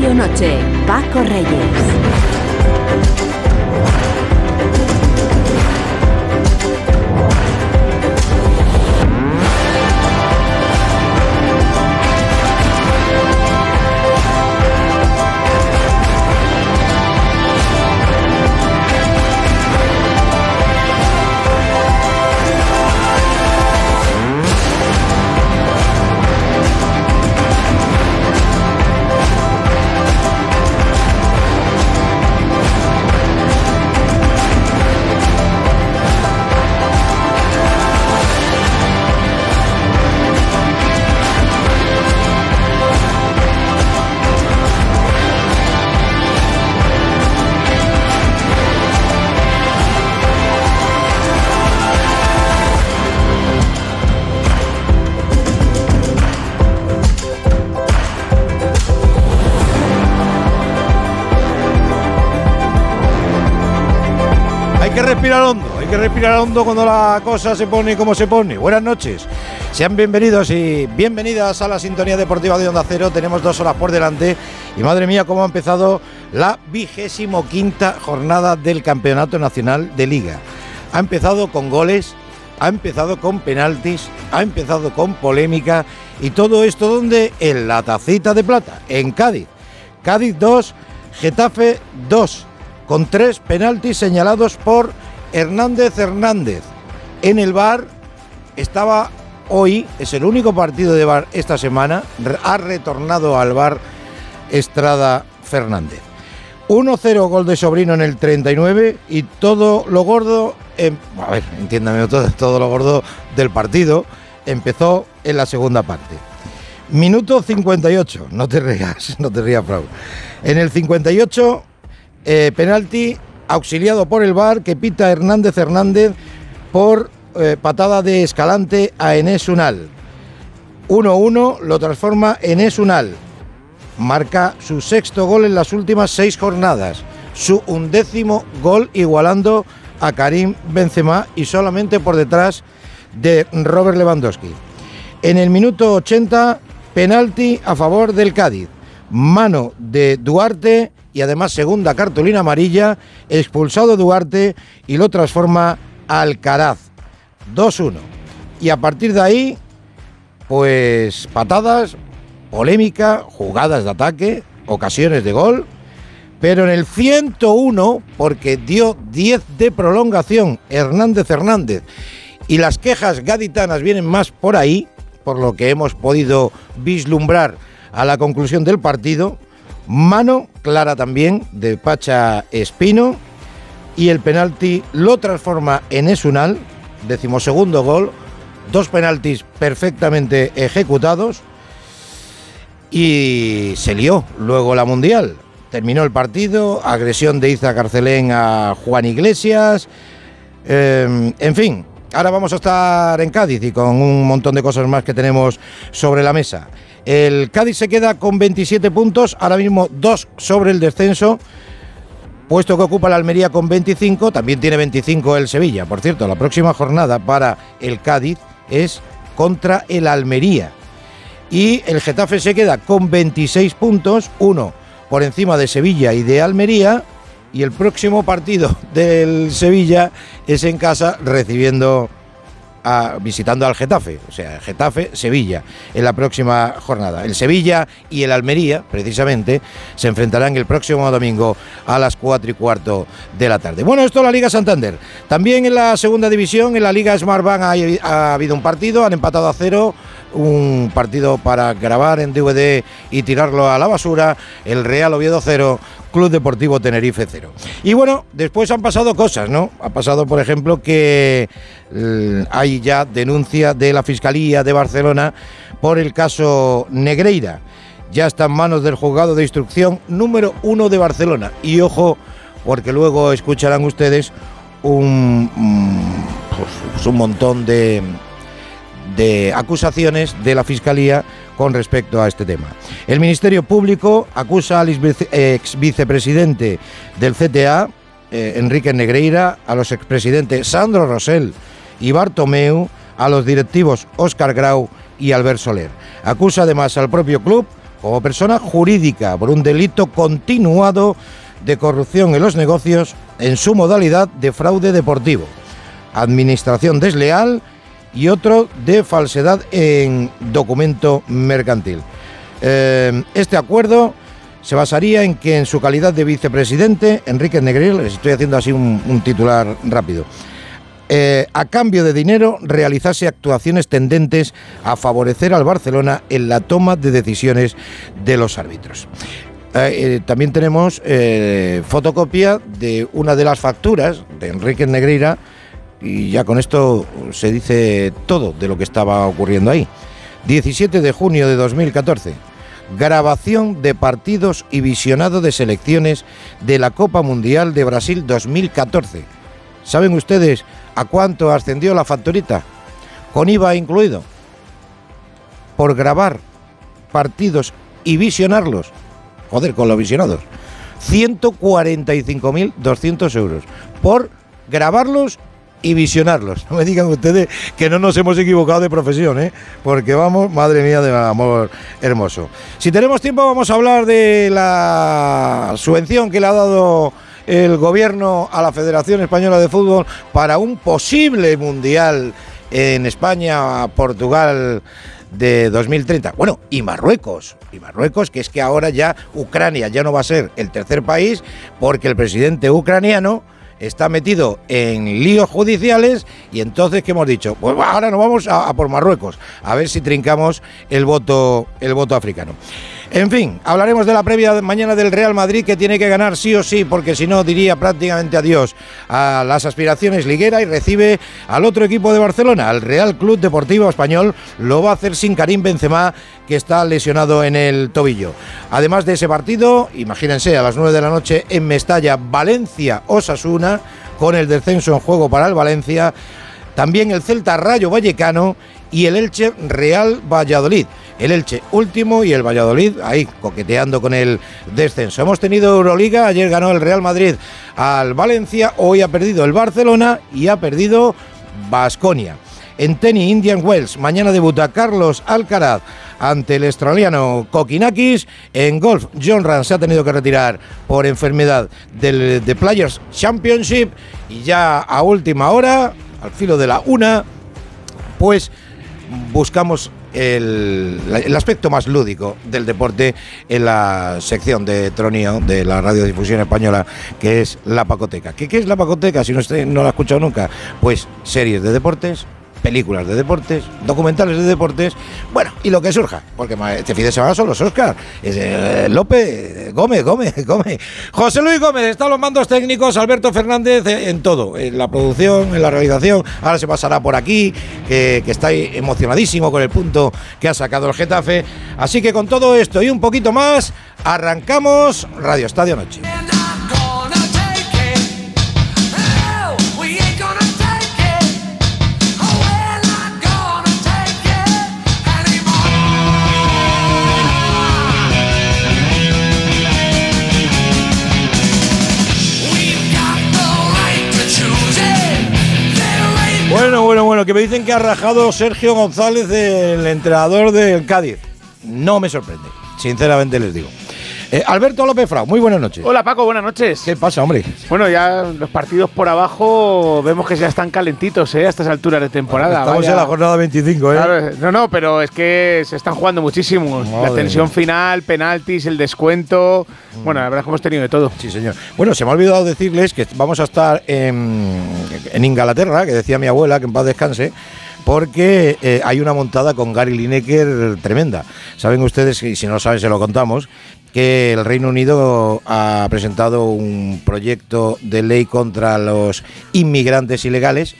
Radio Noche, Paco Reyes. Respirar hondo cuando la cosa se pone como se pone. Buenas noches, sean bienvenidos y bienvenidas a la sintonía deportiva de Onda Cero. Tenemos dos horas por delante y madre mía, cómo ha empezado la vigésimo quinta jornada del Campeonato Nacional de Liga. Ha empezado con goles, ha empezado con penaltis, ha empezado con polémica y todo esto donde en la tacita de plata, en Cádiz. Cádiz 2, Getafe 2 con tres penaltis señalados por Hernández Hernández. En el bar estaba hoy, es el único partido de bar esta semana, ha retornado al bar Estrada Fernández. 1-0 gol de Sobrino en el 39 y todo lo gordo, a ver, entiéndame, todo, todo lo gordo del partido empezó en la segunda parte. Minuto 58, no te rías, no te rías, Frau. En el 58 eh, penalti auxiliado por el VAR que pita Hernández Hernández por eh, patada de Escalante a Enes Unal. 1-1 lo transforma Enes Unal. Marca su sexto gol en las últimas seis jornadas. Su undécimo gol igualando a Karim Benzema y solamente por detrás de Robert Lewandowski. En el minuto 80, penalti a favor del Cádiz. Mano de Duarte y además segunda cartulina amarilla, expulsado Duarte y lo transforma Alcaraz. 2-1. Y a partir de ahí, pues patadas, polémica, jugadas de ataque, ocasiones de gol. Pero en el 101, porque dio 10 de prolongación Hernández Hernández, y las quejas gaditanas vienen más por ahí, por lo que hemos podido vislumbrar a la conclusión del partido, Mano clara también de Pacha Espino y el penalti lo transforma en Esunal, decimosegundo gol, dos penaltis perfectamente ejecutados y se lió luego la Mundial. Terminó el partido, agresión de Iza Carcelén a Juan Iglesias, em, en fin, ahora vamos a estar en Cádiz y con un montón de cosas más que tenemos sobre la mesa. El Cádiz se queda con 27 puntos, ahora mismo dos sobre el descenso, puesto que ocupa la Almería con 25, también tiene 25 el Sevilla. Por cierto, la próxima jornada para el Cádiz es contra el Almería. Y el Getafe se queda con 26 puntos, uno por encima de Sevilla y de Almería. Y el próximo partido del Sevilla es en casa recibiendo visitando al Getafe, o sea, Getafe-Sevilla en la próxima jornada. El Sevilla y el Almería, precisamente, se enfrentarán el próximo domingo a las 4 y cuarto de la tarde. Bueno, esto es la Liga Santander. También en la segunda división, en la Liga Smartbank ha, ha habido un partido, han empatado a cero un partido para grabar en DVD y tirarlo a la basura, el Real Oviedo 0, Club Deportivo Tenerife 0. Y bueno, después han pasado cosas, ¿no? Ha pasado, por ejemplo, que eh, hay ya denuncia de la Fiscalía de Barcelona por el caso Negreira. Ya está en manos del juzgado de instrucción número uno de Barcelona. Y ojo, porque luego escucharán ustedes un, pues, un montón de, de acusaciones de la Fiscalía con respecto a este tema. El Ministerio Público acusa al ex vicepresidente del CTA, eh, Enrique Negreira, a los expresidentes Sandro Rosell y Bartomeu, a los directivos Óscar Grau y Albert Soler. Acusa además al propio club como persona jurídica por un delito continuado de corrupción en los negocios en su modalidad de fraude deportivo, administración desleal y otro de falsedad en documento mercantil. Eh, este acuerdo se basaría en que en su calidad de vicepresidente, Enrique Negril, les estoy haciendo así un, titular rápido, eh, a cambio de dinero realizase actuaciones tendentes a favorecer al Barcelona en la toma de decisiones de los árbitros. Eh, también tenemos fotocopia de una de las facturas de Enrique Negreira y ya con esto se dice todo de lo que estaba ocurriendo ahí. 17 de junio de 2014. Grabación de partidos y visionado de selecciones de la Copa Mundial de Brasil 2014. ¿Saben ustedes a cuánto ascendió la facturita? Con IVA incluido. Por grabar partidos y visionarlos. Joder, con los visionados. 145.200 euros. Por grabarlos y visionarlos. No me digan ustedes que no nos hemos equivocado de profesión, ¿eh? porque vamos, madre mía, de amor hermoso. Si tenemos tiempo, vamos a hablar de la subvención que le ha dado el gobierno a la Federación Española de Fútbol para un posible mundial en España, Portugal de 2030. Bueno, y Marruecos, y Marruecos, que es que ahora ya Ucrania ya no va a ser el tercer país porque el presidente ucraniano está metido en líos judiciales y entonces, ¿qué hemos dicho? Pues ahora nos vamos a, por Marruecos, a ver si trincamos el voto, el voto africano. En fin, hablaremos de la previa mañana del Real Madrid que tiene que ganar sí o sí, porque si no diría prácticamente adiós a las aspiraciones liguera y recibe al otro equipo de Barcelona, al Real Club Deportivo Español. Lo va a hacer sin Karim Benzema, que está lesionado en el tobillo. Además de ese partido, imagínense, a las 9 de la noche en Mestalla, Valencia-Osasuna, con el descenso en juego para el Valencia. También el Celta Rayo Vallecano y el Elche Real Valladolid. El Elche último y el Valladolid ahí coqueteando con el descenso. Hemos tenido Euroliga, ayer ganó el Real Madrid al Valencia, hoy ha perdido el Barcelona y ha perdido Basconia. En tenis, Indian Wells, mañana debuta Carlos Alcaraz ante el australiano Kokinakis. En golf, John Rand se ha tenido que retirar por enfermedad del Players Championship. Y ya a última hora, al filo de la una, pues buscamos el, aspecto más lúdico del deporte en la sección de Tronío de la radiodifusión española, que es La Pacoteca. ¿Qué, qué es La Pacoteca? Si no, no la ha escuchado nunca, pues series de deportes, películas de deportes, documentales de deportes, bueno, y lo que surja, porque este fin de semana son los Oscars. Eh, López, Gómez, Gómez, Gómez. José Luis Gómez está en los mandos técnicos, Alberto Fernández eh, en todo, en la producción, en la realización. Ahora se pasará por aquí, que, que está emocionadísimo con el punto que ha sacado el Getafe. Así que con todo esto y un poquito más, arrancamos Radio Estadio Noche. Bueno, que me dicen que ha rajado Sergio González, el entrenador del Cádiz. No me sorprende, sinceramente les digo. Eh, Alberto López Frau, muy buenas noches. Hola Paco, buenas noches. ¿Qué pasa, hombre? Bueno, ya los partidos por abajo vemos que ya están calentitos ¿eh? a estas alturas de temporada. Estamos en la jornada 25, ¿eh? no, no, pero es que se están jugando muchísimo. la tensión final, penaltis, el descuento. Mm. Bueno, la verdad es que hemos tenido de todo. Sí, señor. Bueno, se me ha olvidado decirles que vamos a estar en, en Inglaterra, que decía mi abuela, que en paz descanse porque eh, hay una montada con Gary Lineker tremenda. Saben ustedes, y si no lo saben se lo contamos, que el Reino Unido ha presentado un proyecto de ley contra los inmigrantes ilegales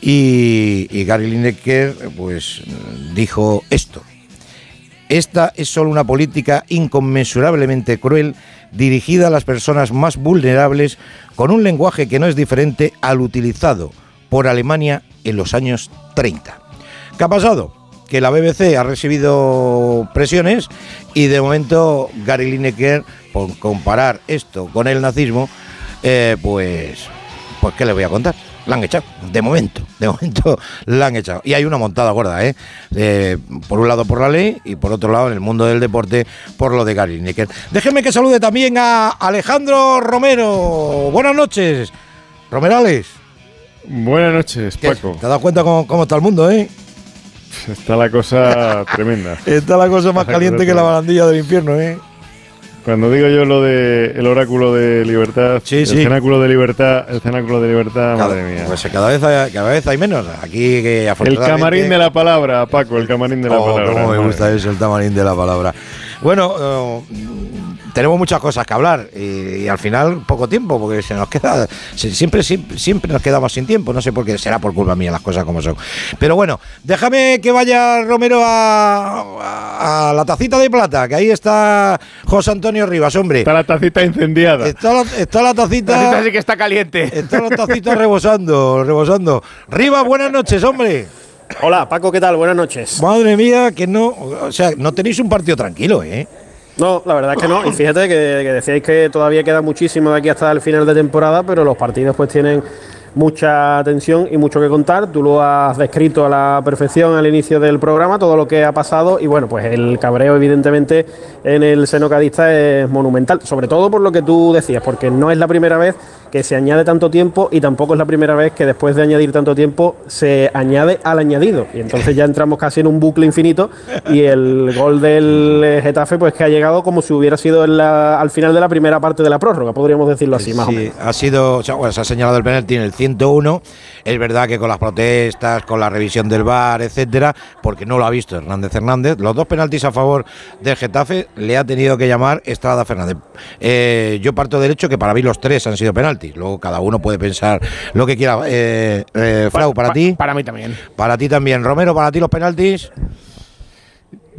y, Gary Lineker pues dijo esto. Esta es solo una política inconmensurablemente cruel dirigida a las personas más vulnerables con un lenguaje que no es diferente al utilizado por Alemania en los años 30. ¿Qué ha pasado? Que la BBC ha recibido presiones y de momento Gary Lineker, por comparar esto con el nazismo, eh, pues, pues ¿qué le voy a contar? la han echado. De momento, de momento la han echado. Y hay una montada gorda, ¿eh? Eh, por un lado por la ley y por otro lado en el mundo del deporte por lo de Gary Lineker. Déjenme que salude también a Alejandro Romero. Buenas noches, Romerales. Buenas noches. Paco. ¿Te das cuenta cómo, cómo está el mundo, eh? Está la cosa tremenda. Está la cosa más caliente que la barandilla del infierno, ¿eh? Cuando digo yo lo de el oráculo de libertad, Sí, el sí. cenáculo de libertad, el cenáculo de libertad, madre mía. Pues cada vez, hay, cada vez hay menos. Aquí que el camarín de la palabra, Paco, el camarín de la Oh, palabra. cómo me gusta eso, el tamarín de la palabra. Bueno, eh, tenemos muchas cosas que hablar y, y al final poco tiempo, porque se nos queda, se- siempre, siempre, siempre nos quedamos sin tiempo. No sé por qué, será por culpa mía las cosas como son. Pero bueno, déjame que vaya Romero a, a- a la tacita de plata, que ahí está José Antonio Rivas, hombre. Está la tacita incendiada. Está la, está la tacita. Esta sí que está caliente. Está la tacita rebosando, rebosando. Rivas, buenas noches, hombre. Hola, Paco, ¿qué tal? Buenas noches. Madre mía, que no. O sea, no tenéis un partido tranquilo, ¿eh? No, la verdad es que no. Y fíjate que, que decíais que todavía queda muchísimo de aquí hasta el final de temporada, pero los partidos pues tienen mucha tensión y mucho que contar. Tú lo has descrito a la perfección al inicio del programa, todo lo que ha pasado y bueno, pues el cabreo evidentemente en el seno cadista es monumental, sobre todo por lo que tú decías, porque no es la primera vez que se añade tanto tiempo y tampoco es la primera vez que después de añadir tanto tiempo se añade al añadido y entonces ya entramos casi en un bucle infinito y el gol del eh, Getafe pues que ha llegado como si hubiera sido en la- al final de la primera parte de la prórroga, podríamos decirlo así más o menos. ha sido, o sea, bueno, se ha señalado el penalti en el 101. Es verdad que con las protestas, con la revisión del VAR, etcétera, porque no lo ha visto Hernández Hernández, los dos penaltis a favor del Getafe le ha tenido que llamar Estrada Fernández. Eh, yo parto del hecho que para mí los tres han sido penaltis. Luego cada uno puede pensar lo que quiera. Eh, eh, Frau, para Pa- ti. Para mí también. Para ti también. Romero, para ti los penaltis.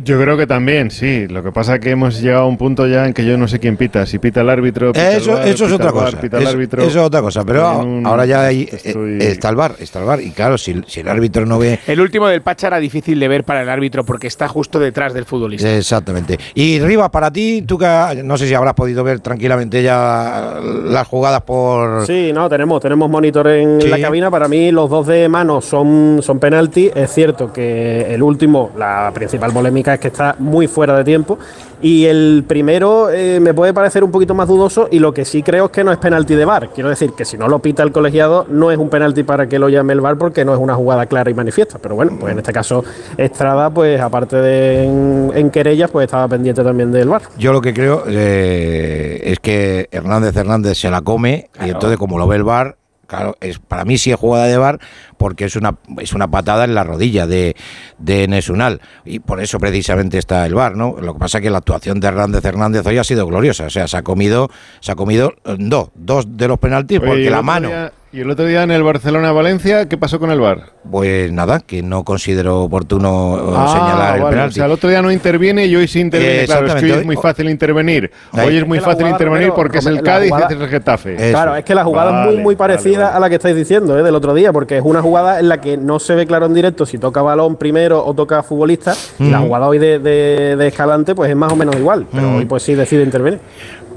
Yo creo que también, sí. Lo que pasa es que hemos llegado a un punto ya en que yo no sé quién pita. Si pita el árbitro, pita el Eso, eso es pita otra el VAR, cosa. pita el Es- árbitro. eso es otra cosa. Pero un- ahora ya hay, eh, estoy- está el bar, está el bar. Y claro, si, si el árbitro no ve. El último del Pacha era difícil de ver para el árbitro porque está justo detrás del futbolista. Exactamente. Y Rivas, para ti, tú que no sé si habrás podido ver tranquilamente ya las jugadas por. Sí, no, tenemos, tenemos monitor en Sí. la cabina. Para mí los dos de mano son, son penalti. Es cierto que el último, la principal polémica es que está muy fuera de tiempo. Y el primero eh, me puede parecer un poquito más dudoso y lo que sí creo es que no es penalti de VAR. Quiero decir que si no lo pita el colegiado no es un penalti para que lo llame el VAR porque no es una jugada clara y manifiesta. Pero bueno, pues en este caso Estrada, pues aparte de en, en querellas, pues estaba pendiente también del VAR. Yo lo que creo eh, es que Hernández Hernández se la come y entonces como lo ve el bar, claro, es para mí sí es jugada de bar porque es una es una patada en la rodilla de, de Nesunal y por eso precisamente está el bar, ¿no? Lo que pasa es que la actuación de Hernández Hernández hoy ha sido gloriosa, o sea, se ha comido se ha comido eh, dos, dos de los penaltis Oye, porque la mano día- y el otro día en el Barcelona-Valencia, ¿qué pasó con el VAR? pues nada, que no considero oportuno eh, Ah, señalar el vale, penalti. O sea, el otro día no interviene y hoy sí interviene. Eh, claro, es que hoy exactamente. es muy fácil intervenir. Ahí. Hoy es muy Es fácil intervenir porque es el Cádiz jugada- y es el Getafe. Eso. Claro, es que la jugada es muy, muy parecida vale. a la que estáis diciendo ¿eh? del otro día, porque es una jugada en la que no se ve claro en directo si toca balón primero o toca futbolista. Y la jugada hoy de, de- de Escalante, pues es más o menos igual, pero hoy pues sí decide intervenir.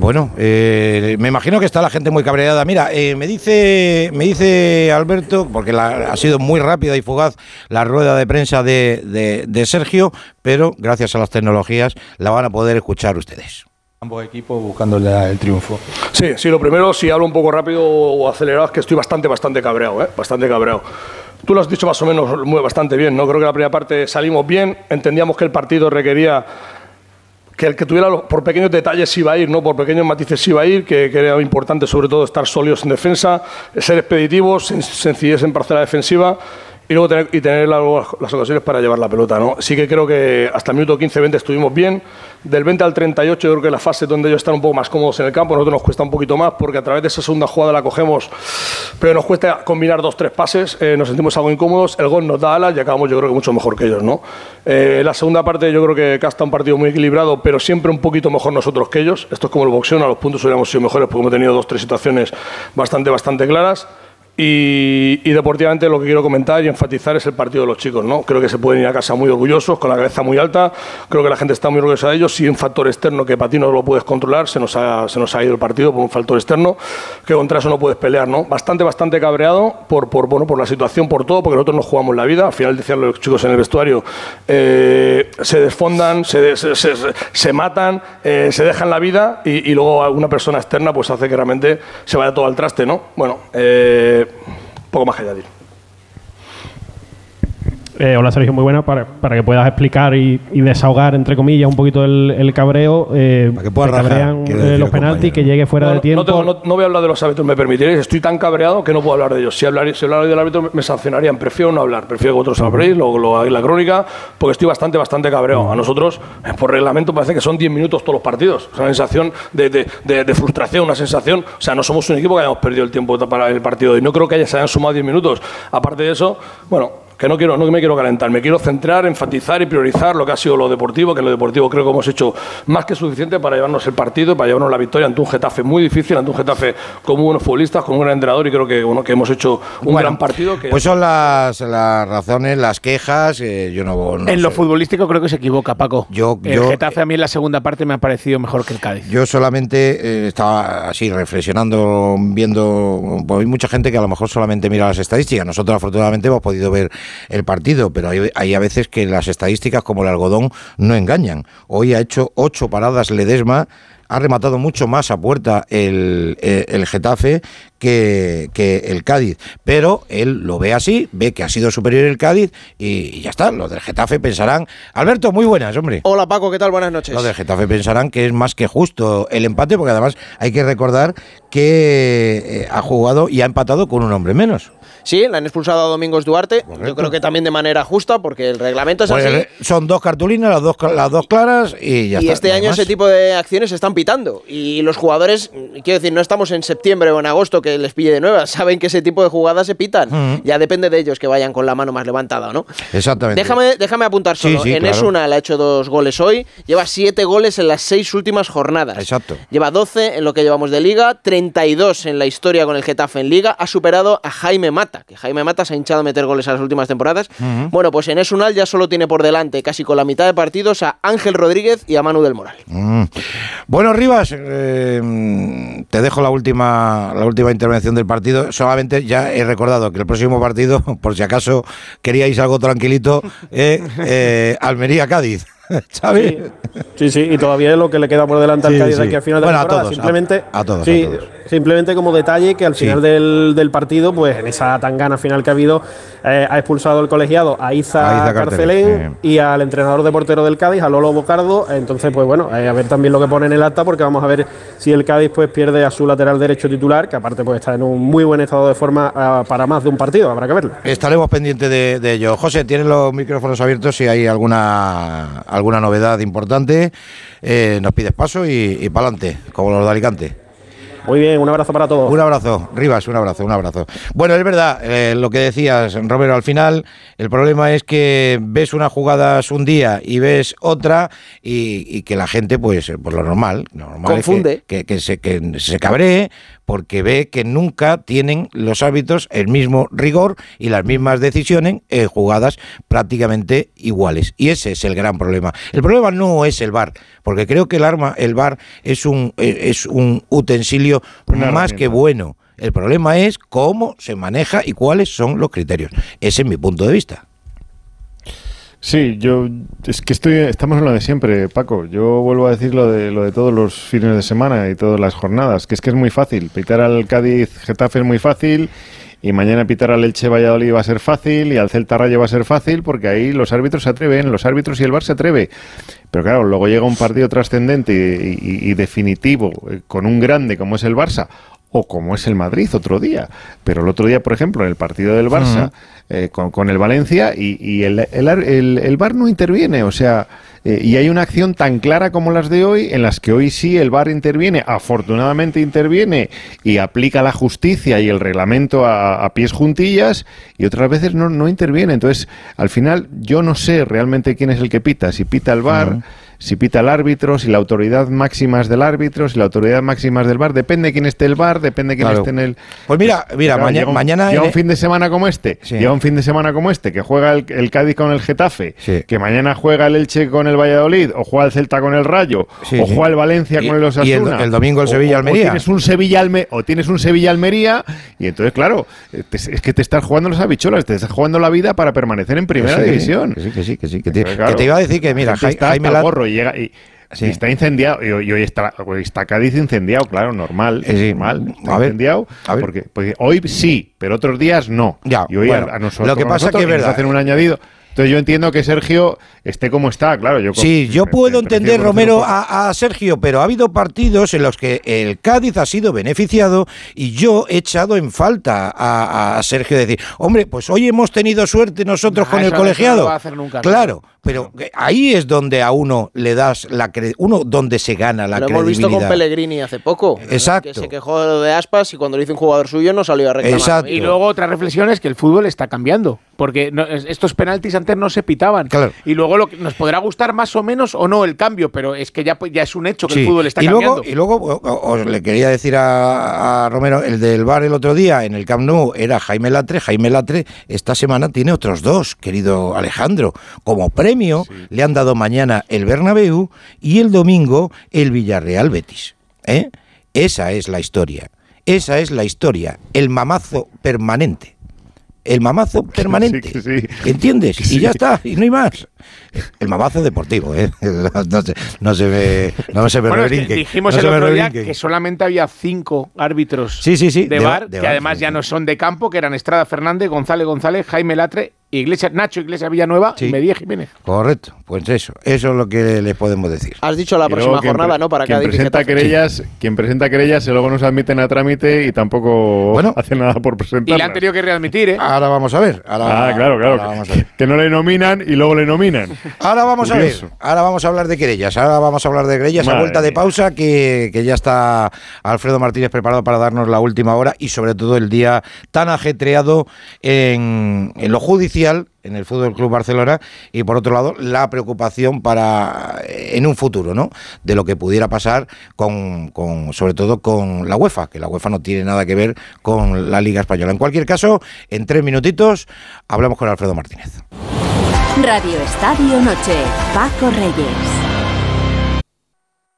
Bueno, eh, me imagino que está la gente muy cabreada. Mira, eh, me dice me dice Alberto, porque la- ha sido muy rápida y fugaz la rueda de prensa de, de- de Sergio, pero gracias a las tecnologías la van a poder escuchar ustedes. Ambos equipos buscando el triunfo. Sí, sí, lo primero, si hablo un poco rápido o acelerado, es que estoy bastante, bastante cabreado, ¿eh? Bastante cabreado. Tú lo has dicho más o menos muy, bastante bien, ¿no? Creo que la primera parte salimos bien, entendíamos que el partido requería que el que tuviera los- por pequeños detalles iba a ir, ¿no? Por pequeños matices iba a ir, que, era importante sobre todo estar sólidos en defensa, ser expeditivos, sen- sencillez en parcela defensiva y luego tener, y tener la- las ocasiones para llevar la pelota, ¿no? Sí que creo que hasta el minuto 15-20 estuvimos bien. Del 20 al 38 yo creo que la fase donde ellos están un poco más cómodos en el campo, nosotros nos cuesta un poquito más porque a través de esa segunda jugada la cogemos, pero nos cuesta combinar dos, tres pases, eh, nos sentimos algo incómodos, el gol nos da alas y acabamos yo creo que mucho mejor que ellos, ¿no? Eh, la segunda parte yo creo que Casta un partido muy equilibrado, pero siempre un poquito mejor nosotros que ellos. Esto es como el boxeo, a los puntos hubiéramos sido mejores porque hemos tenido dos, tres situaciones bastante, bastante claras. Y, deportivamente lo que quiero comentar y enfatizar es el partido de los chicos, ¿no? Creo que se pueden ir a casa muy orgullosos, con la cabeza muy alta. Creo que la gente está muy orgullosa de ellos. Si un factor externo que para ti no lo puedes controlar, se nos ha, se nos ha ido el partido por un factor externo, que contra eso no puedes pelear, ¿no? Bastante, bastante cabreado por, por, bueno, por la situación, por todo, porque nosotros nos jugamos la vida. Al final decían los chicos en el vestuario, eh, se desfondan, se, se, se, matan, eh, se dejan la vida y, y, luego alguna persona externa pues hace que realmente se vaya todo al traste, ¿no? Bueno, eh, poco más que añadir. Eh, hola Sergio, muy buena para, para que puedas explicar y, y, desahogar, entre comillas, un poquito el, el cabreo. Eh, para que puedas cabrean eh, los penaltis, que llegue fuera no, de tiempo. No, tengo, no, no, voy a hablar de los árbitros, me permitiréis. Estoy tan cabreado que no puedo hablar de ellos. Si hablar, si hablar del árbitro me sancionarían. Prefiero no hablar. Prefiero que otros habléis, lo, lo hagáis la crónica, porque estoy bastante, bastante cabreado. A nosotros, eh, por reglamento, parece que son 10 minutos todos los partidos. Es una sensación de, de, de, de, frustración, una sensación. O sea, no somos un equipo que hayamos perdido el tiempo para el partido y no creo que haya, se hayan sumado 10 minutos. Aparte de eso, bueno que no quiero, no me quiero calentar, me quiero centrar, enfatizar y priorizar lo que ha sido lo deportivo, que en lo deportivo creo que hemos hecho más que suficiente para llevarnos el partido, para llevarnos la victoria ante un Getafe muy difícil, ante un Getafe con muy buenos futbolistas, con un gran entrenador y creo que, bueno, que hemos hecho un bueno, gran partido. Que... Pues son las, las razones, las quejas, eh, yo no, no En sé. lo futbolístico creo que se equivoca, Paco. Yo, el yo, Getafe a mí en la segunda parte me ha parecido mejor que el Cádiz. Yo solamente eh, estaba así reflexionando, viendo, pues hay mucha gente que a lo mejor solamente mira las estadísticas, nosotros afortunadamente hemos podido ver el partido, pero hay, hay, a veces que las estadísticas como el algodón no engañan. Hoy ha hecho ocho paradas Ledesma, ha rematado mucho más a puerta el, el, el Getafe que, que, el Cádiz, pero él lo ve así, ve que ha sido superior el Cádiz y, y, ya está. Los del Getafe pensarán, Alberto, muy buenas, hombre. Hola Paco, ¿qué tal? Buenas noches. Los del Getafe pensarán que es más que justo el empate, porque además hay que recordar que eh, ha jugado y ha empatado con un hombre menos. Sí, le han expulsado a Domingos Duarte. Correcto. Yo creo que también de manera justa, porque el reglamento es pues así. Son dos cartulinas, las dos, las dos claras y ya y está. este año ese tipo de acciones se están pitando. Y los jugadores, quiero decir, no estamos en septiembre o en agosto que les pille de nuevas. Saben que ese tipo de jugadas se pitan. Uh -huh. Ya depende de ellos que vayan con la mano más levantada o no. Exactamente. Déjame, déjame apuntar solo. Sí, sí, en claro. Esuna le ha hecho dos goles hoy. Lleva siete goles en las seis últimas jornadas. Exacto. Lleva 12 en lo que llevamos de liga, 32 en la historia con el Getafe en liga. Ha superado a Jaime Mata, que Jaime Mata se ha hinchado a meter goles a las últimas temporadas. Uh -huh. Bueno, pues en Esunal ya solo tiene por delante, casi con la mitad de partidos, a Ángel Rodríguez y a Manu del Moral. Mm. Bueno, Rivas, eh, te dejo la última, la última intervención del partido. Solamente ya he recordado que el próximo partido, por si acaso queríais algo tranquilito, eh, eh, Almería-Cádiz. Sí, sí, sí, y todavía es lo que le queda por delante al sí, Cádiz sí. aquí al final de bueno, la temporada. A todos, simplemente, a, a todos, sí, a todos. Simplemente como detalle que al final sí. del, del, partido, pues en esa tangana final que ha habido, eh, ha expulsado el colegiado a Iza, a Iza Carcelén y al entrenador de portero del Cádiz, a Lolo Bocardo. Entonces, pues bueno, eh, a ver también lo que pone en el acta, porque vamos a ver si el Cádiz pues pierde a su lateral derecho titular, que aparte pues está en un muy buen estado de forma uh, para más de un partido, habrá que verlo. Estaremos pendientes de, de ello. José, tienes los micrófonos abiertos si hay alguna alguna novedad importante, eh, nos pides paso y, y para adelante, como los de Alicante. Muy bien, un abrazo para todos. Un abrazo, Rivas, un abrazo, un abrazo. Bueno, es verdad, eh, lo que decías, Romero, al final el problema es que ves unas jugadas un día y ves otra y, y que la gente, pues, por lo normal, normal Confunde. Que, que, que, se, que se cabree porque ve que nunca tienen los árbitros el mismo rigor y las mismas decisiones en jugadas prácticamente iguales. Y ese es el gran problema. El problema no es el VAR, porque creo que el arma, el VAR es un, es un utensilio Una más que bueno. El problema es cómo se maneja y cuáles son los criterios. Ese es mi punto de vista. Sí, yo es que estoy, estamos en lo de siempre, Paco. Yo vuelvo a decir lo de lo de todos los fines de semana y todas las jornadas, que es que es muy fácil. Pitar al Cádiz Getafe es muy fácil y mañana pitar al Elche Valladolid va a ser fácil y al Celta Rayo va a ser fácil porque ahí los árbitros se atreven, los árbitros y el Bar se atreve. Pero claro, luego llega un partido trascendente y, definitivo eh, con un grande como es el Barça o como es el Madrid otro día. Pero el otro día, por ejemplo, en el partido del Barça. Eh, con, el Valencia y, y el, el, el, el, VAR no interviene. O sea, eh, y hay una acción tan clara como las de hoy, en las que hoy sí el VAR interviene, afortunadamente interviene y aplica la justicia y el reglamento a, pies juntillas, y otras veces no, no interviene. Entonces, al final, yo no sé realmente quién es el que pita, si pita el VAR si pita el árbitro, si la autoridad máxima es del árbitro, si la autoridad máxima es del bar, depende de quién esté el bar, depende de quién Claro. esté en el. Pues mira, mira, Claro, maña- llega un- mañana llega un fin de semana como este, Sí. llega un fin de semana como este, que juega el, el Cádiz con el Getafe, Sí. que mañana juega el Elche con el Valladolid, o juega el Celta con el Rayo, Sí, o juega el Valencia Y- con el Osasuna. y el- el domingo el o- Sevilla o- Almería. O tienes un Sevilla Alme- o tienes un Sevilla Almería, y entonces, claro, te- es que te estás jugando las habichuelas, te estás jugando la vida para permanecer en primera división. Que sí, que sí, que sí. Que te, Pero claro, que te iba a decir que, mira, la gente Jai- está Jaime hasta llega y, Sí. y está incendiado y, hoy- y hoy está, hoy está Cádiz incendiado, claro, normal, sí. normal, está A ver, incendiado a ver. porque, porque hoy sí, pero otros días no. Ya, y hoy bueno, a, a nosotros, lo que pasa nosotros que es nos verdad. hacen un añadido. Entonces yo entiendo que Sergio esté como está, claro. Yo Sí, yo puedo entender, Romero, a, a Sergio, pero ha habido partidos en los que el Cádiz ha sido beneficiado y yo he echado en falta a, a Sergio de decir, hombre, pues hoy hemos tenido suerte nosotros Nah, con el no colegiado. lo va a hacer nunca, claro, pero ahí es donde a uno le das la cre- uno donde se gana la Lo hemos visto credibilidad. con Pellegrini hace poco. Exacto. Que se quejó de aspas y cuando lo hizo un jugador suyo no salió a reclamar. Exacto. Y luego otra reflexión es que el fútbol está cambiando. Porque no- es- estos penaltis antes no se pitaban. Claro. Y luego lo que nos podrá gustar más o menos o no el cambio, pero es que ya, ya es un hecho que Sí. el fútbol está y cambiando. y luego os le quería decir a, a Romero, el del bar el otro día en el Camp Nou era Jaime Latre. Jaime Latre esta semana tiene otros dos, querido Alejandro. Como premio le han dado mañana el Bernabéu y el domingo el Villarreal Betis. ¿eh? Esa es la historia. Esa es la historia. El mamazo permanente. El mamazo permanente. que sí. ¿Entiendes? Que Y ya está, y no hay más. El mamazo deportivo, ¿eh? No se, no se ve. No se me Bueno, es que dijimos no el se me otro día que solamente había cinco árbitros Sí, sí, sí, de, de bar, de que VAR, además sí, ya sí. no son de campo, que eran Estrada Fernández, González González, Jaime Latre, Iglesias, Nacho Iglesias Villanueva Sí. y Medía Jiménez. Correcto, pues eso, eso es lo que les podemos decir. Has dicho la Y próxima quien jornada, ¿no? Para quien y presenta querellas, quien presenta querellas, y luego no se admiten a trámite y tampoco Bueno. hace nada por Y presentarlas. le han tenido que readmitir, ¿eh? Ahora vamos a ver. Ahora, Ah, claro, claro. ahora vamos a ver. que, no le nominan y luego le nominan. Ahora vamos a ver, ahora vamos a hablar de querellas, ahora vamos a hablar de querellas a vuelta de pausa que, que ya está Alfredo Martínez preparado para darnos la última hora y sobre todo el día tan ajetreado en, en lo judicial en el Fútbol Club Barcelona y por otro lado la preocupación para en un futuro, ¿no? De lo que pudiera pasar con, con sobre todo con la UEFA, que la UEFA no tiene nada que ver con la Liga española. En cualquier caso, en tres minutitos hablamos con Alfredo Martínez. Radio Estadio Noche. Paco Reyes.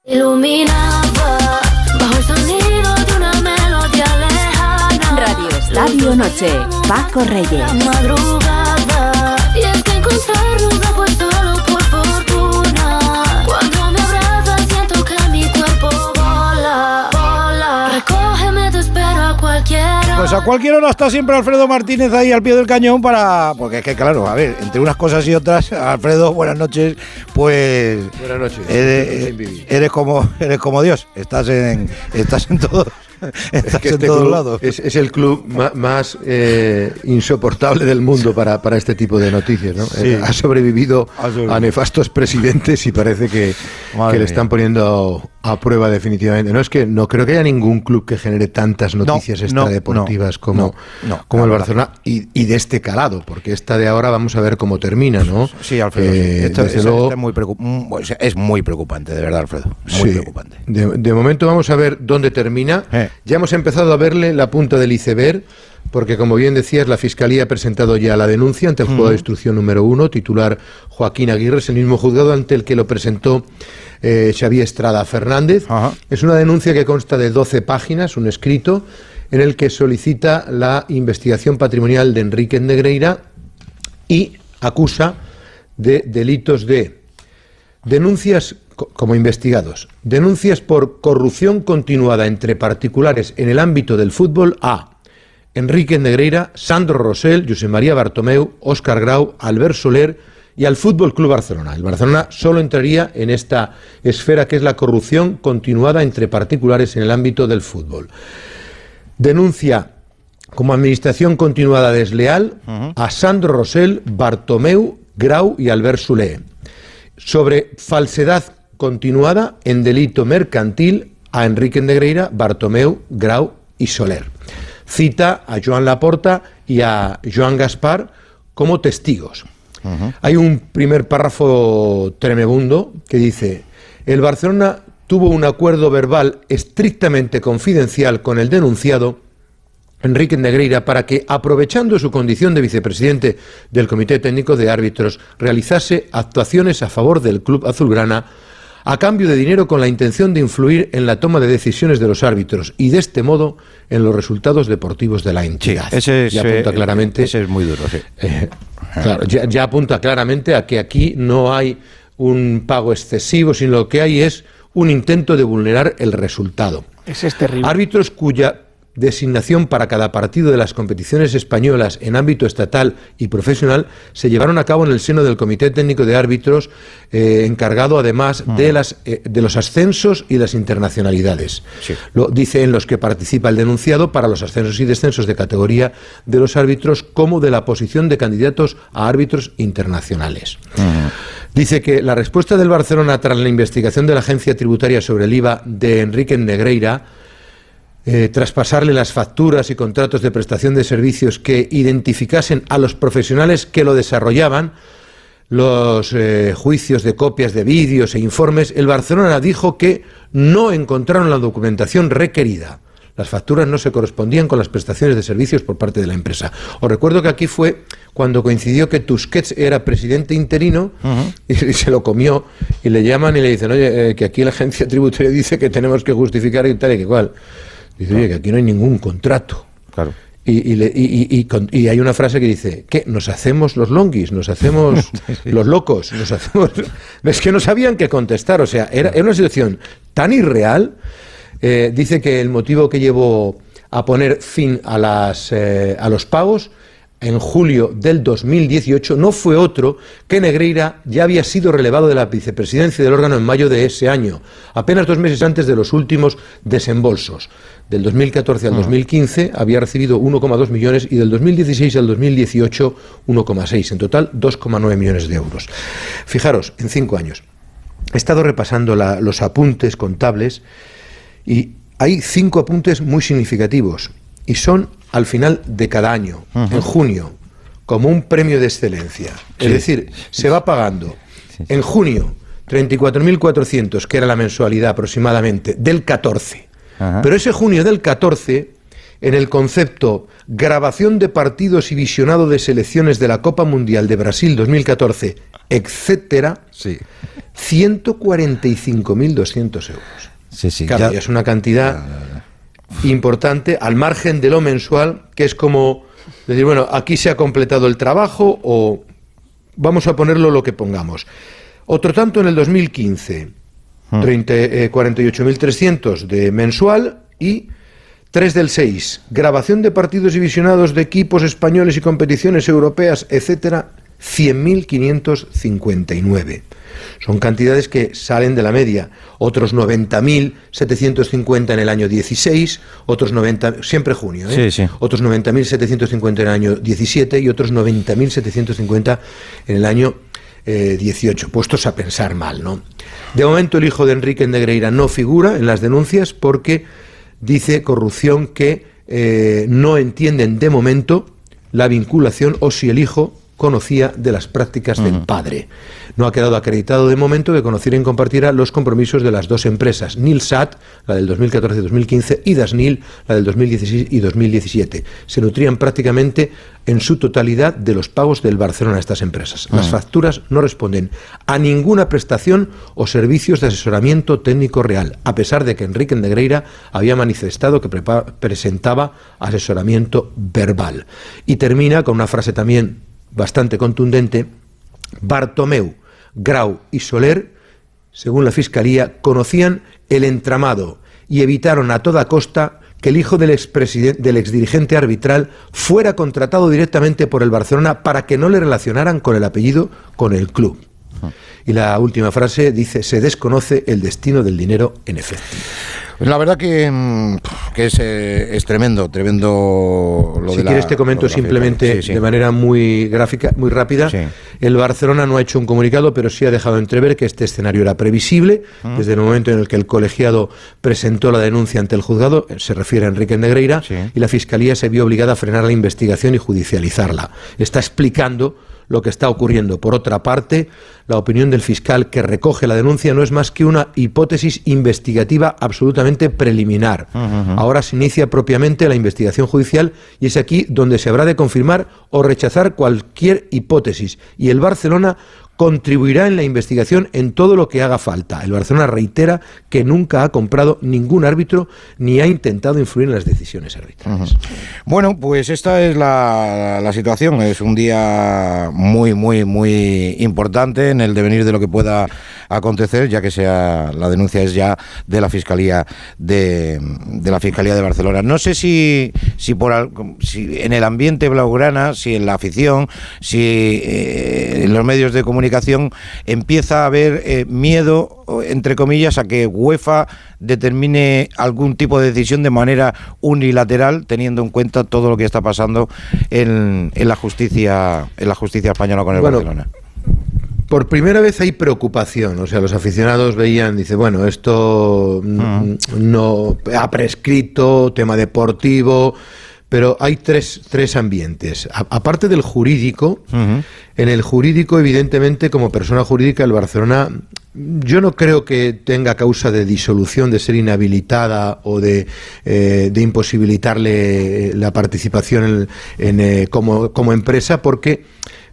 Iluminaba bajo el sonido de una melodía lejana. Radio Estadio Noche. Paco La Reyes. Pues a cualquier hora está siempre Alfredo Martínez ahí al pie del cañón para. Porque es que, claro, a ver, entre unas cosas y otras, Alfredo, buenas noches. Pues. Buenas noches. Eres, como, eres como Dios. Estás en, estás en todo. Estás que en todos club lados. Es, es el club más eh, insoportable del mundo para, para este tipo de noticias. ¿no? Sí. Ha sobrevivido Ha sobrevivido. a nefastos presidentes y parece que, le están poniendo a prueba definitivamente. No es que no creo que haya ningún club que genere tantas No, noticias no, extradeportivas no, como, no, como el. Barcelona y, y de este calado, porque esta de ahora vamos a ver cómo termina, ¿no? Sí, Alfredo. sí. Esto, desde esto- luego- esto es, muy es preocupante, de verdad, Alfredo. Muy Sí. preocupante. De, de momento vamos a ver dónde termina. Eh. Ya hemos empezado a verle la punta del iceberg, porque como bien decías, la Fiscalía ha presentado ya la denuncia ante el juzgado de instrucción número uno, titular Joaquín Aguirre, es el mismo juzgado ante el que lo presentó eh, Xavier Estrada Fernández. Ajá. Es una denuncia que consta de 12 páginas, un escrito, en el que solicita la investigación patrimonial de Enrique Negreira y acusa de delitos de Denuncias como investigados. Denuncias por corrupción continuada entre particulares en el ámbito del fútbol a Enrique Negreira, Sandro Rosell, José María Bartomeu, Óscar Grau, Albert Soler y al Fútbol Club Barcelona. El Barcelona solo entraría en esta esfera que es la corrupción continuada entre particulares en el ámbito del fútbol. Denuncia como administración continuada desleal a Sandro Rosell, Bartomeu, Grau y Albert Soler sobre falsedad continuada en delito mercantil a Enrique Negreira, Bartomeu, Grau y Soler. Cita a Joan Laporta y a Joan Gaspar como testigos. Hay un primer párrafo tremebundo que dice, el Barcelona tuvo un acuerdo verbal estrictamente confidencial con el denunciado Enrique Negreira para que, aprovechando su condición de vicepresidente del Comité Técnico de Árbitros, realizase actuaciones a favor del club azulgrana a cambio de dinero con la intención de influir en la toma de decisiones de los árbitros y de este modo en los resultados deportivos de la entidad. ese es, ya apunta eh, claramente, ese es muy duro, sí. eh, claro, ya, ya apunta claramente a que aquí no hay un pago excesivo, sino lo que hay es un intento de vulnerar el resultado. Ese es terrible. Árbitros cuya designación para cada partido de las competiciones españolas en ámbito estatal y profesional se llevaron a cabo en el seno del Comité Técnico de Árbitros, eh, encargado además de, las, eh, de los ascensos y las internacionalidades. Lo dice en los que participa el denunciado para los ascensos y descensos de categoría de los árbitros, como de la posición de candidatos a árbitros internacionales. Dice que la respuesta del Barcelona tras la investigación de la agencia tributaria sobre el IVA de Enrique Negreira eh, traspasarle las facturas y contratos de prestación de servicios que identificasen a los profesionales que lo desarrollaban, los eh, juicios de copias de vídeos e informes, el Barcelona dijo que no encontraron la documentación requerida. Las facturas no se correspondían con las prestaciones de servicios por parte de la empresa. Os recuerdo que aquí fue cuando coincidió que Tusquets era presidente interino y, se lo comió y le llaman y le dicen, oye, eh, que aquí la agencia tributaria dice que tenemos que justificar y tal y que cual. Dice, oye, que aquí no hay ningún contrato. Claro. Y, y le- y- y- y con- y hay una frase que dice, ¿qué? ¿Nos hacemos los longuis? ¿Nos hacemos los locos? ¿Nos hacemos...? Es que no sabían qué contestar, o sea, era, era una situación tan irreal. Eh, dice que el motivo que llevó a poner fin a, las, eh, a los pagos en julio del 2018 no fue otro que Negreira ya había sido relevado de la vicepresidencia del órgano en mayo de ese año, apenas dos meses antes de los últimos desembolsos. Del 2014 al 2015 había recibido 1,2 millones y del 2016 al 2018 1,6. En total 2,9 millones de euros. Fijaros, en cinco años. He estado repasando la- los apuntes contables y hay cinco apuntes muy significativos y son al final de cada año, en junio, como un premio de excelencia. Es Sí. decir, se va pagando en junio 34.400, que era la mensualidad aproximadamente, del 14. Pero ese junio del 14, en el concepto grabación de partidos y visionado de selecciones de la Copa Mundial de Brasil 2014, etcétera, 145.200 euros. Sí, sí. Claro, ya- es una cantidad importante al margen de lo mensual, que es como decir, bueno, aquí se ha completado el trabajo o vamos a ponerlo lo que pongamos. Otro tanto en el 2015, 30, eh, 48.300 de mensual y 3 del 6, grabación de partidos y visionados de equipos españoles y competiciones europeas, etcétera, 100.559. Son cantidades que salen de la media. Otros 90.750 en el año 16, otros 90, siempre junio, ¿eh? Sí, sí. otros 90.750 en el año 17 y otros 90.750 en el año eh, 18, puestos a pensar mal, ¿no? De momento el hijo de Enrique Negreira no figura en las denuncias porque dice corrupción que eh, no entienden de momento la vinculación o si el hijo conocía de las prácticas del padre. No ha quedado acreditado de momento que conociera y compartiera los compromisos de las dos empresas, Nilsat, la del 2014-2015, y Dasnil, la del 2016 y 2017. Se nutrían prácticamente en su totalidad de los pagos del Barcelona a estas empresas. Las facturas no responden a ninguna prestación o servicios de asesoramiento técnico real, a pesar de que Enrique Negreira había manifestado que presentaba asesoramiento verbal. Y termina con una frase también bastante contundente, Bartomeu, Grau y Soler, según la Fiscalía, conocían el entramado y evitaron a toda costa que el hijo del, del exdirigente arbitral fuera contratado directamente por el Barcelona para que no le relacionaran con el apellido con el club. Y la última frase dice, se desconoce el destino del dinero en efectivo. Pues la verdad que, mm, que es, eh, es tremendo, tremendo lo si de la- quieres te comento de la simplemente fiesta. Sí, sí. de manera muy gráfica, muy rápida. El Barcelona no ha hecho un comunicado, pero sí ha dejado entrever que este escenario era previsible Mm. desde el momento en el que el colegiado presentó la denuncia ante el juzgado, eh, se refiere a Enrique Negreira, y la fiscalía se vio obligada a frenar la investigación y judicializarla. Está explicando lo que está ocurriendo. Por otra parte, la opinión del fiscal que recoge la denuncia no es más que una hipótesis investigativa absolutamente preliminar. Ahora se inicia propiamente la investigación judicial y es aquí donde se habrá de confirmar o rechazar cualquier hipótesis. Y el Barcelona contribuirá en la investigación en todo lo que haga falta. El Barcelona reitera que nunca ha comprado ningún árbitro ni ha intentado influir en las decisiones arbitrales. Bueno, pues esta es la, situación. Es un día muy, muy, muy importante en el devenir de lo que pueda acontecer, ya que sea la denuncia es ya de la fiscalía de, la fiscalía de Barcelona. No sé si, si por si en el ambiente blaugrana, si en la afición, si eh, en los medios de comunicación empieza a haber eh, miedo, entre comillas, a que UEFA determine algún tipo de decisión de manera unilateral, teniendo en cuenta todo lo que está pasando en, en la justicia en la justicia española con el Bueno, Barcelona. Por primera vez hay preocupación, o sea, los aficionados veían, dice, bueno, esto mm, no ha prescrito, tema deportivo, pero hay tres, tres ambientes. A- aparte del jurídico, en el jurídico, evidentemente, como persona jurídica, el Barcelona, yo no creo que tenga causa de disolución, de ser inhabilitada o de, eh, de imposibilitarle la participación en, en, eh, como, como empresa, porque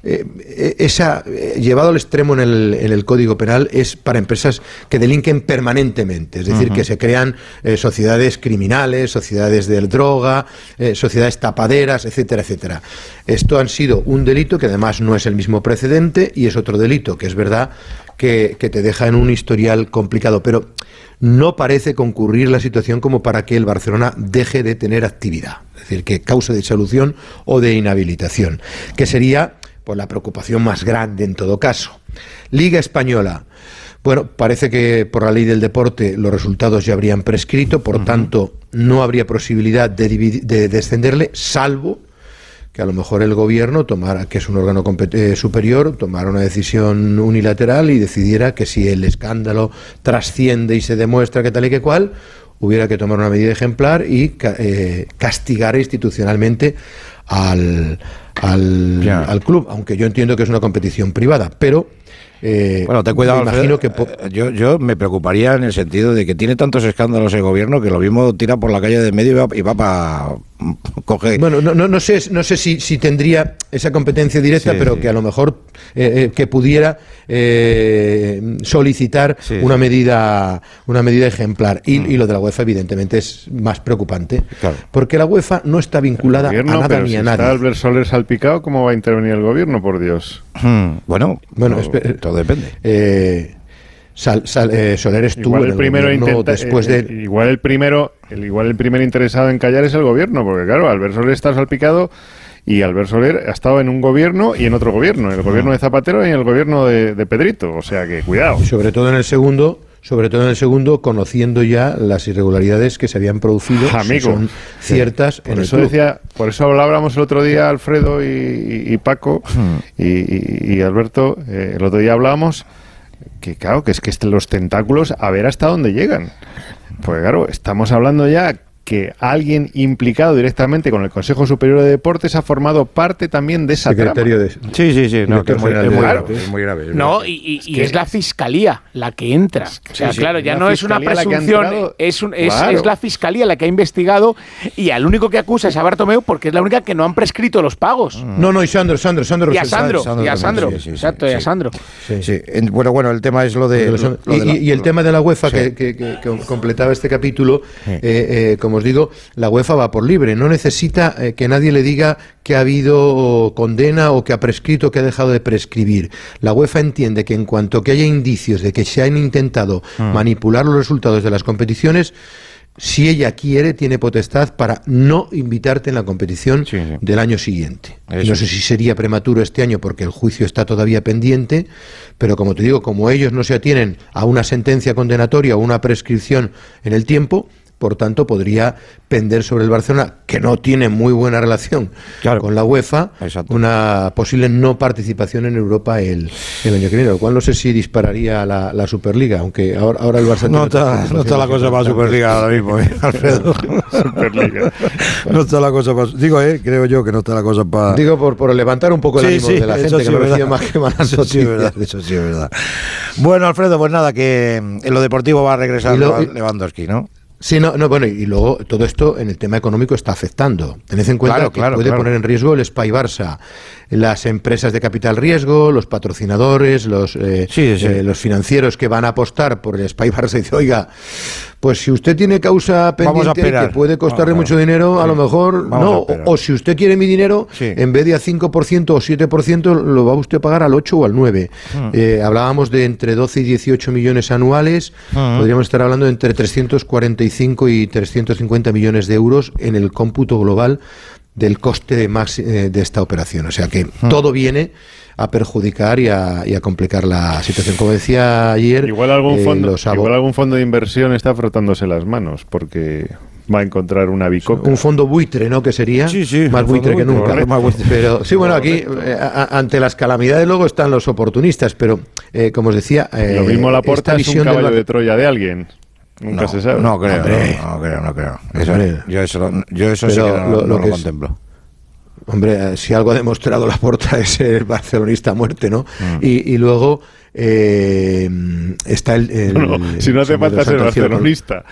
eh, esa eh, llevado al extremo en el, en el Código Penal es para empresas que delinquen permanentemente, es decir, que se crean eh, sociedades criminales, sociedades de droga, eh, sociedades tapaderas, etcétera, etcétera. Esto han sido un delito que además no es el mismo precedente y es otro delito que es verdad que, que te deja en un historial complicado, pero no parece concurrir la situación como para que el Barcelona deje de tener actividad, es decir, que cause de disolución o de inhabilitación, que sería pues la preocupación más grande en todo caso. Liga Española. Bueno, parece que por la ley del deporte los resultados ya habrían prescrito, por tanto no habría posibilidad de, de descenderle, salvo que a lo mejor el gobierno tomara, que es un órgano eh, superior, tomara una decisión unilateral y decidiera que si el escándalo trasciende y se demuestra que tal y que cual, hubiera que tomar una medida ejemplar y eh, castigar institucionalmente al, al, al club, aunque yo entiendo que es una competición privada, pero eh, Bueno, ten cuidado, me imagino que eh, yo, yo me preocuparía en el sentido de que tiene tantos escándalos el gobierno que lo mismo tira por la calle de medio y va, y va para Bueno, no, no, no sé, no sé si, si tendría esa competencia directa, Sí, pero sí. que a lo mejor eh, eh, que pudiera eh, solicitar una medida una medida ejemplar. Y, Mm. y lo de la UEFA, evidentemente, es más preocupante, porque la UEFA no está vinculada Gobierno, a nada pero ni si a está nadie. Albert Soler salpicado, ¿cómo va a intervenir el gobierno, por Dios? Hmm, Bueno, Bueno, todo depende. Eh, Sal- Sal- eh, Soler estuvo Igual en el primero gobierno intenta- después eh, de igual el primero, el, igual el primer interesado en callar es el gobierno, porque claro, Albert Soler está salpicado y Albert Soler ha estado en un gobierno y en otro gobierno, en el gobierno de Zapatero y en el gobierno de, de Pedrito, o sea que cuidado. sobre todo en el segundo sobre todo en el segundo conociendo ya las irregularidades que se habían producido Amigo, son ciertas Por en el eso club. decía, por eso hablábamos el otro día Alfredo y, y- y Paco y, y- y Alberto, eh, el otro día hablábamos que claro, que es que los tentáculos a ver hasta dónde llegan. Pues claro, estamos hablando ya que alguien implicado directamente con el Consejo Superior de Deportes ha formado parte también de esa Secretario trama. de- Sí, sí, sí, no, que es muy, es grave, es muy grave. No, y, y- y que- es la fiscalía la que entra. o sea, sí, sí, claro, ya la no es una presunción, entrado. es, un- es, Claro. es la fiscalía la que ha investigado y al único que acusa es a Bartomeu porque es la única que no han prescrito los pagos. No, no, y Sandro, Sandro, Sandro Y a. Sandro, Sandro y a Sandro. sí, Exacto, y a. Sandro. Sí, en- bueno, bueno, el tema es lo de. Porque lo son- lo de y, la- y- y el tema de la UEFA que, que- que- que completaba este capítulo, eh, eh, como como os digo, la UEFA va por libre. No necesita eh, que nadie le diga que ha habido condena o que ha prescrito o que ha dejado de prescribir. La UEFA entiende que en cuanto que haya indicios de que se han intentado Mm. manipular los resultados de las competiciones, si ella quiere, tiene potestad para no invitarte en la competición del año siguiente. Y Eso no sé si sería prematuro este año porque el juicio está todavía pendiente, pero como te digo, como ellos no se atienen a una sentencia condenatoria o una prescripción en el tiempo, por tanto podría pender sobre el Barcelona, que no tiene muy buena relación con la UEFA, una posible no participación en Europa el, el año que viene, lo cual no sé si dispararía la, la Superliga, aunque ahora, ahora el Barça... No está, no está la cosa para Superliga ahora mismo, ¿eh, Alfredo. Superliga. No está la cosa para. Digo, eh, creo yo que no está la cosa para. Digo, por, por levantar un poco el Sí, ánimo sí, de la gente, sí que no recibe más que malas Eso sí verdad, eso sí es verdad. Bueno, Alfredo, pues nada, que en lo deportivo va a regresar lo- Lewandowski, ¿no? Sí, no, no, bueno, y luego todo esto en el tema económico está afectando. Tened en cuenta Claro, que claro, puede claro. poner en riesgo el Spy Barça, las empresas de capital riesgo, los patrocinadores, los, eh, eh, los financieros que van a apostar por el Spy Barça y dice, oiga, pues si usted tiene causa pendiente que puede costarle Ah, mucho claro. dinero, a lo mejor Vamos no, o si usted quiere mi dinero, en vez de a 5% o 7%, lo va usted a pagar al 8 o al 9. Hmm. Eh, hablábamos de entre 12 y 18 millones anuales, Hmm. podríamos estar hablando de entre 345 y 350 millones de euros en el cómputo global del coste de, max- eh, de esta operación. O sea que Hmm. todo viene a perjudicar y a, y a complicar la situación. Como decía ayer, Igual algún, eh, fondo, igual algún fondo de inversión está frotándose las manos porque va a encontrar una bicoca. un fondo buitre, ¿no? Que sería más un buitre que nunca. Más buitre. Pero sí, bueno, aquí eh, ante las calamidades luego están los oportunistas, pero eh, como os decía, eh, Lo mismo la porta es un caballo de Troya de alguien. Nunca No, se sabe. No creo, no, no creo, no creo. Eso- yo eso, lo- yo eso sí que no lo- no lo lo, que es- contemplo. Hombre, eh, si algo ha demostrado la porta es el barcelonista a muerte, ¿no? Mm. Y, y luego eh, está el, el- No, si no hace falta ser barcelonista.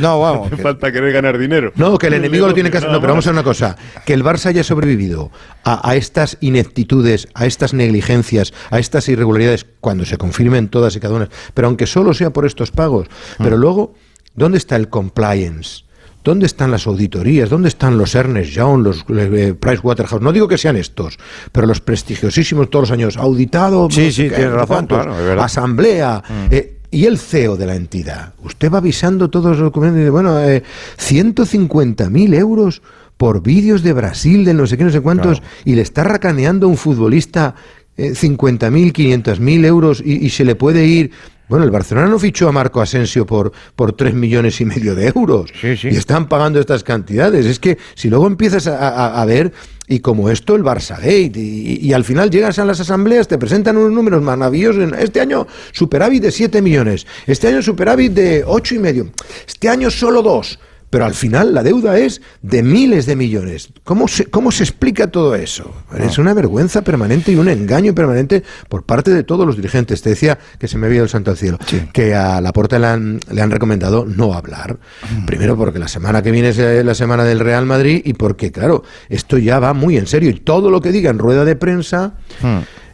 No, vamos. hace falta querer ganar dinero. No, que el enemigo lo tiene que hacer. No, pero vamos a una cosa. Que el Barça haya sobrevivido a, a estas ineptitudes, a estas negligencias, a estas irregularidades, cuando se confirmen todas y cada una. Pero aunque solo sea por estos pagos. Pero luego, ¿dónde está el compliance? ¿Dónde están las auditorías? ¿Dónde están los Ernest Young, los eh, Pricewaterhouse? No digo que sean estos, pero los prestigiosísimos todos los años. Auditado. Sí, sí, tienes razón, cuántos, claro. Asamblea. eh, y el CEO de la entidad. Usted va avisando todos los documentos y dice, bueno, eh, 150.000 euros por vídeos de Brasil, de no sé qué, no sé cuántos, y le está racaneando a un futbolista eh, 50.000, 500.000 euros y, y se le puede ir... Bueno, el Barcelona no fichó a Marco Asensio por, por 3 millones y medio de euros. Y están pagando estas cantidades. Es que si luego empiezas a, a- a ver, y como esto, el Barça Gate, y, y al final llegas a las asambleas, te presentan unos números maravillosos. Este año superávit de 7 millones, este año superávit de 8 y medio, este año solo 2. Pero al final la deuda es de miles de millones. ¿Cómo se, cómo se explica todo eso? Es una vergüenza permanente y un engaño permanente por parte de todos los dirigentes. Te decía que se me había ido el santo al cielo, que a Laporta le han, le han recomendado no hablar. Primero porque la semana que viene es eh, la semana del Real Madrid y porque, claro, esto ya va muy en serio y todo lo que diga en rueda de prensa...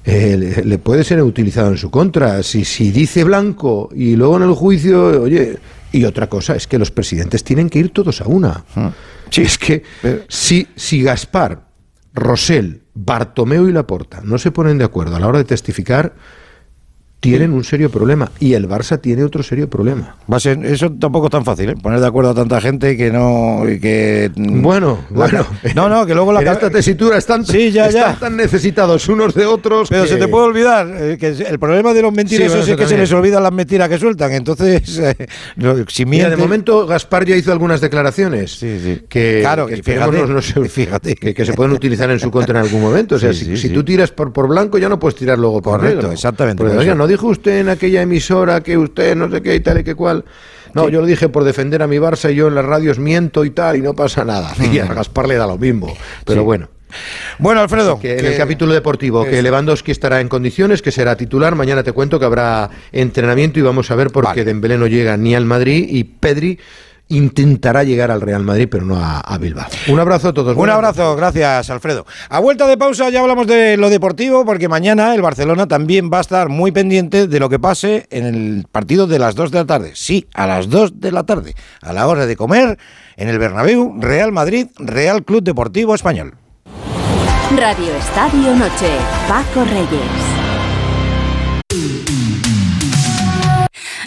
eh, le, le puede ser utilizado en su contra. Si, si dice blanco y luego en el juicio, oye, y otra cosa es que los presidentes tienen que ir todos a una. Sí, es que si, si Gaspar, Rosell, Bartomeu y Laporta no se ponen de acuerdo a la hora de testificar, tienen un serio problema. Y el Barça tiene otro serio problema. Va a ser, eso tampoco es tan fácil, ¿eh? Poner de acuerdo a tanta gente que no. que, mm, Bueno, la- bueno. No, no, que luego la. En esta tesitura están, Sí, ya, están ya. tan necesitados unos de otros. Pero que- se te puede olvidar eh, que el problema de los mentirosos Sí, bueno, es que se les olvidan las mentiras que sueltan. Entonces, eh, si Mira, de momento Gaspar ya hizo algunas declaraciones que, Claro, que fíjate, no- Que, que se pueden utilizar en su contra en algún momento. O sea, Sí, si, sí, si sí. tú tiras por, por blanco ya no puedes tirar luego por Correcto, negro. exactamente, Porque, por oiga, eso. no dijo usted en aquella emisora que usted no sé qué y tal y que cual. No, yo lo dije por defender a mi Barça y yo en las radios miento y tal y no pasa nada. Y a Gaspar le da lo mismo. Pero Sí. bueno. Bueno, Alfredo. Que en que- el capítulo deportivo, que. Lewandowski estará en condiciones, que será titular. Mañana te cuento que habrá entrenamiento y vamos a ver por qué Dembélé no llega ni al Madrid y Pedri intentará llegar al Real Madrid, pero no a, a Bilbao. Un abrazo a todos. Un Buenas abrazo, gracias Alfredo. A vuelta de pausa ya hablamos de lo deportivo, porque mañana el Barcelona también va a estar muy pendiente de lo que pase en el partido de las 2 de la tarde. Sí, a las 2 de la tarde, a la hora de comer, en el Bernabéu, Real Madrid, Real Club Deportivo Español. Radio Estadio Noche. Paco Reyes.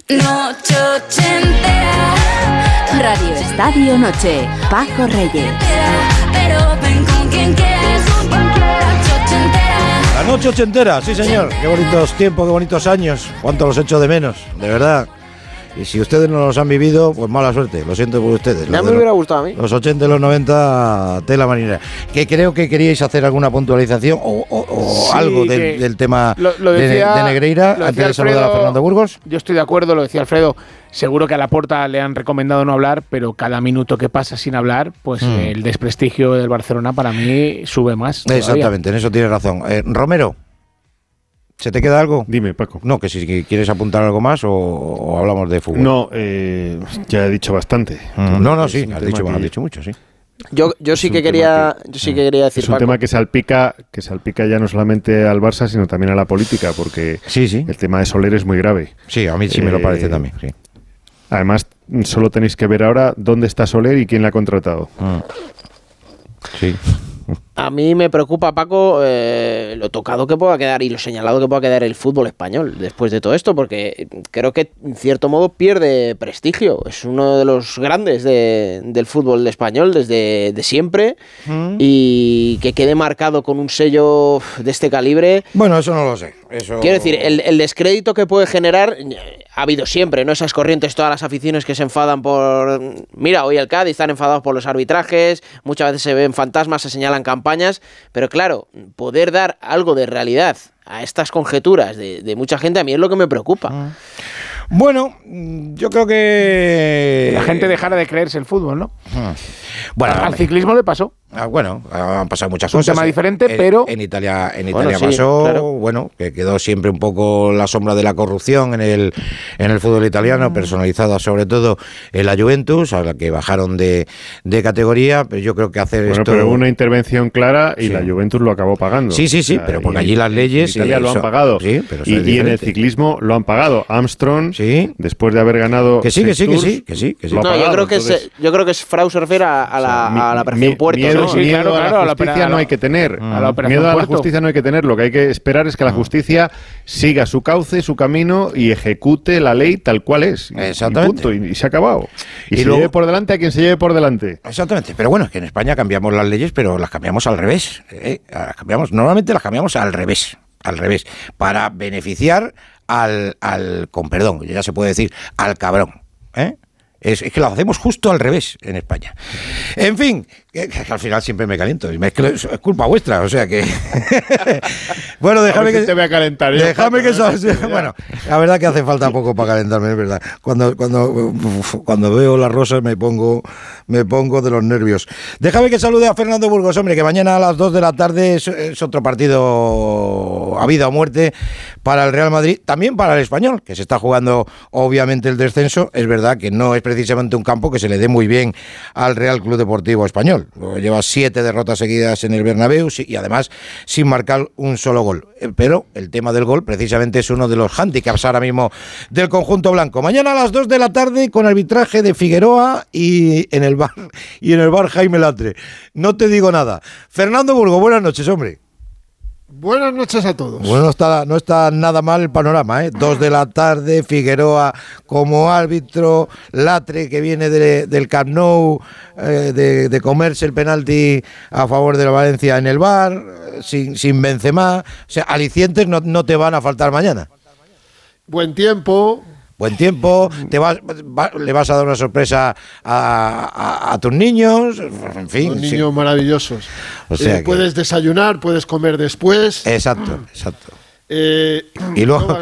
Noche ochentera, Radio Estadio Noche. Paco Reyes. La noche ochentera, sí señor. Qué bonitos tiempos, qué bonitos años. Cuánto los echo de menos, de verdad. Y si ustedes no los han vivido, pues mala suerte. Lo siento por ustedes. Ya me hubiera los- gustado a mí. Los 80 y los 90, tela marinera. Que creo que queríais hacer alguna puntualización o, o- o Sí, algo del, tema lo- lo de- decía- de, Negreira lo antes de saludar a Fernando Burgos. Yo estoy de acuerdo, lo decía Alfredo. Seguro que a la porta le han recomendado no hablar, pero cada minuto que pasa sin hablar, pues Mm. eh, el desprestigio del Barcelona para mí sube más. todavía. Exactamente, en eso tienes razón. Eh, Romero, ¿se te queda algo? Dime, Paco. No, que si quieres apuntar algo más o, o hablamos de fútbol. No, eh, ya he dicho bastante. Mm, no, no, sí, has dicho, que- has dicho mucho, sí. Yo, yo sí que quería, que- yo sí que quería decir Es un Paco, tema que salpica, que salpica ya no solamente al Barça, sino también a la política, porque Sí, sí. el tema de Soler es muy grave. Sí, a mí sí me lo Eh, parece también, sí. Además, solo tenéis que ver ahora dónde está Soler y quién la ha contratado. Sí. A mí me preocupa, Paco, eh, lo tocado que pueda quedar y lo señalado que pueda quedar el fútbol español después de todo esto, porque creo que en cierto modo pierde prestigio. Es uno de los grandes de- del fútbol español desde de siempre y que quede marcado con un sello de este calibre. Bueno, eso no lo sé. Eso... Quiero decir, el, el descrédito que puede generar ha habido siempre, ¿no? Esas corrientes, todas las aficiones que se enfadan por. Mira, hoy el Cádiz están enfadados por los arbitrajes, muchas veces se ven fantasmas, se señalan campañas, pero claro, poder dar algo de realidad a estas conjeturas de, de mucha gente a mí es lo que me preocupa. Bueno, mm, yo creo que... La gente dejara de creerse el fútbol, ¿no? Bueno, Al ciclismo le pasó. Ah, bueno, han pasado muchas Es un cosas. tema diferente, En- pero- En Italia, en Bueno, Italia sí, pasó, claro. bueno, que quedó siempre un poco la sombra de la corrupción en el, en el fútbol italiano, Mm. personalizada sobre todo en la Juventus, a la que bajaron de, de categoría, pero yo creo que hacer Bueno, esto... pero hubo una intervención clara y Sí. la Juventus lo acabó pagando. Sí, sí, sí, O sea, pero porque allí las en leyes, Italia eh, lo han pagado. sí, pero y, y en el ciclismo lo han pagado. Armstrong, Sí. después de haber ganado. Que sí, que sí, que sí, que sí, que sí. No, yo creo que Entonces, se- yo creo que es Frau se refiere a, a la, a la operación mi- Puerto. Miedo, ¿no? Sí, miedo claro, a la claro, a la justicia no hay que tener. a la operación miedo a la Puerto. justicia no hay que tener. Lo que hay que esperar es que la justicia siga su cauce, su camino y ejecute la ley tal cual es. Exactamente. Y, punto, y- y se ha acabado. Y, Y se luego- lleve por delante a quien se lleve por delante. Exactamente, pero bueno, es que en España cambiamos las leyes, pero las cambiamos al revés. ¿eh? Las cambiamos, normalmente las cambiamos al revés, al revés, para beneficiar al, al con perdón, ya se puede decir, al cabrón. ¿eh? Es, es que lo hacemos justo al revés en España. En fin, que, que al final siempre me caliento. y Es, culpa vuestra, o sea que. bueno, déjame si que. te voy a calentar Déjame que. sa- Bueno, la verdad que hace falta poco para calentarme, es verdad. Cuando, cuando, cuando veo las rosas me pongo, me pongo de los nervios. Déjame que salude a Fernando Burgos, hombre, que mañana a las 2 de la tarde es, es otro partido a vida o muerte para el Real Madrid, también para el español, que se está jugando obviamente el descenso. Es verdad que no es precisamente un campo que se le dé muy bien al Real Club Deportivo Español. Lleva siete derrotas seguidas en el Bernabéu y además sin marcar un solo gol. Eh, Pero el tema del gol precisamente es uno de los handicaps ahora mismo del conjunto blanco. Mañana a las 2 de la tarde con arbitraje de Figueroa y en el bar y en el bar Jaime Latre. No te digo nada. Fernando Burgo, buenas noches, hombre. Buenas noches a todos. Bueno, no está, no está nada mal el panorama, ¿eh? Dos de la tarde, Figueroa como árbitro, Latre que viene de- del Camp Nou, eh, de, de comerse el penalti a favor de la Valencia en el bar, sin, sin Benzema. O sea, alicientes no, no te van a faltar mañana. Buen tiempo. Buen tiempo, te vas, va- le vas a dar una sorpresa a, a- a tus niños, en fin. Los sí. niños maravillosos. O sea Eh, que- Puedes desayunar, puedes comer después. Exacto, exacto. Eh, Y luego,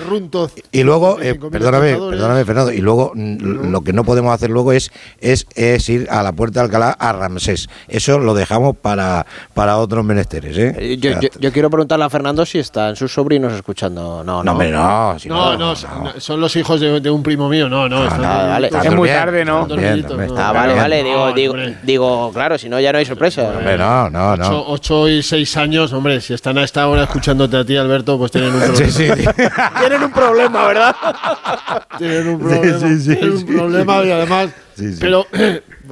y luego eh, 55.000 perdóname, perdóname, Fernando, y luego lo que no podemos hacer luego es, es, es ir a la puerta de Alcalá a Ramsés. Eso lo dejamos para, para otros menesteres, ¿eh? Yo, yo- yo quiero preguntarle a Fernando si están sus sobrinos escuchando. No, no. No, hombre, no. si No, no, son- son los hijos de, de un primo mío, no, no. están Ah, vale. Es muy tarde, ¿no? Bien, no. Ah, vale, vale. Digo, digo, digo, claro, si no ya no hay sorpresa. Hombre, no, no, no. Ocho, ocho y seis años, hombre, si están a esta hora escuchándote a ti, Alberto, pues tienen un problema. Sí, sí, sí. Tienen un problema, ¿verdad? Tienen un problema. sí, sí, tienen un sí. problema y además. Sí, sí. Pero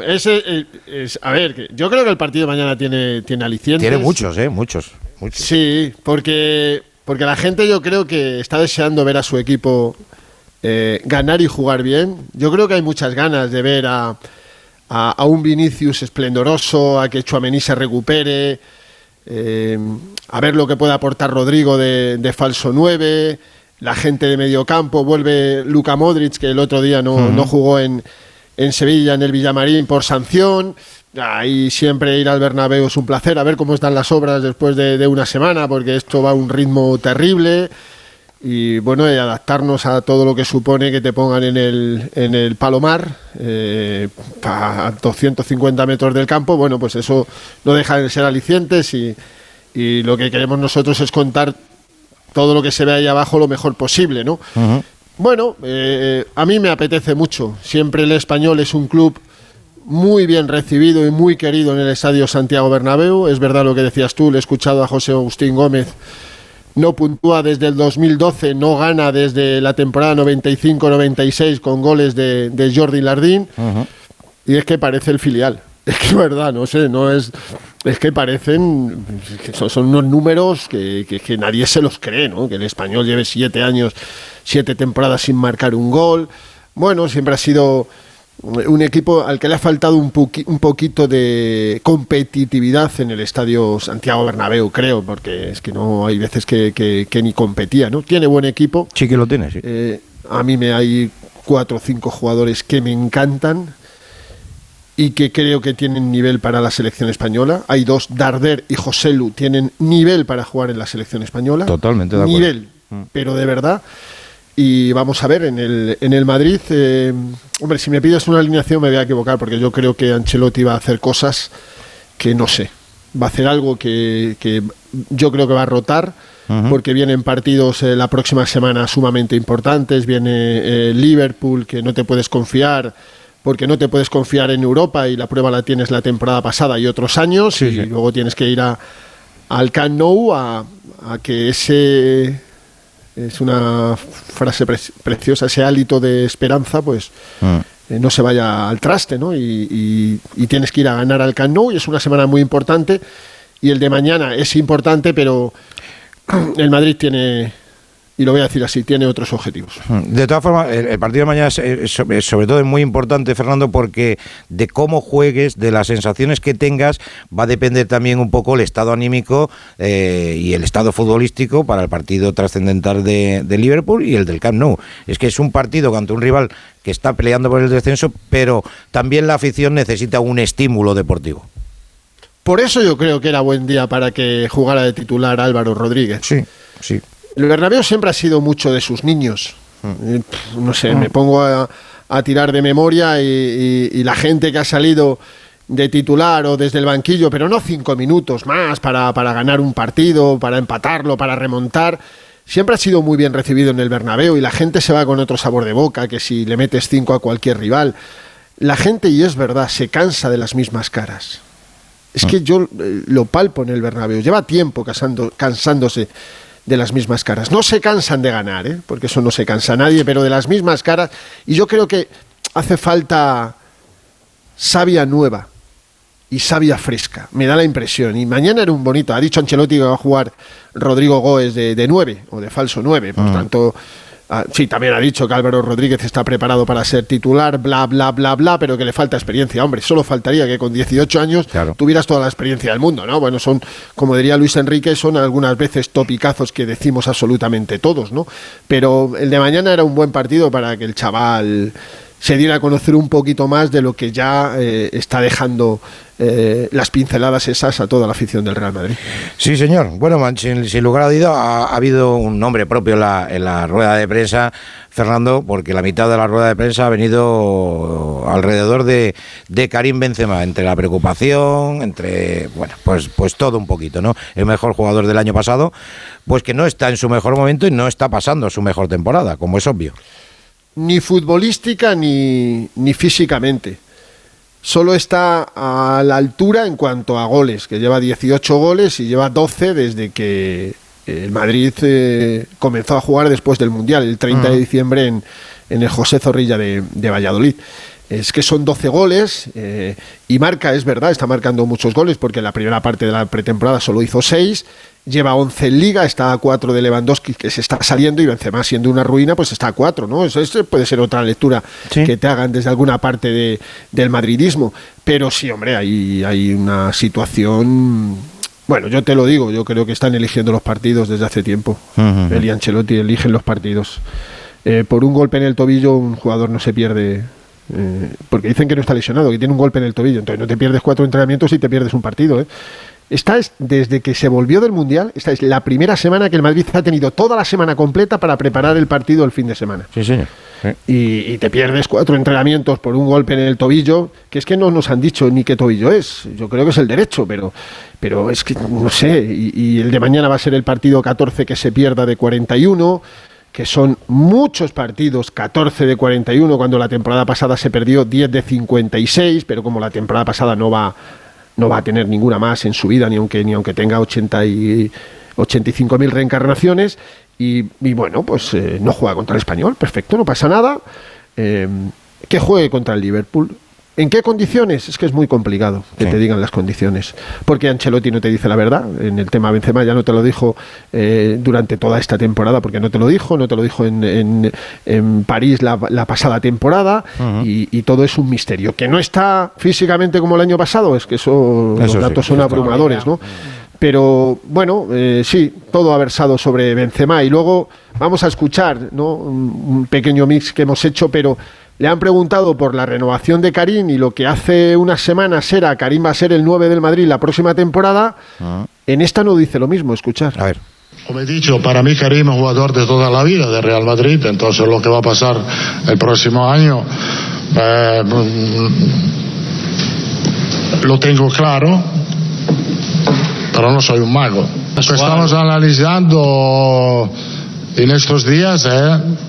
ese eh, es, a ver, que yo creo que el partido de mañana tiene, tiene alicientes. Tiene muchos, ¿eh? Muchos. muchos. Sí, porque, porque la gente yo creo que está deseando ver a su equipo eh, ganar y jugar bien. Yo creo que hay muchas ganas de ver a, a, a un Vinicius esplendoroso, a que Chuamení se recupere, eh, a ver lo que puede aportar Rodrigo de, de falso 9, la gente de medio campo, vuelve Luka Modric, que el otro día no, no jugó en, en Sevilla, en el Villamarín, por sanción. Ahí siempre ir al Bernabéu es un placer, a ver cómo están las obras después de, de una semana, porque esto va a un ritmo terrible. Y bueno, y adaptarnos a todo lo que supone que te pongan en el, en el Palomar, eh, a 250 metros del campo. Bueno, pues eso no deja de ser alicientes y, y lo que queremos nosotros es contar todo lo que se ve ahí abajo lo mejor posible, ¿no? Bueno, eh, a mí me apetece mucho. Siempre el español es un club muy bien recibido y muy querido en el Estadio Santiago Bernabéu. Es verdad lo que decías tú, le he escuchado a José Agustín Gómez. No puntúa desde el 2012, no gana desde la temporada 95-96 con goles de, de Jordi Lardín. Y es que parece el filial. Es que es verdad, no sé, no es. Es que parecen. son unos números que, que- que nadie se los cree, ¿no? Que el español lleve siete años, siete temporadas sin marcar un gol. Bueno, siempre ha sido un equipo al que le ha faltado un, poqui- un poquito de competitividad en el estadio Santiago Bernabéu, creo, porque es que no hay veces que, que- que ni competía, ¿no? Tiene buen equipo. Sí que lo tiene, sí. Eh, a mí me hay cuatro o cinco jugadores que me encantan y que creo que tienen nivel para la selección española. Hay dos, Darder y Joselu, tienen nivel para jugar en la selección española. Totalmente de acuerdo. Nivel, pero de verdad. Y vamos a ver, en el, en el Madrid, eh, hombre, si me pides una alineación me voy a equivocar porque yo creo que Ancelotti va a hacer cosas que no sé. Va a hacer algo que, que yo creo que va a rotar porque vienen partidos eh, la próxima semana sumamente importantes. Viene eh, Liverpool, que no te puedes confiar porque no te puedes confiar en Europa y la prueba la tienes la temporada pasada y otros años y luego tienes que ir a, al Camp Nou a, a que ese es una frase pre- preciosa, ese hálito de esperanza, pues eh, no se vaya al traste, ¿no? Y, y- y tienes que ir a ganar al Camp Nou y es una semana muy importante y el de mañana es importante, pero el Madrid tiene, y lo voy a decir así, tiene otros objetivos. De todas formas, el, el partido de mañana es, es sobre todo es muy importante, Fernando, porque de cómo juegues, de las sensaciones que tengas, va a depender también un poco el estado anímico eh, y el estado futbolístico para el partido trascendental de, de Liverpool y el del Camp Nou. Es que es un partido ante un rival que está peleando por el descenso, pero también la afición necesita un estímulo deportivo. Por eso yo creo que era buen día para que jugara de titular Álvaro Rodríguez. Sí, sí. El Bernabéu siempre ha sido mucho de sus niños. Eh, pf, No sé, me pongo a, a tirar de memoria y, y- y la gente que ha salido de titular o desde el banquillo, pero no cinco minutos más para, para ganar un partido, para empatarlo, para remontar. Siempre ha sido muy bien recibido en el Bernabéu y la gente se va con otro sabor de boca que si le metes cinco a cualquier rival. La gente, y es verdad, se cansa de las mismas caras. Es que yo eh, lo palpo en el Bernabéu. Lleva tiempo casando- cansándose de las mismas caras. No se cansan de ganar, ¿eh? porque eso no se cansa nadie, pero de las mismas caras. Y yo creo que hace falta savia nueva y savia fresca. Me da la impresión. Y mañana era un bonito. Ha dicho Ancelotti que va a jugar Rodrigo Goes de, de 9 o de falso 9. Por tanto, ah, sí, también ha dicho que Álvaro Rodríguez está preparado para ser titular, bla, bla, bla, bla, pero que le falta experiencia. Hombre, solo faltaría que con 18 años tuvieras toda la experiencia del mundo, ¿no? Bueno, son, como diría Luis Enrique, son algunas veces topicazos que decimos absolutamente todos, ¿no? Pero el de mañana era un buen partido para que el chaval se diera a conocer un poquito más de lo que ya eh, está dejando eh, las pinceladas esas a toda la afición del Real Madrid. Sí, señor. Bueno, sin, sin lugar a duda, ha, ha habido un nombre propio en la, en la rueda de prensa, Fernando, porque la mitad de la rueda de prensa ha venido alrededor de, de Karim Benzema, entre la preocupación, entre, bueno, pues, pues todo un poquito, ¿no? El mejor jugador del año pasado, pues que no está en su mejor momento y no está pasando su mejor temporada, como es obvio. Ni futbolística ni, ni físicamente. Solo está a la altura en cuanto a goles, que lleva 18 goles y lleva 12 desde que el Madrid eh, comenzó a jugar después del Mundial, el 30 de diciembre en, en el José Zorrilla de, de Valladolid. Es que son 12 goles eh, y marca, es verdad, está marcando muchos goles porque en la primera parte de la pretemporada solo hizo 6, lleva 11 en Liga, está a 4 de Lewandowski que se está saliendo y Benzema siendo una ruina pues está a 4, ¿no? Eso, eso puede ser otra lectura que te hagan desde alguna parte de- del madridismo, pero sí, hombre, hay, hay una situación... Bueno, yo te lo digo, yo creo que están eligiendo los partidos desde hace tiempo. Él y Ancelotti eligen los partidos. Eh, por un golpe en el tobillo un jugador no se pierde eh, porque dicen que no está lesionado, que tiene un golpe en el tobillo. Entonces no te pierdes cuatro entrenamientos y te pierdes un partido. ¿eh? Esta es, desde que se volvió del Mundial, esta es la primera semana que el Madrid ha tenido toda la semana completa para preparar el partido el fin de semana. Sí, señor. Y, y te pierdes cuatro entrenamientos por un golpe en el tobillo, que es que no nos han dicho ni qué tobillo es. Yo creo que es el derecho, pero, pero es que no sé. Y, y el de mañana va a ser el partido 14 que se pierda de 41 que son muchos partidos, 14 de 41, cuando la temporada pasada se perdió 10 de 56, pero como la temporada pasada no va, no va a tener ninguna más en su vida, ni aunque, ni aunque tenga 80 y 85.000 reencarnaciones, y, bueno, pues eh, no juega contra el español, perfecto, no pasa nada. Eh, que juegue contra el Liverpool. ¿En qué condiciones? Es que es muy complicado que Sí. te digan las condiciones. Porque Ancelotti no te dice la verdad. En el tema Benzema ya no te lo dijo eh, durante toda esta temporada, porque no te lo dijo, no te lo dijo en, en- en París la, la pasada temporada, y, y todo es un misterio. Que no está físicamente como el año pasado, es que eso, Eso los sí, datos son abrumadores, ¿no? Pero bueno, eh, sí, todo ha versado sobre Benzema y luego vamos a escuchar ¿no? un pequeño mix que hemos hecho, pero le han preguntado por la renovación de Karim y lo que hace unas semanas era Karim va a ser el 9 del Madrid la próxima temporada. En esta no dice lo mismo, escuchar. A ver. Como he dicho, para mí Karim es jugador de toda la vida de Real Madrid, entonces lo que va a pasar el próximo año eh, lo tengo claro, pero no soy un mago. Lo que estamos analizando en estos días es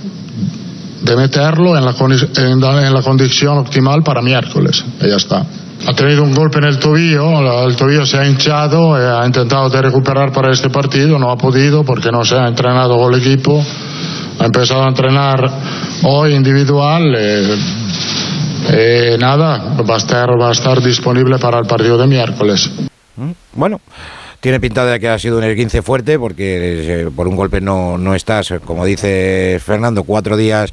de meterlo en la, en en la condición optimal para miércoles, y ya está. Ha tenido un golpe en el tobillo, el tobillo se ha hinchado, eh, ha intentado de recuperar para este partido, no ha podido porque no se ha entrenado con el equipo, ha empezado a entrenar hoy individual, eh, eh, nada, va a, estar, va a estar disponible para el partido de miércoles. Mm, Bueno, tiene pinta de que ha sido un esguince fuerte porque eh, por un golpe no, no estás, como dice Fernando, cuatro días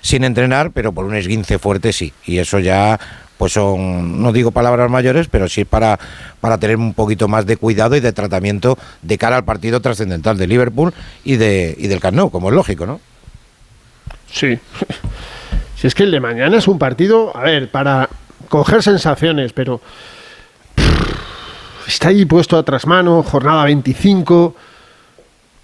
sin entrenar, pero por un esguince fuerte sí. Y eso ya, pues son, no digo palabras mayores, pero sí para, para tener un poquito más de cuidado y de tratamiento de cara al partido trascendental de Liverpool y, de, y del Camp como es lógico, ¿no? Sí. Si es que el de mañana es un partido, a ver, para coger sensaciones, pero está ahí puesto a trasmano, jornada 25.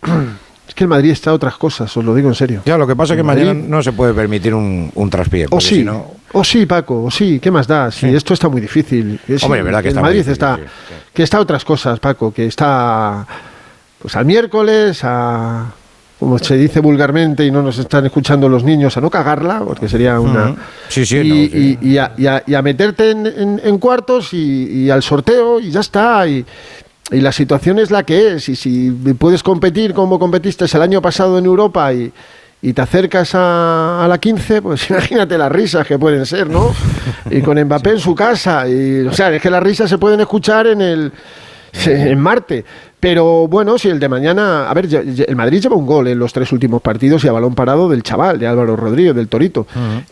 Es que el Madrid está a otras cosas, os lo digo en serio. Ya, lo que pasa es que El Madrid- mañana no se puede permitir un, un traspié. O porque sí, o sí, Paco, o sí, ¿qué más da? Si esto está muy difícil. Es- Hombre, es verdad que el está Madrid difícil, está, sí, que está a otras cosas, Paco, que está pues al miércoles, a como se dice vulgarmente y no nos están escuchando los niños, a no cagarla, porque sería una... Sí, sí, y, no, sí. y- y a, y a- y a meterte en, en- en cuartos y, al sorteo y ya está. Y, y la situación es la que es. Y si puedes competir como competiste el año pasado en Europa y, y te acercas a, a la 15, pues imagínate las risas que pueden ser, ¿no? Y con Mbappé en su casa. Y, o sea, es que las risas se pueden escuchar en el en Marte. Pero bueno, si el de mañana. A ver, el Madrid lleva un gol en los tres últimos partidos y a balón parado del chaval, de Álvaro Rodríguez, del Torito.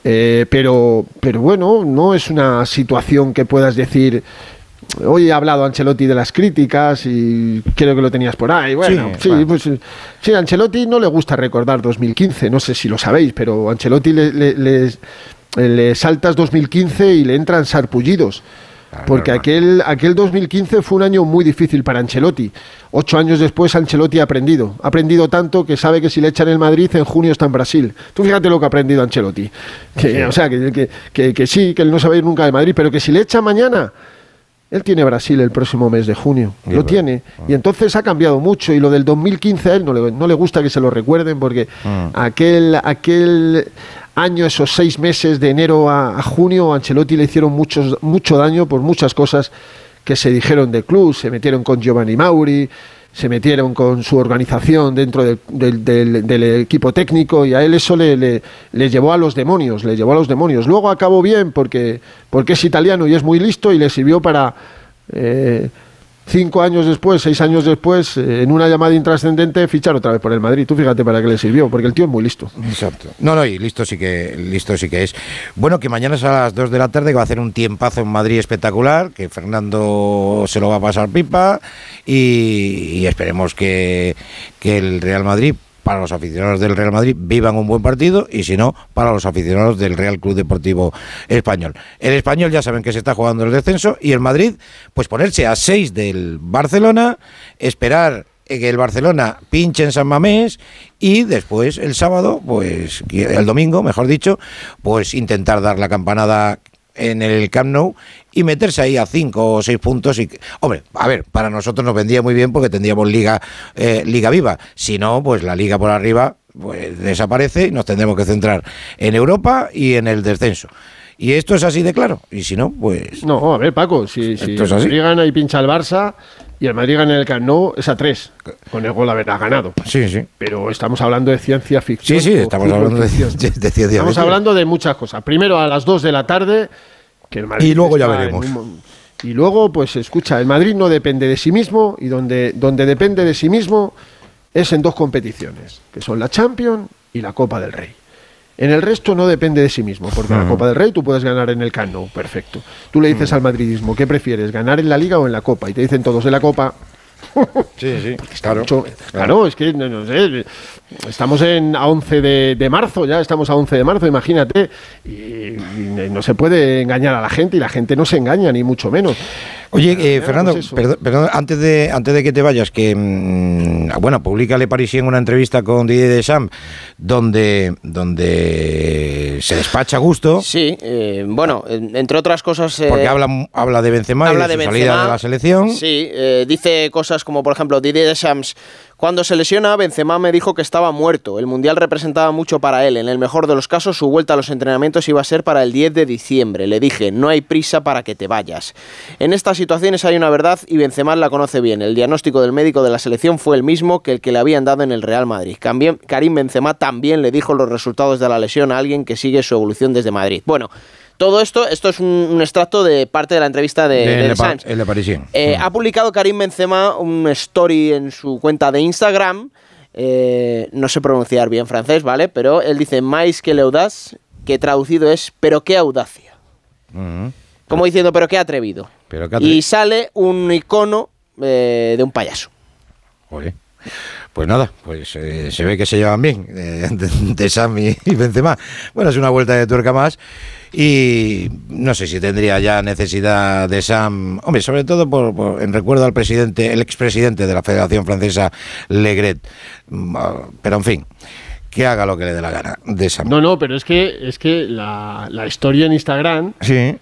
Eh, pero, pero bueno, no es una situación que puedas decir. Hoy ha hablado Ancelotti de las críticas y creo que lo tenías por ahí. Bueno, Sí, sí, pues sí, Ancelotti no le gusta recordar 2015, no sé si lo sabéis, pero Ancelotti le- le- les- le saltas 2015 y le entran sarpullidos. Porque aquel, aquel 2015 fue un año muy difícil para Ancelotti. Ocho años después Ancelotti ha aprendido. Ha aprendido tanto que sabe que si le echan el Madrid, en junio está en Brasil. Tú fíjate lo que ha aprendido Ancelotti. Que, O sea, que, que- que- que sí, que él no se va a ir nunca de Madrid, pero que si le echan mañana, él tiene Brasil el próximo mes de junio. Lo bueno, tiene. Y entonces ha cambiado mucho. Y lo del 2015 a él no le, no le gusta que se lo recuerden porque Mm. aquel, aquel año, esos seis meses de enero a, junio, Ancelotti le hicieron muchos, mucho daño por muchas cosas que se dijeron del club. Se metieron con Giovanni Mauri, se metieron con su organización dentro del, equipo técnico y a él eso le llevó a los demonios, le llevó a los demonios. Luego acabó bien porque, porque es italiano y es muy listo y le sirvió para... eh, cinco años después, seis años después, eh, en una llamada intrascendente, fichar otra vez por el Madrid. Tú fíjate para qué le sirvió, porque el tío es muy listo. Exacto. No, no, y listo sí que listo sí que es. Bueno, que mañana es a las 2 de la tarde que va a hacer un tiempazo en Madrid espectacular, que Fernando se lo va a pasar pipa y, y esperemos que, que el Real Madrid para los aficionados del Real Madrid vivan un buen partido y si no, para los aficionados del Real Club Deportivo Español. El español ya saben que se está jugando el descenso y el Madrid, pues ponerse a 6 del Barcelona, esperar eh, que el Barcelona pinche en San Mamés y después el sábado, pues el domingo, mejor dicho, pues intentar dar la campanada en el Camp Nou y meterse ahí a cinco o seis puntos y hombre a ver para nosotros nos vendría muy bien porque tendríamos liga eh, liga viva. Si no pues la liga por arriba pues desaparece y nos tendremos que centrar en Europa y en el descenso. Y esto es así de claro. Y si no pues No, a ver, Paco, si, si es el así. Gana y pincha al Barça y el Madrid gana en el Camp Nou, es a tres. Con el gol habrá ganado. Sí, sí. Pero estamos hablando de ciencia ficción. sí sí estamos hablando de, ciencia Estamos ficción. hablando de muchas cosas. Primero a las 2 de la tarde, que el Madrid Y luego ya veremos. un y luego, pues escucha, el Madrid no depende de sí mismo y donde, donde depende de sí mismo es en dos competiciones, que son la Champions y la Copa del Rey. En el resto no depende de sí mismo, porque la Ujú. Copa del Rey tú puedes ganar en el Camp Nou, perfecto. Tú le dices al madridismo, ¿qué prefieres, ganar en la Liga o en la Copa? Y te dicen todos de la Copa. sí sí claro Mucho- claro, es que no, no sé, estamos en, a 11 de, de marzo, ya estamos a 11 de marzo, imagínate, y, y no se puede engañar a la gente y la gente no se engaña, ni mucho menos. Oye, eh, Fernando, pues perdón, perdón, antes de antes de que te vayas, que mm, bueno, publica Le Parisien una entrevista con Didier Deschamps donde donde se despacha a gusto Sí, eh, bueno, en- entre otras cosas... eh, porque habla habla de Benzema habla y de, de su salida Benzema. de la selección. Sí, eh, dice cosas como, por ejemplo, Didier Deschamps. Cuando se lesiona, Benzema me dijo que estaba muerto. El Mundial representaba mucho para él. En el mejor de los casos, su vuelta a los entrenamientos iba a ser para el 10 de diciembre. Le dije, no hay prisa para que te vayas. En estas situaciones hay una verdad y Benzema la conoce bien. El diagnóstico del médico de la selección fue el mismo que el que le habían dado en el Real Madrid. Karim Benzema también le dijo los resultados de la lesión a alguien que sigue su evolución desde Madrid. Bueno, todo esto, esto es un, un extracto de parte de la entrevista de, de de Le, el Le Parisien. Eh, Ha publicado Karim Benzema un story en su cuenta de Instagram. eh, no sé pronunciar bien francés, ¿vale? Pero él dice más que l'audace, que traducido es pero qué audacia. Como diciendo, pero qué atrevido. Pero qué atrevido. Y sale un icono eh, de un payaso. Oye, Pues nada, pues eh, se ve que se llevan bien eh, de, de Sam y, Benzema. Bueno, es una vuelta de tuerca más y no sé si tendría ya necesidad de Sam, hombre, sobre todo por, por- en recuerdo al presidente, el expresidente de la Federación Francesa, Legret. Mm, ah, Pero en fin, que haga lo que le dé la gana de Sam. No, no, pero es que, es que la, la historia en Instagram Sí,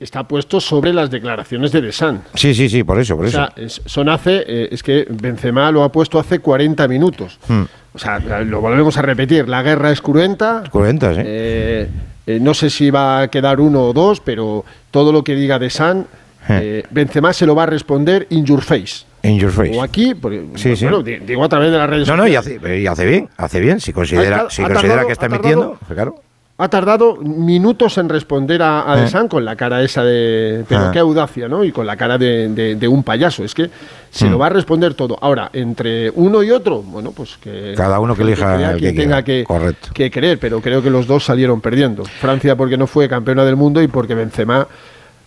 está puesto sobre las declaraciones de Desan. sí, sí, sí, por eso, por O eso. sea, es- son hace, eh, es que Benzema lo ha puesto hace 40 minutos. Hmm. O sea, lo volvemos a repetir, la guerra es cruenta. Cruenta, sí. Eh, eh, no sé si va a quedar uno o dos, pero todo lo que diga de San, eh, Benzema se lo va a responder in your face. In your face. O aquí, porque, Sí, sí. bueno, di- digo a través de las redes No, no, y hace, y hace bien, hace bien. Si considera, Ha- si ha considera tardado- que está emitiendo, pues claro. Ha tardado minutos en responder a, a Eh. De San con la cara esa de. Pero Ah. qué audacia, ¿no? Y con la cara de, de- de un payaso. Es que se Hmm. lo va a responder todo. Ahora, entre uno y otro, bueno, pues que. Cada uno que elija crea el quien que tenga que, Correcto. que creer, pero creo que los dos salieron perdiendo. Francia porque no fue campeona del mundo y porque Benzema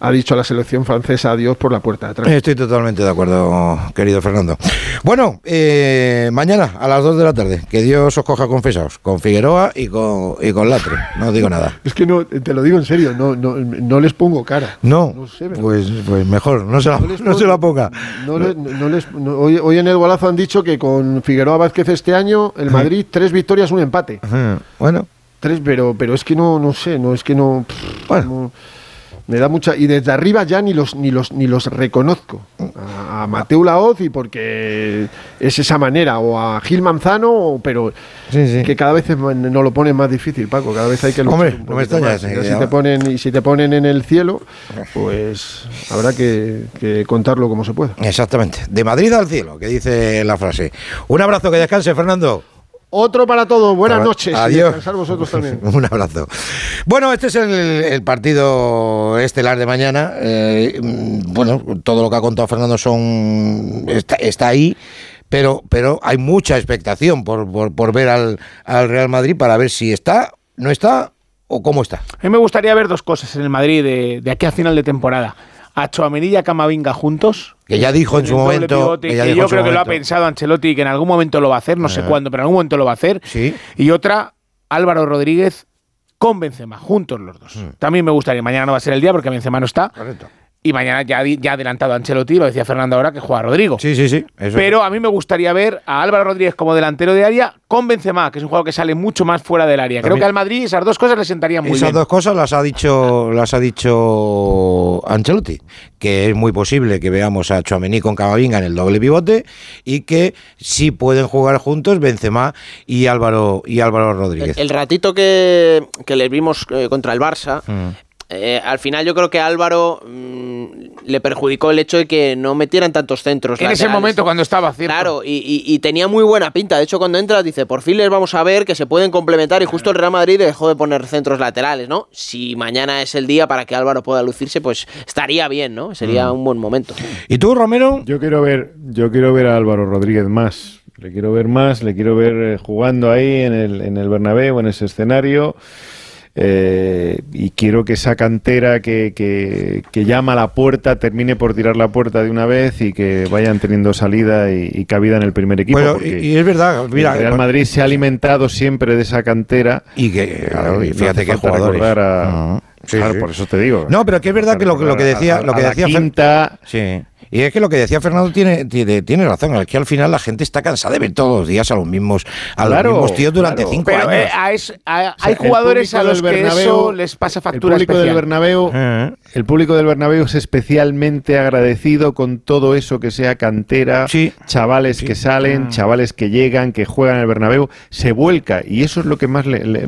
ha dicho a la selección francesa adiós por la puerta de atrás. Estoy totalmente de acuerdo, querido Fernando. Bueno, eh, mañana a las 2 de la tarde, que Dios os coja confesados, con Figueroa y con, y con Latre. No digo nada. Es que no, te lo digo en serio, no, no, no les pongo cara. No, pues, pues mejor, no se la, no se la ponga. Le- les- hoy, hoy en el golazo han dicho que con Figueroa Vázquez este año, el Madrid, tres victorias, un empate. Ajá, Bueno, Tres, pero, pero es que no, no sé, no es que no, pff, no- me da mucha y desde arriba ya ni los ni los ni los reconozco a, a Mateo Laoz y porque es esa manera o a Gil Manzano, pero que cada vez no lo ponen más difícil, Paco, cada vez hay que Hombre, un no me si te ponen y si te ponen en el cielo, pues habrá que, que contarlo como se pueda. exactamente. De Madrid al cielo, que dice la frase. Un abrazo, que descanse, Fernando. Otro para todos, buenas Para- noches. y Adiós. descansar vosotros también. Un abrazo. Bueno, este es el, el partido estelar de mañana. Eh, mm, bueno, todo lo que ha contado Fernando son está, está ahí, pero, pero hay mucha expectación por, por, por ver al, al Real Madrid para ver si está, no está o cómo está. A mí me gustaría ver dos cosas en el Madrid de, de aquí a final de temporada. A Chouameni y a Camavinga juntos. Que ya dijo en su momento. pivote, que ya yo creo que lo ha pensado Ancelotti y que en algún momento lo va a hacer, no sé Ah. cuándo, pero en algún momento lo va a hacer. Sí. Y otra, Álvaro Rodríguez con Benzema, juntos los dos. También me gustaría, mañana no va a ser el día porque Benzema no está. Mm. Correcto. Y mañana ya, ya ha adelantado Ancelotti, lo decía Fernando ahora, que juega Rodrigo. Sí, sí, sí. eso Pero a mí me gustaría ver a Álvaro Rodríguez como delantero de área con Benzema, que es un jugador que sale mucho más fuera del área. Creo También- que al Madrid esas dos cosas le sentarían muy Esas bien. dos cosas las ha dicho las ha dicho Ancelotti, que es muy posible que veamos a Chouameni con Camavinga en el doble pivote y que sí pueden jugar juntos Benzema y Álvaro y Álvaro Rodríguez. El ratito que, que les vimos eh, contra el Barça, Mm. Eh, al final yo creo que a Álvaro mm, le perjudicó el hecho de que no metieran tantos centros. En ese momento cuando estaba, ¿cierto? Claro, y, y- y tenía muy buena pinta. De hecho, cuando entra dice, por fin les vamos a ver que se pueden complementar y justo el Real Madrid dejó de poner centros laterales, ¿no? Si mañana es el día para que Álvaro pueda lucirse, pues estaría bien, ¿no? Sería Mm. un buen momento. ¿Y tú, Romero? Yo quiero ver, yo quiero ver a Álvaro Rodríguez más. Le quiero ver más, le quiero ver eh, jugando ahí en el, en el Bernabéu, en ese escenario. Eh, y quiero que esa cantera que, que- que llama a la puerta termine por tirar la puerta de una vez y que vayan teniendo salida y, y cabida en el primer equipo. Bueno, y, es verdad, mira, el Real Madrid se ha alimentado siempre de esa cantera. y que claro, y fíjate falta jugadores. recordar a- sí, claro, sí. por eso te digo. No, pero que es verdad que lo, que- lo que decía, A- lo a que la decía Fer- quinta, Sí. Y es que lo que decía Fernando tiene, tiene, tiene razón, es que al final la gente está cansada de ver todos los días a los mismos, a Claro, los mismos tíos durante claro. cinco Pero años. eh, a es- a- O sea, hay jugadores a los que Bernabéu- eso les pasa factura el público especial. del Bernabéu, Eh. El público del Bernabéu es especialmente agradecido con todo eso que sea cantera, Sí. chavales que salen, chavales que llegan, que juegan en el Bernabéu, se vuelca y eso es lo que más le, le-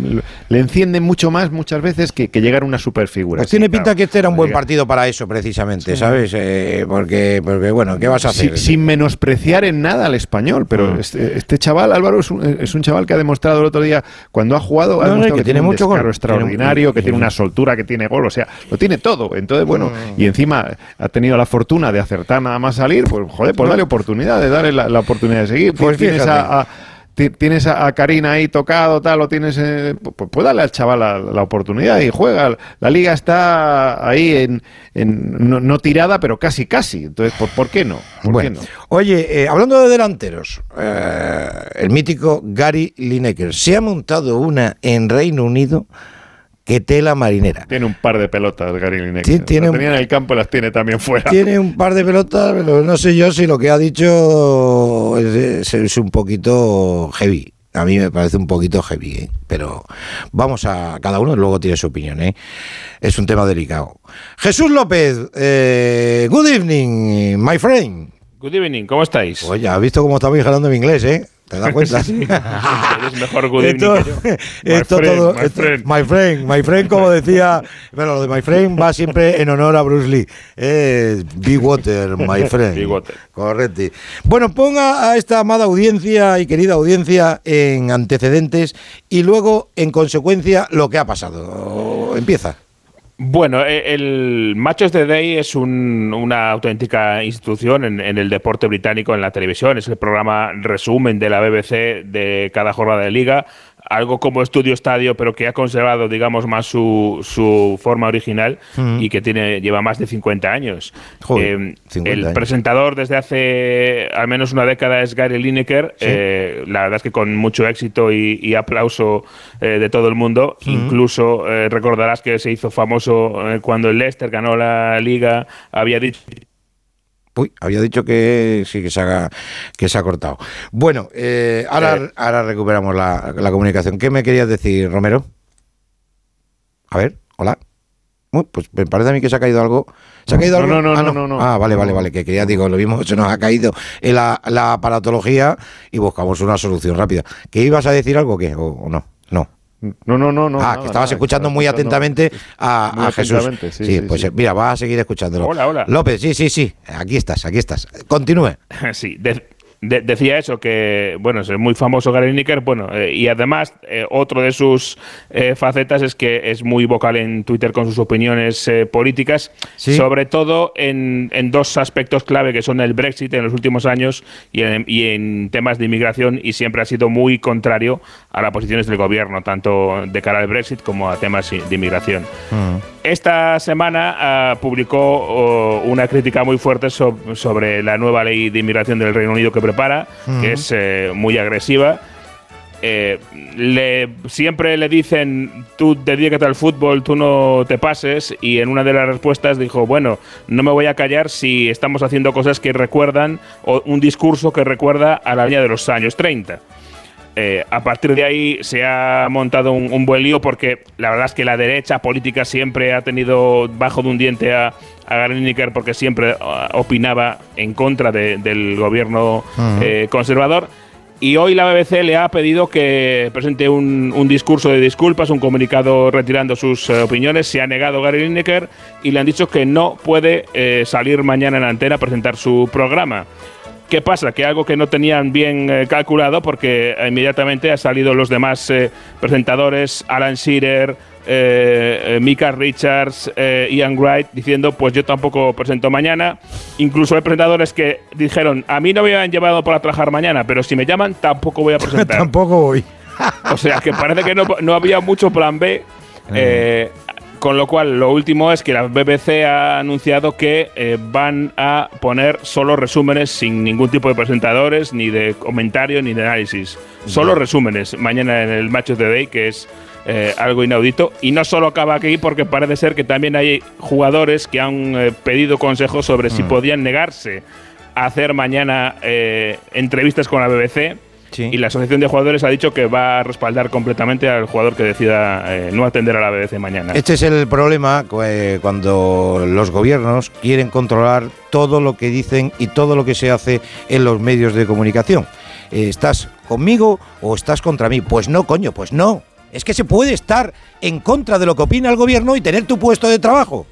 le enciende mucho más muchas veces que, que llegar a una superfigura. Pues Sí, tiene claro. pinta que este era un buen partido para eso, precisamente, ¿sabes? Eh, porque, porque, bueno, ¿qué vas a hacer? sin menospreciar en nada al español, pero Mm. este, este chaval, Álvaro, es un, es un chaval que ha demostrado el otro día, cuando ha jugado, ha No, no, demostrado que que, tiene tiene un mucho gol. descaro extraordinario, Tiene- que tiene una soltura, que tiene gol, o sea, lo tiene todo. Entonces, bueno, y encima ha tenido la fortuna de acertar nada más salir, pues joder, pues dale oportunidad, de darle la, la oportunidad de seguir. Pues tienes a, a- tienes Karina ahí tocado, tal, o tienes, eh, pues, pues dale al chaval la, la oportunidad y juega. La liga está ahí en, en- no, no tirada, pero casi, casi. Entonces, ¿por, por qué no? ¿Por Bueno, qué no? oye, eh, hablando de delanteros, eh, el mítico Gary Lineker se ha montado una en Reino Unido que tela marinera. Tiene un par de pelotas, Gary Lineker. Sí, tiene Las un- tenía en el campo y las tiene también fuera. Tiene un par de pelotas, pero no sé yo si lo que ha dicho es, es- es un poquito heavy. A mí me parece un poquito heavy, ¿eh? pero vamos a cada uno luego tiene su opinión. ¿eh? Es un tema delicado. Jesús López, eh, good evening, my friend. Good evening, ¿cómo estáis? Oye, ¿has visto cómo estamos hablando en inglés, eh? ¿Te das cuenta? Sí, eres mejor good Esto, que yo. esto friend, todo, my esto- friend. my friend, my friend, como decía, bueno, lo de my friend va siempre en honor a Bruce Lee. Es Big Water, my friend. Big water. Correcto. Bueno, ponga a esta amada audiencia y querida audiencia en antecedentes y luego, en consecuencia, lo que ha pasado. Empieza. Bueno, eh, el Matches de Day es un- una auténtica institución en el deporte británico en la televisión. Es el programa resumen de la BBC de cada jornada de liga. Algo como Estudio Estadio, pero que ha conservado, digamos, más su, su forma original Mm. y que tiene lleva más de 50 años. Joder, Eh, 50 el años. presentador desde hace al menos una década es Gary Lineker. Eh, la verdad es que con mucho éxito y, y aplauso eh, de todo el mundo. Mm. Incluso eh, recordarás que se hizo famoso cuando el Leicester ganó la liga. Había dicho Uy, había dicho que sí, que se, haga, que se ha cortado. Bueno, eh, ahora, ahora recuperamos la, la comunicación. ¿Qué me querías decir, Romero? A ver, hola. Uy, pues me parece a mí que se ha caído algo. ¿Se ha caído No, algo? no, no, Ah, no, no, no. Ah, vale, vale, vale. Que quería, digo, lo mismo se nos ha caído en la, la aparatología y buscamos una solución rápida. ¿Que ibas a decir algo o qué? ¿O, o no? No. No, no, no, no. Ah, nada, que estabas nada, escuchando estaba muy escuchando- atentamente a, muy a Jesús. atentamente, sí, sí, pues sí. mira, vas a seguir escuchándolo. Hola, hola. López, sí, sí, sí. Aquí estás, aquí estás. Continúe. Sí, de- de- decía eso, que bueno, es muy famoso Gary Lineker, bueno, eh, y además eh, otro de sus eh, facetas es que es muy vocal en Twitter con sus opiniones eh, políticas, Sí. sobre todo en, en dos aspectos clave que son el Brexit en los últimos años y en, y en temas de inmigración y siempre ha sido muy contrario a las posiciones del gobierno, tanto de cara al Brexit como a temas de inmigración. Esta semana ah, publicó oh, una crítica muy fuerte sob- sobre la nueva ley de inmigración del Reino Unido que prepara, que es eh, muy agresiva. Eh, le, siempre le dicen, tú dedícate al fútbol, tú no te pases, y en una de las respuestas dijo, bueno, no me voy a callar si estamos haciendo cosas que recuerdan, o un discurso que recuerda a la línea de los años 30. Eh, a partir de ahí se ha montado un, un buen lío porque la verdad es que la derecha política siempre ha tenido bajo de un diente a, a Gary Lineker porque siempre ah, opinaba en contra de- del gobierno eh, conservador. Y hoy la BBC le ha pedido que presente un, un discurso de disculpas, un comunicado retirando sus eh, opiniones. Se ha negado Gary Lineker y le han dicho que no puede eh, salir mañana en antena a presentar su programa. ¿Qué pasa? Que algo que no tenían bien eh, calculado, porque inmediatamente han salido los demás eh, presentadores, Alan Shearer, eh, Mika Richards, Ian Wright, diciendo, pues yo tampoco presento mañana. Incluso hay presentadores que dijeron, a mí no me habían llevado para trabajar mañana, pero si me llaman tampoco voy a presentar. Tampoco voy. O sea, que parece que no, no había mucho plan B. eh, con lo cual, lo último es que la BBC ha anunciado que eh, van a poner solo resúmenes sin ningún tipo de presentadores, ni de comentario, ni de análisis. Solo resúmenes mañana en el Match of the Day, que es eh, algo inaudito. Y no solo acaba aquí, porque parece ser que también hay jugadores que han eh, pedido consejos sobre si podían negarse a hacer mañana entrevistas con la BBC. Y la Asociación de Jugadores ha dicho que va a respaldar completamente al jugador que decida eh, no atender a la BBC mañana. Este es el problema eh, cuando los gobiernos quieren controlar todo lo que dicen y todo lo que se hace en los medios de comunicación. Eh, ¿Estás conmigo o estás contra mí? Pues no, coño, pues no. Es que se puede estar en contra de lo que opina el gobierno y tener tu puesto de trabajo.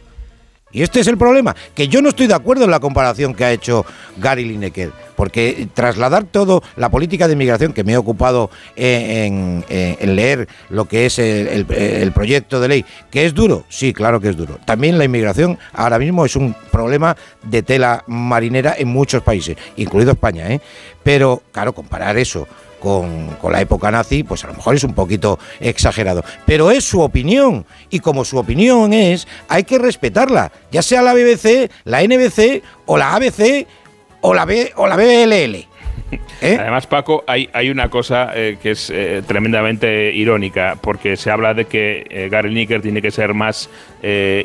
Y este es el problema, que yo no estoy de acuerdo en la comparación que ha hecho Gary Lineker, porque trasladar todo la política de inmigración, que me he ocupado en, en- en leer lo que es el, el- el proyecto de ley, que es duro, sí, claro que es duro. También la inmigración ahora mismo es un problema de tela marinera en muchos países, incluido España, ¿eh? Pero, claro, comparar eso con, con la época nazi, pues a lo mejor es un poquito exagerado. Pero es su opinión. Y como su opinión es, hay que respetarla. Ya sea la BBC, la NBC o la ABC o la, B, o la BLL. ¿Eh? Además, Paco, hay, hay una cosa eh, que es eh, tremendamente irónica, porque se habla de que Gary Lineker tiene que ser más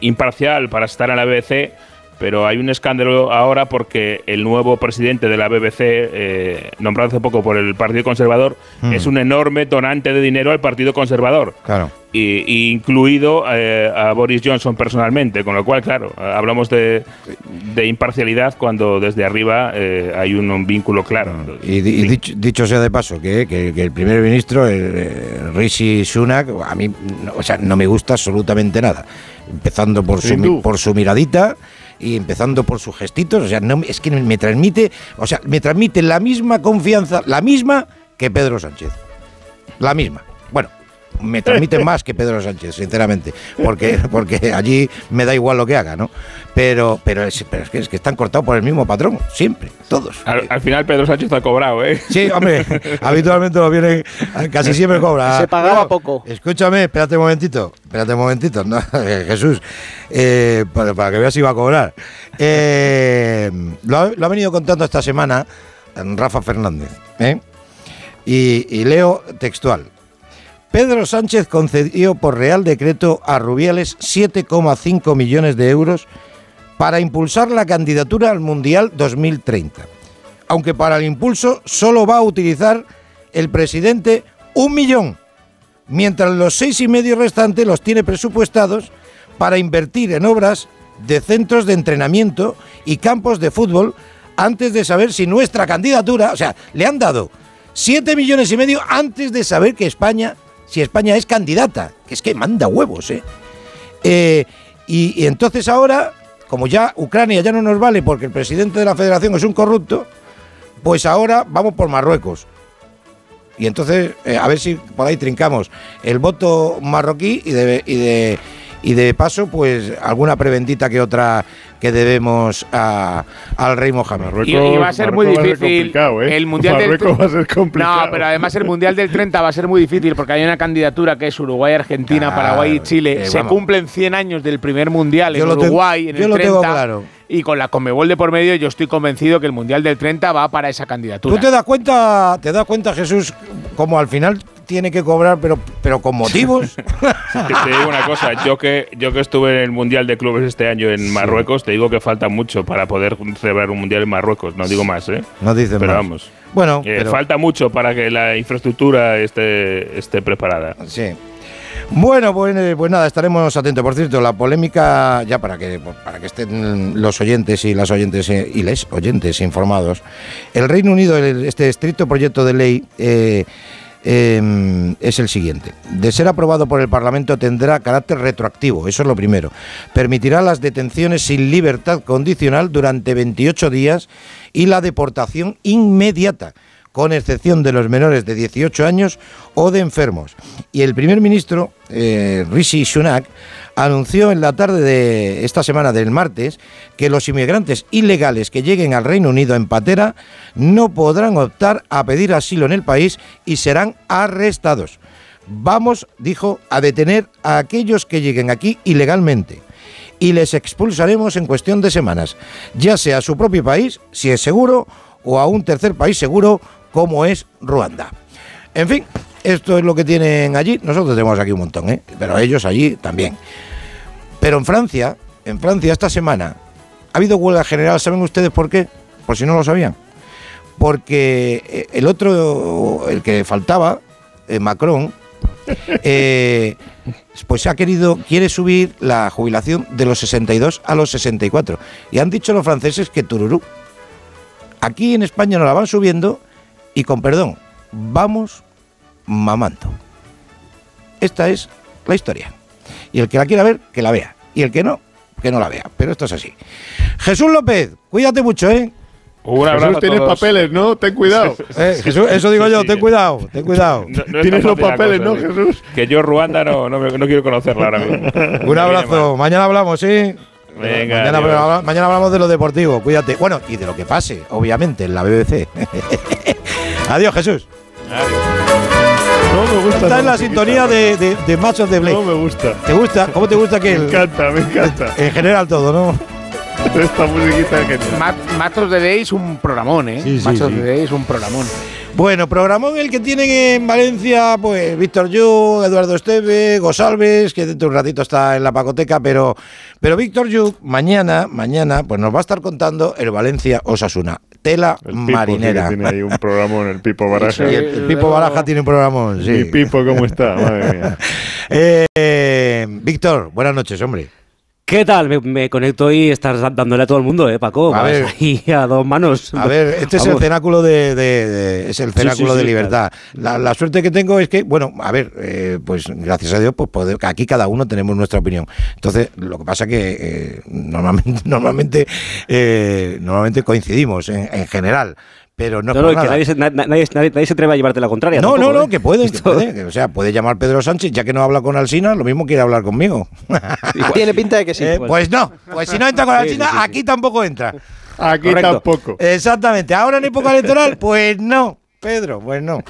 imparcial para estar en la BBC, pero hay un escándalo ahora porque el nuevo presidente de la BBC, eh, nombrado hace poco por el Partido Conservador, Mm. es un enorme donante de dinero al Partido Conservador. Claro. Y, y incluido eh, a Boris Johnson personalmente, con lo cual, claro, hablamos de, de imparcialidad cuando desde arriba eh, hay un, un vínculo claro. Y, di- y dicho, dicho sea de paso, que, que- que el primer ministro, el, eh, Rishi Sunak, a mí no, o sea, no me gusta absolutamente nada. Empezando por su, por su miradita y empezando por sus gestitos. O sea, no, es que me transmite, o sea, me transmite la misma confianza, la misma que Pedro Sánchez. La misma. Bueno, me transmiten más que Pedro Sánchez, sinceramente, porque, porque allí me da igual lo que haga, ¿no? Pero, pero, es, pero es, que, es que están cortados por el mismo patrón, siempre, todos. Al, al final Pedro Sánchez ha cobrado, ¿eh? Sí, hombre, habitualmente lo viene, casi siempre cobra. Se pagaba No, poco. Escúchame, espérate un momentito, espérate un momentito, no, Jesús, eh, para, para que veas si va a cobrar. Eh, lo, ha, lo ha venido contando esta semana Rafa Fernández, ¿eh? y, y leo textual. Pedro Sánchez concedió por Real Decreto a Rubiales 7,5 millones de euros para impulsar la candidatura al Mundial 2030. Aunque para el impulso solo va a utilizar el presidente un millón, mientras los seis y medio restantes los tiene presupuestados para invertir en obras de centros de entrenamiento y campos de fútbol antes de saber si nuestra candidatura, o sea, le han dado 7 millones y medio antes de saber que España, si España es candidata, que es que manda huevos, ¿eh? Eh, y, entonces ahora, como ya Ucrania ya no nos vale porque el presidente de la federación es un corrupto, pues ahora vamos por Marruecos. Y entonces, eh, a ver si por ahí trincamos el voto marroquí y de, y de, y de paso, pues alguna preventita que otra que debemos a- al rey Mohamed. Y, y va a ser muy difícil. ¿eh? El mundial del va a ser complicado. No, pero además el mundial del 30 va a ser muy difícil porque hay una candidatura que es Uruguay, Argentina, Claro, Paraguay y Chile. eh, Se vamos. cumplen 100 años del primer mundial Yo en lo tengo- Uruguay en yo el lo 30. tengo claro. Y con la Conmebol de por medio, yo estoy convencido que el mundial del 30 va para esa candidatura. ¿Tú te das cuenta, te das cuenta, Jesús, como al final tiene que cobrar, pero, pero con motivos? Te, digo una cosa, yo que, yo que estuve en el Mundial de Clubes este año en Marruecos, te digo que falta mucho para poder celebrar un Mundial en Marruecos, no digo más, ¿eh? No dicen Pero más. vamos. Bueno, Eh, pero- falta mucho para que la infraestructura esté, esté preparada. Sí. Bueno, pues, pues nada, estaremos atentos. Por cierto, la polémica, ya para que, para que estén los oyentes y las oyentes eh, y les oyentes informados, el Reino Unido, este estricto proyecto de ley eh, eh, es el siguiente. De ser aprobado por el Parlamento tendrá carácter retroactivo, eso es lo primero. Permitirá las detenciones sin libertad condicional durante 28 días y la deportación inmediata con excepción de los menores de 18 años o de enfermos. Y el primer ministro, eh, Rishi Sunak, anunció en la tarde de esta semana del martes que los inmigrantes ilegales que lleguen al Reino Unido en patera no podrán optar a pedir asilo en el país y serán arrestados. Vamos, dijo, a detener a aquellos que lleguen aquí ilegalmente y les expulsaremos en cuestión de semanas, ya sea a su propio país, si es seguro, o a un tercer país seguro como es Ruanda. En fin, esto es lo que tienen allí. Nosotros tenemos aquí un montón, ¿eh? pero ellos allí también. Pero en Francia, en Francia esta semana ha habido huelga general. ¿Saben ustedes por qué? Por si no lo sabían. Porque eh, el otro, el que faltaba, eh, Macron, eh, pues ha querido, quiere subir la jubilación de los 62 a los 64. Y han dicho los franceses que tururú. Aquí en España nos la van subiendo y con perdón, vamos mamando. Esta es la historia. Y el que la quiera ver, que la vea. Y el que no, que no la vea. Pero esto es así. Jesús López, cuídate mucho, ¿eh? Un abrazo Jesús, a tienes todos. papeles, ¿no? Ten cuidado. Eh, Jesús, eso digo yo, ten cuidado, ten cuidado. No- no es Tienes los papeles, cosa, ¿no. Jesús? Que yo Ruanda no, no, me- no quiero conocerla ahora mismo. Un abrazo, mañana hablamos, ¿sí? Venga, mañana, mañana hablamos de lo deportivo, cuídate. Bueno, y de lo que pase, obviamente, en la BBC. Adiós, Jesús. No me gusta. Está en la sintonía de, de, de Match of the Blade. No me gusta. ¿Te gusta? ¿Cómo te gusta que Me encanta, me encanta. en general todo, no? Esta musiquita que Ma- Match of the Day es un programón, ¿eh? Sí, sí, Match of sí. the Day es un programón. Bueno, programón el que tienen en Valencia, pues Víctor Yu, Eduardo Esteve, Gosalves, que dentro de un ratito está en la pacoteca, pero, pero Víctor Yu, mañana, mañana, pues nos va a estar contando el Valencia Osasuna. Tela El Pipo sí marinera. tiene ahí un programa en el Pipo Baraja. Y el, el Pipo Baraja tiene un programón, sí. Y Pipo, ¿cómo está? Madre mía. Eh, eh, Víctor, buenas noches, hombre. ¿Qué tal? Me, me conecto y estás dándole a todo el mundo, ¿eh, Paco? A ver. ahí a dos manos. A ver, este es el cenáculo de, de- de- es el cenáculo sí, de sí, libertad. La, la suerte que tengo es que, bueno, a ver, eh, pues gracias a Dios, pues aquí cada uno tenemos nuestra opinión. Entonces, lo que pasa que eh, normalmente, normalmente, eh, normalmente coincidimos en, en general. Pero no, No, no, que nadie, se- na- na- nadie- nadie- nadie se atreve a llevarte la contraria. No, tampoco, no, no, ¿eh? que puede, que o sea, puede llamar Pedro Sánchez, ya que no habla con Alsina, lo mismo quiere hablar conmigo. Tiene pinta de que sí. Eh, pues no, pues si no entra con Alsina, sí, sí, sí. aquí tampoco entra. Aquí Correcto. tampoco. Exactamente. Ahora en época electoral, pues no. Pedro, pues no.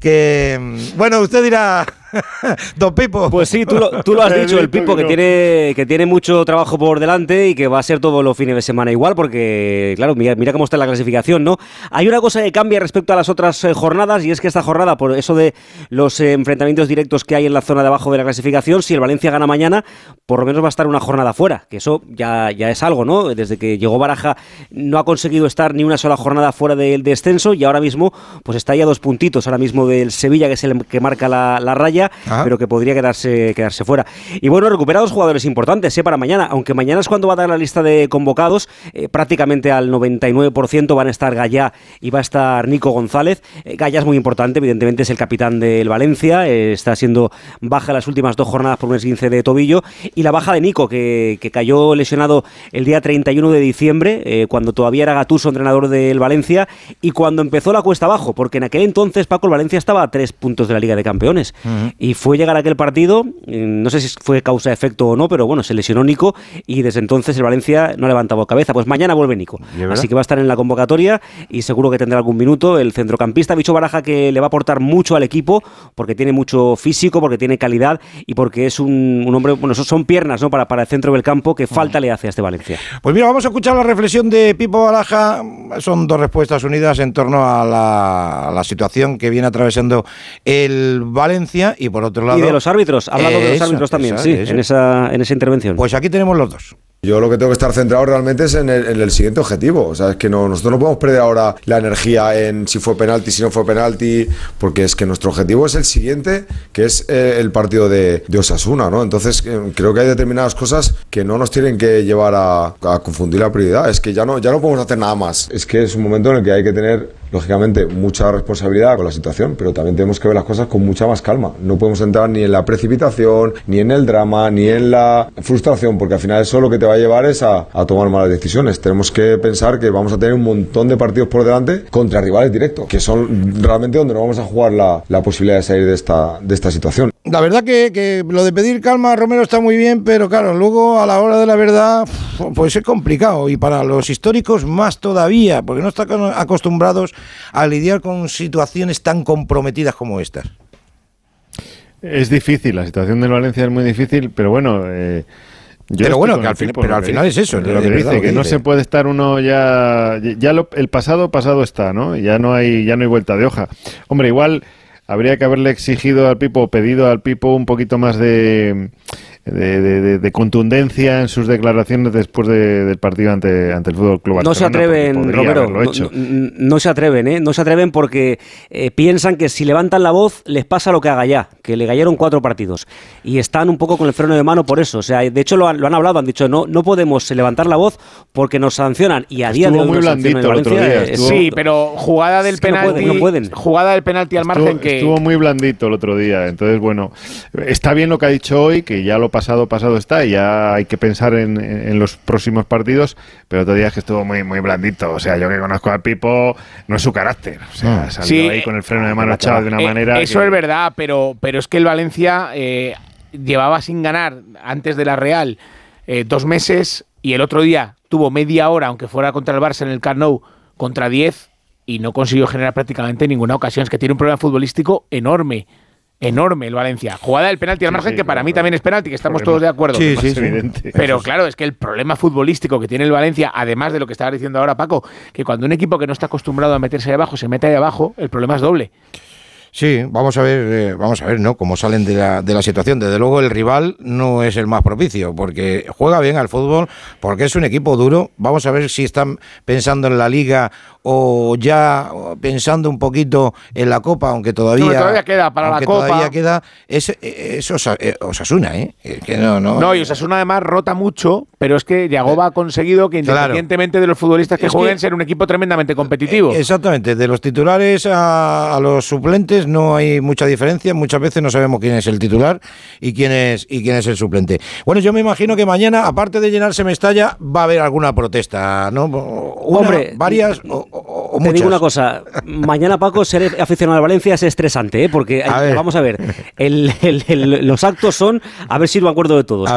Que mm, bueno, usted dirá, Don Pipo. Pues sí, tú lo, tú lo has dicho, el Pipo, que tiene, que tiene mucho trabajo por delante y que va a ser todos los fines de semana igual, porque, claro, mira, mira cómo está la clasificación, ¿no? Hay una cosa que cambia respecto a las otras eh, jornadas, y es que esta jornada, por eso de los eh, enfrentamientos directos que hay en la zona de abajo de la clasificación, si el Valencia gana mañana, por lo menos va a estar una jornada fuera, que eso ya, ya es algo, ¿no? Desde que llegó Baraja no ha conseguido estar ni una sola jornada fuera del descenso y ahora mismo pues está ahí a dos puntitos ahora mismo del Sevilla, que es el que marca la, la raya, Ah. pero que podría quedarse, quedarse fuera. Y bueno, recuperados jugadores importantes ¿eh? para mañana, aunque mañana es cuando va a dar la lista de convocados, eh, prácticamente al 99% van a estar Gallá y va a estar Nico González. Eh, Gallá es muy importante, evidentemente es el capitán del Valencia, eh, está siendo baja las últimas dos jornadas por un esguince de tobillo, y la baja de Nico, que, que cayó lesionado el día 31 de diciembre, eh, cuando todavía era Gatuso entrenador del Valencia, y cuando empezó la cuesta abajo, porque en aquel entonces, Paco, el Valencia estaba a tres puntos de la Liga de Campeones. Y fue llegar a aquel partido, eh, no sé si fue causa-efecto o no, pero bueno, se lesionó Nico y desde entonces el Valencia no ha levantado cabeza. Pues mañana vuelve Nico. Así que va a estar en la convocatoria y seguro que tendrá algún minuto. El centrocampista Bicho Baraja que le va a aportar mucho al equipo porque tiene mucho físico, porque tiene calidad y porque es un, un hombre, bueno, son- son piernas ¿no? para, para el centro del campo que falta le hace a este Valencia. Pues mira, vamos a escuchar la reflexión de Pipo Baraja. Son dos respuestas unidas en torno a la, a la situación que viene atravesando el Valencia y por otro lado... Y de los árbitros, ha hablado de los árbitros también, sí, en esa, en esa intervención. Pues aquí tenemos los dos. Yo lo que tengo que estar centrado realmente es en el, en el siguiente objetivo. O sea, es que no, nosotros no podemos perder ahora la energía en si fue penalti, si no fue penalti, porque es que nuestro objetivo es el siguiente, que es eh, el partido de, de Osasuna, ¿no? Entonces, eh, creo que hay determinadas cosas que no nos tienen que llevar a, a confundir la prioridad. Es que ya no, ya no podemos hacer nada más. Es que es un momento en el que hay que tener, lógicamente, mucha responsabilidad con la situación, pero también tenemos que ver las cosas con mucha más calma. No podemos entrar ni en la precipitación, ni en el drama, ni en la frustración, porque al final eso lo que te va a llevar es a, tomar malas decisiones. Tenemos que pensar que vamos a tener un montón de partidos por delante contra rivales directos, que son realmente donde nos vamos a jugar la, la posibilidad de salir de esta, de esta situación. La verdad que, que lo de pedir calma a Romero está muy bien, pero claro, luego a la hora de la verdad, pues es complicado. Y para los históricos más todavía, porque no están acostumbrados a lidiar con situaciones tan comprometidas como estas. Es difícil, la situación del Valencia es muy difícil, pero bueno. eh, yo Pero bueno, que al fin- pero final es eso, lo de que verdad dice, que no se puede estar uno ya. Ya lo- el pasado, pasado está, ¿no? Ya no hay, ya no hay vuelta de hoja. Hombre, igual habría que haberle exigido al Pipo, pedido al Pipo un poquito más de. De, de- de- de contundencia en sus declaraciones después de- del partido ante, ante el Fútbol Club No se atreven, Romero, no, no- no se atreven, ¿eh? No se atreven porque eh, piensan que si levantan la voz les pasa lo que haga ya, que le gallaron cuatro partidos. Y están un poco con el freno de mano por eso. O sea, de hecho lo han, lo han hablado, han dicho, no, no podemos levantar la voz porque nos sancionan. Y a día de hoy muy blandito el otro día, estuvo- Sí, pero jugada del Es que no penalti. pueden, no pueden. Jugada del penalti al margen Estuvo, que. estuvo muy blandito el otro día. Entonces, bueno, está bien lo que ha dicho hoy, que ya lo pasado, pasado está, y ya hay que pensar en, en- en los próximos partidos, pero otro día es que estuvo muy, muy blandito. O sea, yo que conozco al Pipo, no es su carácter. O sea, ha salido Sí, ahí con el freno de mano echado de una Eh, manera. Eso que- es verdad, pero, pero es que el Valencia eh, llevaba sin ganar antes de la Real eh, dos meses y el otro día tuvo media hora, aunque fuera contra el Barça en el Camp Nou, contra 10 y no consiguió generar prácticamente ninguna ocasión. Es que tiene un problema futbolístico enorme. Enorme el Valencia. Jugada del penalti al Sí, margen, sí, que para claro, mí también es penalti, que estamos Problema. todos de acuerdo. Sí, sí, evidente. Pero claro, es que el problema futbolístico que tiene el Valencia, además de lo que estaba diciendo ahora Paco, que cuando un equipo que no está acostumbrado a meterse ahí abajo se mete ahí abajo, el problema es doble. Sí, vamos a ver, eh, vamos a ver, ¿no? Cómo salen de la, de la situación. Desde luego el rival no es el más propicio, porque juega bien al fútbol, porque es un equipo duro. Vamos a ver si están pensando en la liga o ya pensando un poquito en la Copa, aunque todavía, No, todavía queda para la Copa. Todavía queda es, es Osa- eh, Osasuna, ¿eh? Eh, Que no, no. No, y Osasuna además rota mucho, pero es que Yagoba ha conseguido que Claro. independientemente de los futbolistas que Es que- jueguen, ser un equipo tremendamente competitivo. Exactamente, de los titulares a, a los suplentes no hay mucha diferencia, muchas veces no sabemos quién es el titular y quién es y quién es el suplente. Bueno, yo me imagino que mañana, aparte de llenarse Mestalla, va a haber alguna protesta, ¿no? Una, Hombre, varias o, oh, o- Te digo una cosa, mañana Paco ser aficionado al Valencia es estresante, ¿eh? porque A eh, ver. vamos a ver, el- el- el- los actos son, a ver si lo acuerdo de todos.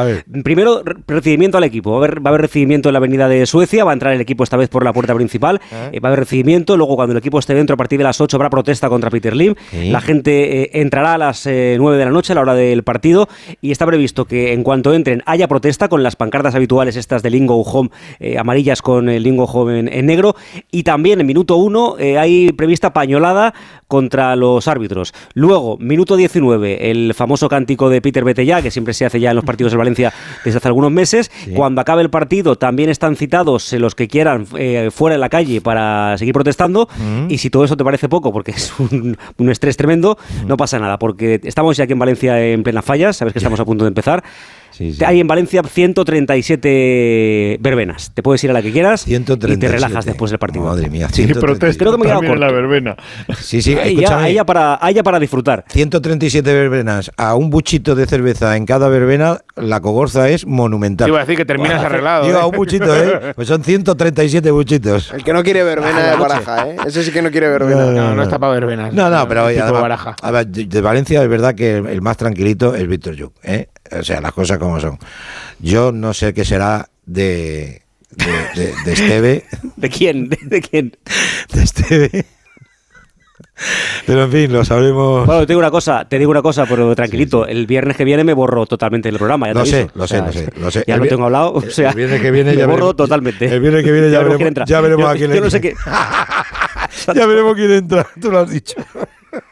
Primero, re- recibimiento al equipo, va a, haber, va a haber recibimiento en la avenida de Suecia, va a entrar el equipo esta vez por la puerta principal, eh, va a haber recibimiento, luego cuando el equipo esté dentro a partir de las 8 habrá protesta contra Peter Lim, Sí. la gente eh, entrará a las eh, 9 de la noche a la hora del partido y está previsto que en cuanto entren haya protesta con las pancartas habituales estas de Lingo Home eh, amarillas con el Lingo Home en, en negro y también en minuto 1 hay prevista pañolada contra los árbitros. Luego, minuto 19, el famoso cántico de Peter Betellá, que siempre se hace ya en los partidos de Valencia desde hace algunos meses. Cuando acabe el partido también están citados eh, los que quieran eh, fuera en la calle para seguir protestando y si todo eso te parece poco, porque es un, un estrés tremendo, no pasa nada, porque estamos ya aquí en Valencia en plena falla, sabes que estamos a punto de empezar. Hay en Valencia 137 verbenas. Te puedes ir a la que quieras y te 137. relajas después del partido. Madre mía, Sí, 137. protesta Creo que me he quedado la verbena. Sí, sí, Ahí ya, escúchame. ahí ya para, ahí ya para disfrutar. 137 verbenas a un buchito de cerveza en cada verbena, la cogorza es monumental. Iba a decir que terminas Buah, arreglado, Digo, ¿eh? a un buchito, ¿eh? Pues son 137 buchitos. El que no quiere verbena Ah, noche. baraja, ¿eh? Ese sí que no quiere verbena. No, no está para verbenas. No, no, pero oye, además- baraja. a ver, de de Valencia es verdad que el más tranquilito es Víctor Yuk, ¿eh? O sea, las cosas como son. Yo no sé qué será de, de, de- de Esteve. ¿De quién? ¿De, de quién? De Esteve. Pero en fin, lo sabremos. Bueno, te digo una cosa, te digo una cosa, pero tranquilito, el viernes que viene me borro totalmente del programa. Ya Lo sé, lo sé, lo sé, lo sé. Ya El lo tengo hablado. O el sea, viernes que viene me ya borro veremos- totalmente. el viernes que viene ya veremos quién veremos- entra. ya veremos Yo- a quién Yo no entra. sé qué. Ya veremos quién entra, tú lo has dicho.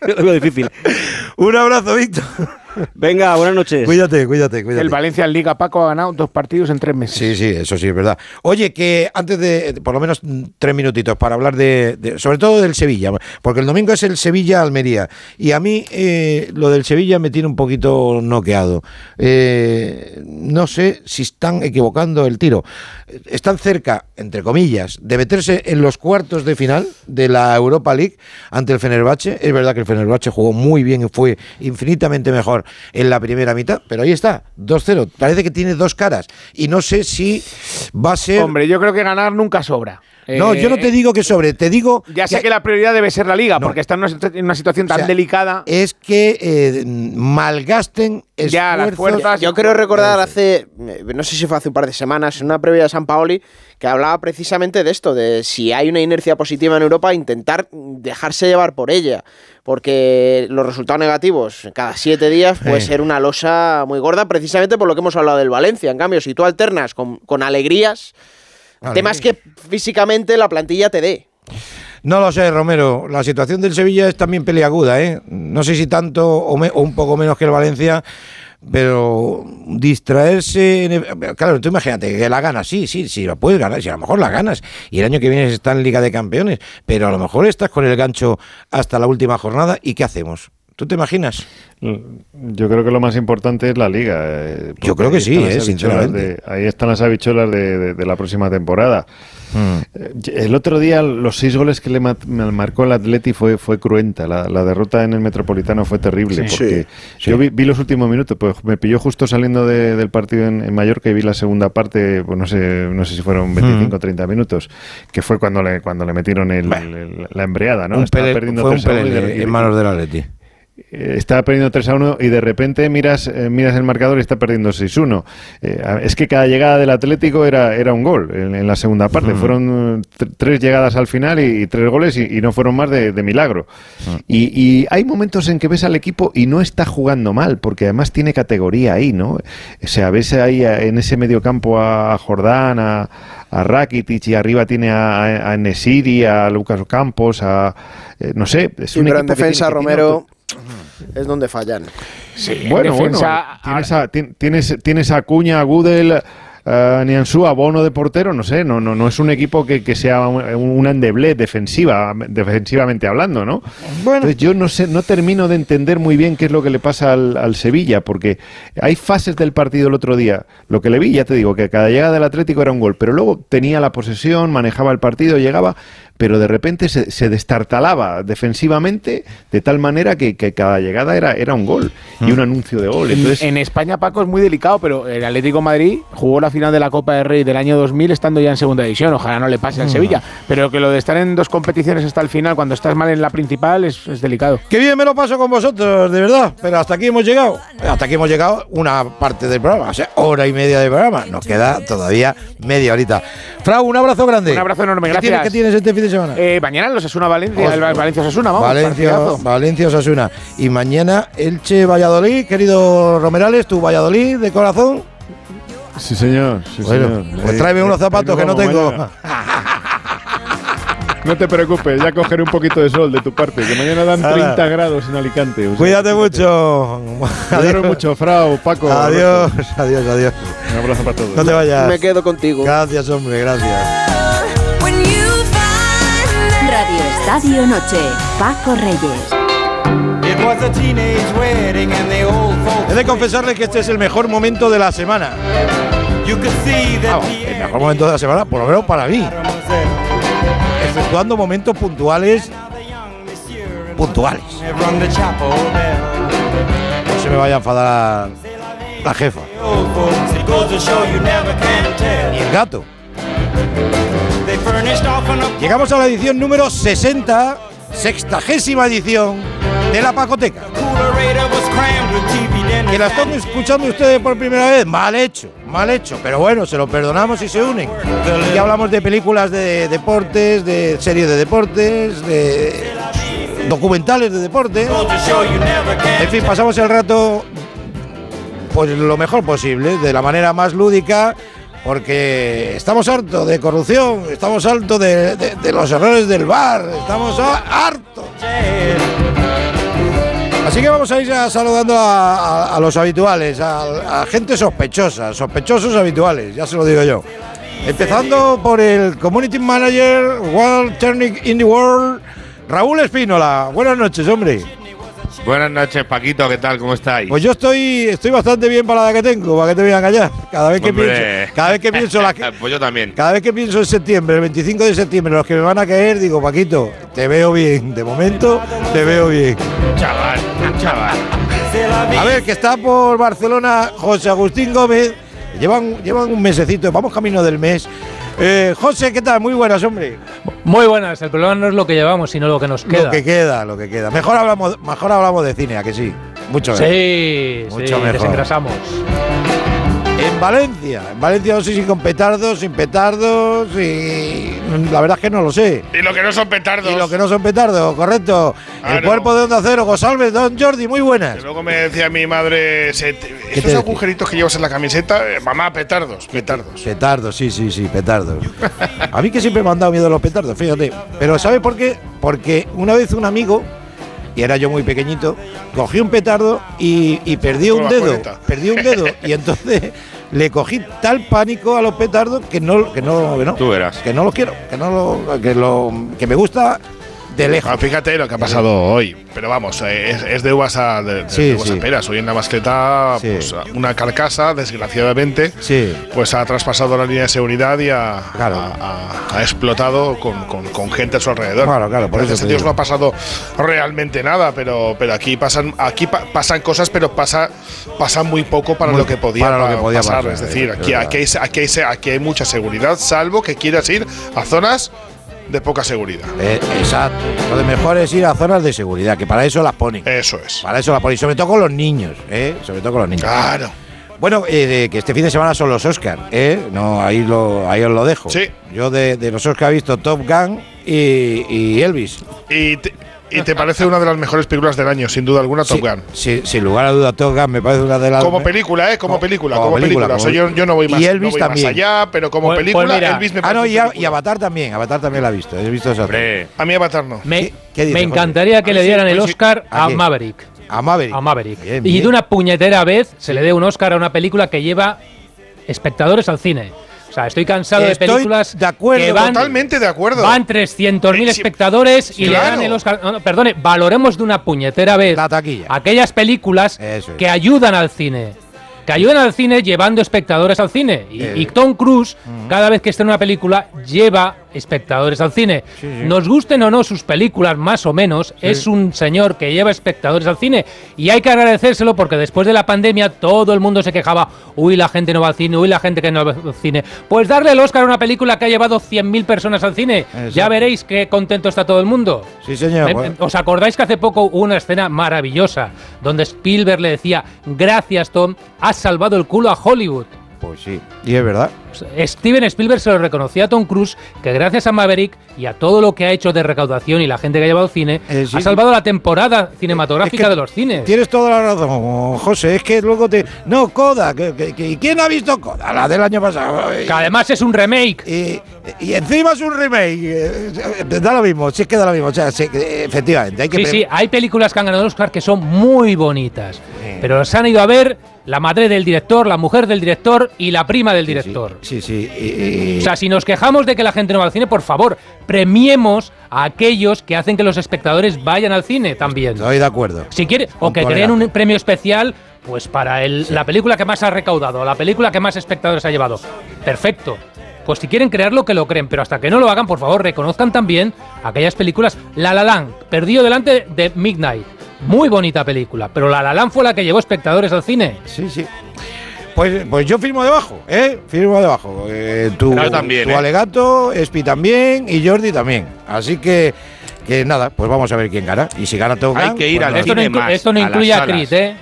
Lo veo difícil. Un abrazo, Víctor. Venga, buenas noches. Cuídate, cuídate, cuídate. El Valencia en Liga Paco ha ganado dos partidos en tres meses. Sí, sí, eso sí es verdad. Oye, que antes de, por lo menos mm, tres minutitos para hablar de, de- sobre todo del Sevilla, porque el domingo es el Sevilla-Almería y a mí eh, lo del Sevilla me tiene un poquito noqueado. Eh, no sé si están equivocando el tiro. Están cerca, entre comillas, de meterse en los cuartos de final de la Europa League ante el Fenerbahce. Es verdad que el Fenerbahce jugó muy bien y fue infinitamente mejor en la primera mitad, pero ahí está, 2-0. Parece que tiene dos caras y no sé si va a ser... Hombre, yo creo que ganar nunca sobra. No, Eh, yo no te digo que sobre, te digo... Ya sé que, la prioridad debe ser la Liga, porque está en una, situ- en una situación tan sea, delicada. Es que eh, malgasten Ya, las fuerzas- Yo creo recordar hace, eh, no sé si fue hace un par de semanas, en una previa de San Paoli, que hablaba precisamente de esto, de si hay una inercia positiva en Europa, intentar dejarse llevar por ella, porque los resultados negativos cada siete días puede Sí. ser una losa muy gorda, precisamente por lo que hemos hablado del Valencia. En cambio, si tú alternas con, con alegrías, Vale. temas que físicamente la plantilla te dé. No lo sé, Romero. La situación del Sevilla es también peliaguda, ¿eh? No sé si tanto o, me- o un poco menos que el Valencia, pero distraerse. en el- claro, tú imagínate que la ganas, sí, sí, sí, la puedes ganar, si a lo mejor la ganas. Y el año que viene está en Liga de Campeones, pero a lo mejor estás con el gancho hasta la última jornada. ¿Y qué hacemos? ¿Tú te imaginas? Yo creo que lo más importante es la liga. eh, Yo creo que sí, eh, sinceramente. de- ahí están las habichuelas de, de- de la próxima temporada. Hmm. Eh, El otro día, los seis goles que le marcó el Atleti fue, fue cruenta. La, la derrota en el Metropolitano fue terrible. Sí. porque Sí, Yo sí. vi, vi los últimos minutos, pues me pilló justo saliendo de- del partido en, en Mallorca y vi la segunda parte, pues no sé, no sé si fueron 25 o 30 minutos, que fue cuando le, cuando le metieron el- el- la embreada, ¿no? un Estaba pele- perdiendo fue un 3 a 1 y de- pelele y- en manos del Atleti. Eh, estaba perdiendo 3 a 1 y de repente miras, eh, miras el marcador y está perdiendo 6 a 1. Eh, a- es que cada llegada del Atlético era, era un gol en, en la segunda parte. Fueron tr- tres llegadas al final y, y tres goles y, y no fueron más de, de milagro. Y, y hay momentos en que ves al equipo y no está jugando mal, porque además tiene categoría ahí, ¿no? O sea, ves ahí a- en ese medio campo a, a Jordán, a, a Rakitic y arriba tiene a, a, a Nesiri, a Lucas Campos, a... eh, no sé, es un pero en equipo que defensa, tiene- que tiene Romero, es donde fallan. bueno, defensa, bueno, tienes a, tien- tienes, tienes a Cuña, a Gudel, a Nianzú, a Bono de portero, no sé, no, no, no es un equipo que, que sea un- una endeble defensiva, defensivamente hablando, ¿no? Entonces yo no sé, no termino de entender muy bien qué es lo que le pasa al, al Sevilla, porque hay fases del partido el otro día, lo que le vi, ya te digo, que cada llegada del Atlético era un gol, pero luego tenía la posesión, manejaba el partido, llegaba, pero de repente se, se destartalaba defensivamente de tal manera que, que cada llegada era, era un gol y un anuncio de gol. Entonces, en España, Paco, es muy delicado, pero el Atlético de Madrid jugó la final de la Copa del Rey del año 2000 estando ya en segunda división. Ojalá no le pase al Mm. Sevilla. Pero que lo de estar en dos competiciones hasta el final, cuando estás mal en la principal, es, es delicado. Qué bien me lo paso con vosotros, de verdad. Pero hasta aquí hemos llegado. Hasta aquí hemos llegado una parte del programa. O sea, hora y media de programa. Nos queda todavía media horita. Frau, un abrazo grande. Un abrazo enorme, ¿Qué gracias. tienes, qué tienes este fin de semana? Eh, mañana los Asuna Valencia, el Valencia Osasuna, vamos. Valencia. Valencia Osasuna. Y mañana Elche Valladolid, querido Romerales, tu Valladolid de corazón. sí, señor. sí, Bueno, señor. pues tráeme unos zapatos que no tengo. No te preocupes, ya cogeré un poquito de sol de tu parte, que mañana dan Hala. 30 grados en Alicante. o sea, Cuídate mucho. Cuidaros mucho, Frau, Paco. Adiós, adiós, adiós. Un abrazo para todos. No te vayas. Me quedo contigo. Gracias, hombre, gracias. Radio Noche. Paco Reyes. He de confesarle que este es el mejor momento de la semana. Vamos, el mejor momento de la semana, por lo menos para mí. Efectuando momentos puntuales. Puntuales. No se me vaya a enfadar la jefa. Ni el gato. Llegamos a la edición número 60, sextagésima edición de la Pacoteca. Que la están escuchando ustedes por primera vez, mal hecho, mal hecho, pero bueno, se lo perdonamos y se unen. Ya hablamos de películas de deportes, de series de deportes, de documentales de deporte. En fin, pasamos el rato pues lo mejor posible, de la manera más lúdica, porque estamos hartos de corrupción, estamos hartos de, los errores del bar, estamos hartos. Así que vamos a ir saludando a, los habituales, a, a gente sospechosa, sospechosos habituales, ya se lo digo yo. Empezando por el Community Manager World Turning in the World, Raúl Espínola. Buenas noches, hombre. Buenas noches, Paquito, ¿qué tal? ¿Cómo estáis? Pues yo estoy, estoy bastante bien para la que tengo, para que te voy a engañar. Cada vez que Hombre. pienso, cada vez que pienso la, pues yo también. cada vez que pienso en septiembre, el 25 de septiembre, los que me van a caer, digo, Paquito, te veo bien. De momento, te veo bien. Chaval, chaval. A ver, que está por Barcelona José Agustín Gómez. Llevan, llevan un mesecito, vamos camino del mes. Eh, José, ¿qué tal? Muy buenas, hombre. Muy buenas, el problema no es lo que llevamos, sino lo que nos queda. Lo que queda, lo que queda. Mejor hablamos, mejor hablamos de cine, ¿a que sí? Mucho mejor. Sí, Mucho sí, mejor. desengrasamos. En Valencia, en Valencia no sé si con petardos, sin petardos, y la verdad es que no lo sé. Y lo que no son petardos. Y lo que no son petardos, correcto. El Claro. cuerpo de Onda Cero, Gosalves, Don Jordi, muy buenas. Que luego me decía mi madre, se te- te esos agujeritos que llevas en la camiseta, eh, mamá, petardos, petardos. Petardos, sí, sí, sí, petardos. A mí que siempre me han dado miedo los petardos, fíjate. Pero ¿sabe por qué? Porque una vez un amigo, y era yo muy pequeñito, cogió un petardo y, y un dedo. Perdió un dedo. y entonces le cogí tal pánico a los petardos que no, que no, que no, Tú verás. que no los quiero, que no lo, que lo, que me gusta de lejos. Ah, fíjate lo que ha pasado hoy. Pero vamos, eh, es, es de uvas a, de, de Sí, a peras. Hoy en la mascleta, Sí. pues, una carcasa, desgraciadamente, pues ha traspasado la línea de seguridad y ha, ha- ha- ha explotado con, con- con gente a su alrededor. Claro, claro, por eso no ha pasado realmente nada, pero, pero aquí pasan aquí pa- pasan cosas, pero pasa, pasa muy poco para Muy- lo que podía, para lo que pa- podía pasar. pasar, es decir, aquí, aquí, hay, aquí, hay, aquí hay mucha seguridad, salvo que quieras ir a zonas de poca seguridad. Eh, exacto. Lo mejor es ir a zonas de seguridad, que para eso las ponen. Eso es. Para eso las ponen. Sobre todo con los niños, ¿eh? Sobre todo con los niños. Claro. Bueno, eh, de- que este fin de semana son los Oscars, ¿eh? No, ahí, lo, ahí os lo dejo. Sí. Yo de, de los Oscars he visto Top Gun y, y Elvis. Y y te parece una de las mejores películas del año, sin duda alguna, Top Sí, Gun. sí, sin lugar a duda, Top Gun me parece una de las. Como película, ¿eh? Como, Como- película, como película. O sea, yo, yo no voy más, Y Elvis no voy más también. allá, pero como Pues- pues película, mira. Elvis me Ah, no, parece y, a- película. y Avatar también. Avatar también la he visto. He visto. Hombre. A mí Avatar no. Me, ¿Qué- qué dices, me encantaría que le dieran el pues sí. Oscar ¿A? Maverick. A Maverick. A Maverick. Bien, y de una puñetera vez se le dé un Oscar a una película que lleva espectadores al cine. O sea, estoy cansado Estoy de películas de acuerdo, que van, Totalmente de acuerdo. van 300.000 Eh, sí, espectadores y le dan el Oscar. No, no, perdone, valoremos de una puñetera vez La taquilla. aquellas películas es. que ayudan al cine. Que ayudan al cine llevando espectadores al cine. Y, Eh. y Tom Cruise cada vez que está en una película lleva espectadores al cine. sí. Nos gusten o no sus películas, más o menos, es un señor que lleva espectadores al cine. Y hay que agradecérselo porque después de la pandemia todo el mundo se quejaba, uy, la gente no va al cine, uy, la gente que no va al cine. Pues darle el Oscar a una película que ha llevado 100.000 personas al cine. Ya veréis qué contento está todo el mundo. Sí, señor. Bueno. ¿Os acordáis que hace poco hubo una escena maravillosa donde Spielberg le decía, gracias Tom, has salvado el culo a Hollywood? Pues sí, y es verdad. Steven Spielberg se lo reconocía a Tom Cruise que gracias a Maverick y a todo lo que ha hecho de recaudación y la gente que ha llevado cine, sí. ha salvado la temporada cinematográfica Es que de los cines. Tienes toda la razón, José. Es que luego te. No, Coda. Que, que- que- ¿Quién ha visto Coda? La del año pasado. Que además es un remake. Y, y encima es un remake. Eh, eh, Da lo mismo, si es que da lo mismo. O sea, sí, efectivamente, hay que Sí, sí, hay películas que han ganado Oscar que son muy bonitas, pero se han ido a ver la madre del director, la mujer del director y la prima del director. Sí, sí. O sea, si nos quejamos de que la gente no va al cine, por favor, premiemos a aquellos que hacen que los espectadores vayan al cine también. Estoy de acuerdo. Si quiere, o que creen un premio especial, pues para el- la película que más ha recaudado, la película que más espectadores ha llevado. Perfecto. Pues si quieren crearlo, que lo creen, pero hasta que no lo hagan, por favor, reconozcan también aquellas películas. La La Land, perdido delante de Midnight. Muy bonita película, pero La La Land fue la que llevó espectadores al cine. Sí, sí. Pues, pues yo firmo debajo, ¿eh? Firmo debajo. Eh, tu, Yo también, tu ¿eh? alegato, Espi también y Jordi también. Así que, que nada, pues vamos a ver quién gana. Y si gana Tom Hay que ir pues al. Esto no, más, esto no a incluye a salas. Creed, ¿eh?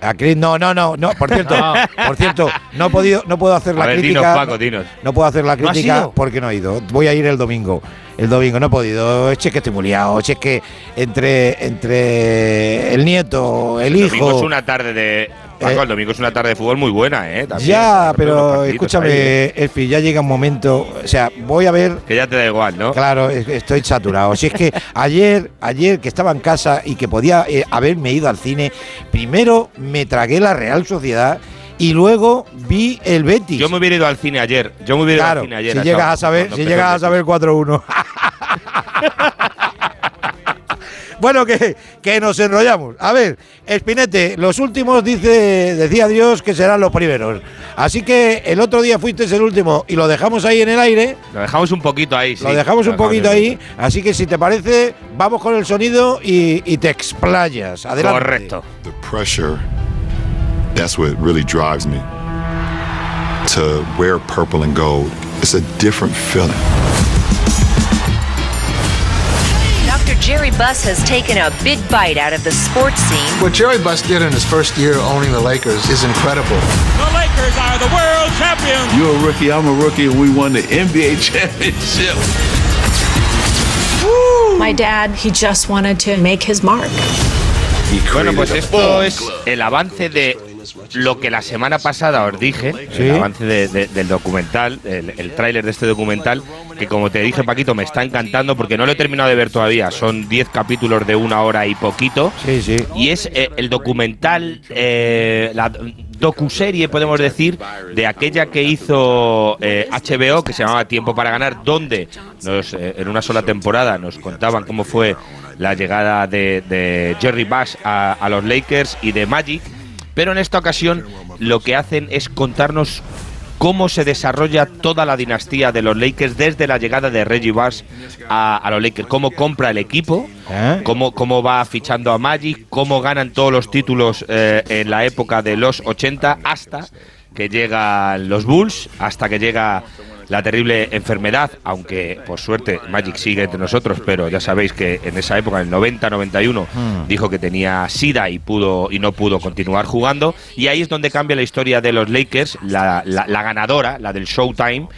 A Chris, no, no, no, no. Por cierto, No. por cierto, no he podido, no puedo hacer la A ver, crítica. dinos, Paco, dinos. No puedo hacer la ¿No has crítica porque no he ido. Voy a ir el domingo. El domingo no he podido. Es que estoy muy liado. Es que entre, entre el nieto, el El domingo hijo. es una tarde de. Paco, Eh, el domingo es una tarde de fútbol muy buena, ¿eh? También. Ya, pero ahí, escúchame, ¿eh? Espi, ya llega un momento. O sea, voy a ver. Que ya te da igual, ¿no? Claro, estoy saturado. Si es que ayer, ayer que estaba en casa y que podía eh, haberme ido al cine, primero me tragué la Real Sociedad y luego vi el Betis. Yo me hubiera ido al cine ayer. Yo me hubiera ido Claro, al cine ayer. si llegas a saber, si llegas a saber 4-1. Bueno, que, que nos enrollamos. A ver, Espinete, los últimos dice, decía Dios que serán los primeros. Así que el otro día fuiste el último y lo dejamos ahí en el aire. Lo dejamos un poquito ahí, sí. Lo dejamos un poquito ahí. Así que si te parece, vamos con el sonido y, y te explayas. Adelante. Correcto. The pressure, that's what really drives me. To wear purple and gold, it's a different feeling. Jerry Buss has taken a big bite out of the sports scene. What Jerry Buss did in his first year owning the Lakers is incredible. The Lakers are the world champions. You're a rookie, I'm a rookie, and we won the NBA championship. My dad, he just wanted to make his mark. Bueno, pues esto es el avance de lo que la semana pasada os dije, Sí. el avance de- de- del documental, el, el tráiler de este documental, que como te dije Paquito, me está encantando porque no lo he terminado de ver todavía, son 10 capítulos de una hora y poquito. Sí, sí. Y es eh, el documental, eh, la docuserie, podemos decir, de aquella que hizo eh, HBO, que se llamaba Tiempo para Ganar, donde nos, eh, en una sola temporada nos contaban cómo fue la llegada de, de Jerry Buss a, a los Lakers y de Magic. Pero en esta ocasión lo que hacen es contarnos cómo se desarrolla toda la dinastía de los Lakers desde la llegada de Reggie Buss a, a los Lakers, cómo compra el equipo, ¿Eh? cómo, cómo va fichando a Magic, cómo ganan todos los títulos eh, en la época de los 80 hasta que llegan los Bulls, hasta que llega la terrible enfermedad, aunque por suerte Magic sigue entre nosotros, pero ya sabéis que en esa época, en el 90-91, Mm. dijo que tenía SIDA y pudo y no pudo continuar jugando. Y ahí es donde cambia la historia de los Lakers, la, la- la ganadora, la del Showtime.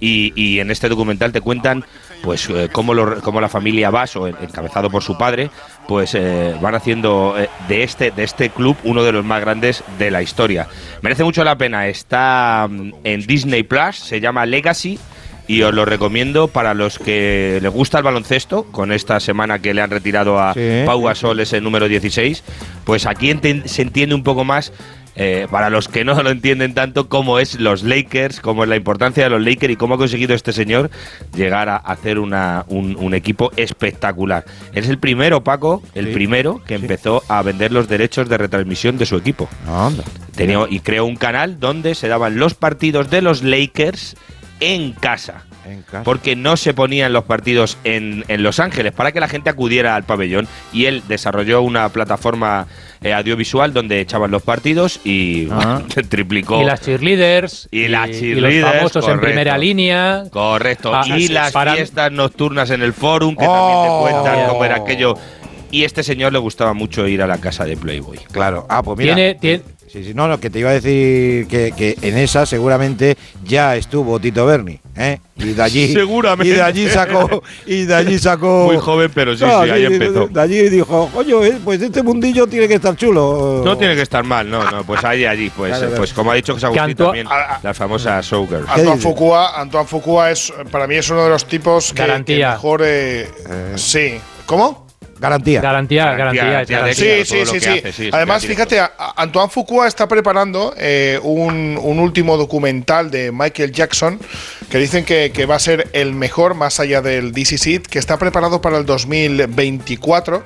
Y, y en este documental te cuentan pues eh, cómo, lo- cómo la familia Basso, en- encabezado por su padre, pues eh, van haciendo eh, de este de este club uno de los más grandes de la historia. Merece mucho la pena. Está mm, en Disney Plus, se llama Legacy y os lo recomiendo para los que les gusta el baloncesto, con esta semana que le han retirado a Sí. Pau Gasol ese número 16, pues aquí enten- se entiende un poco más, eh, para los que no lo entienden tanto, cómo es los Lakers, cómo es la importancia de los Lakers y cómo ha conseguido este señor llegar a hacer una- un, un equipo espectacular. Es el primero, Paco, el Sí. primero que empezó a vender los derechos de retransmisión de su equipo. Anda. Tenía, y creó un canal donde se daban los partidos de los Lakers en casa. En casa. Porque no se ponían los partidos en, en Los Ángeles para que la gente acudiera al pabellón. Y él desarrolló una plataforma eh, audiovisual donde echaban los partidos y Ah. triplicó. Y las cheerleaders. Y las y los cheerleaders, famosos en primera línea. Correcto. Ah, y las para- fiestas nocturnas en el forum, que Oh. también te cuentan cómo era aquello. Y este señor le gustaba mucho ir a la casa de Playboy. Claro. Ah, pues mira. Tiene, tiene- Sí, sí, no, no, que te iba a decir que, que en esa seguramente ya estuvo Tito Berni, ¿eh? Y de allí. Seguramente. Y de allí sacó. Y de allí sacó. Muy joven, pero sí, Ah, sí, ahí empezó. De, allí dijo, coño, eh, pues este mundillo tiene que estar chulo. No tiene que estar mal, no, no, pues ahí, allí, pues, Claro, eh, claro. pues como ha dicho José Agustín Canto- también, las famosas showgirls. Antoine Fuqua, Antoine Fuqua es, para mí es uno de los tipos que, Garantía. que mejor. eh, sí. ¿Cómo? Garantía. Garantía, garantía. Sí, sí, sí, sí. Además, fíjate, a- a- Antoine Fuqua está preparando eh, un, un último documental de Michael Jackson que dicen que, que va a ser el mejor más allá del DC Seed, que está preparado para el 2024.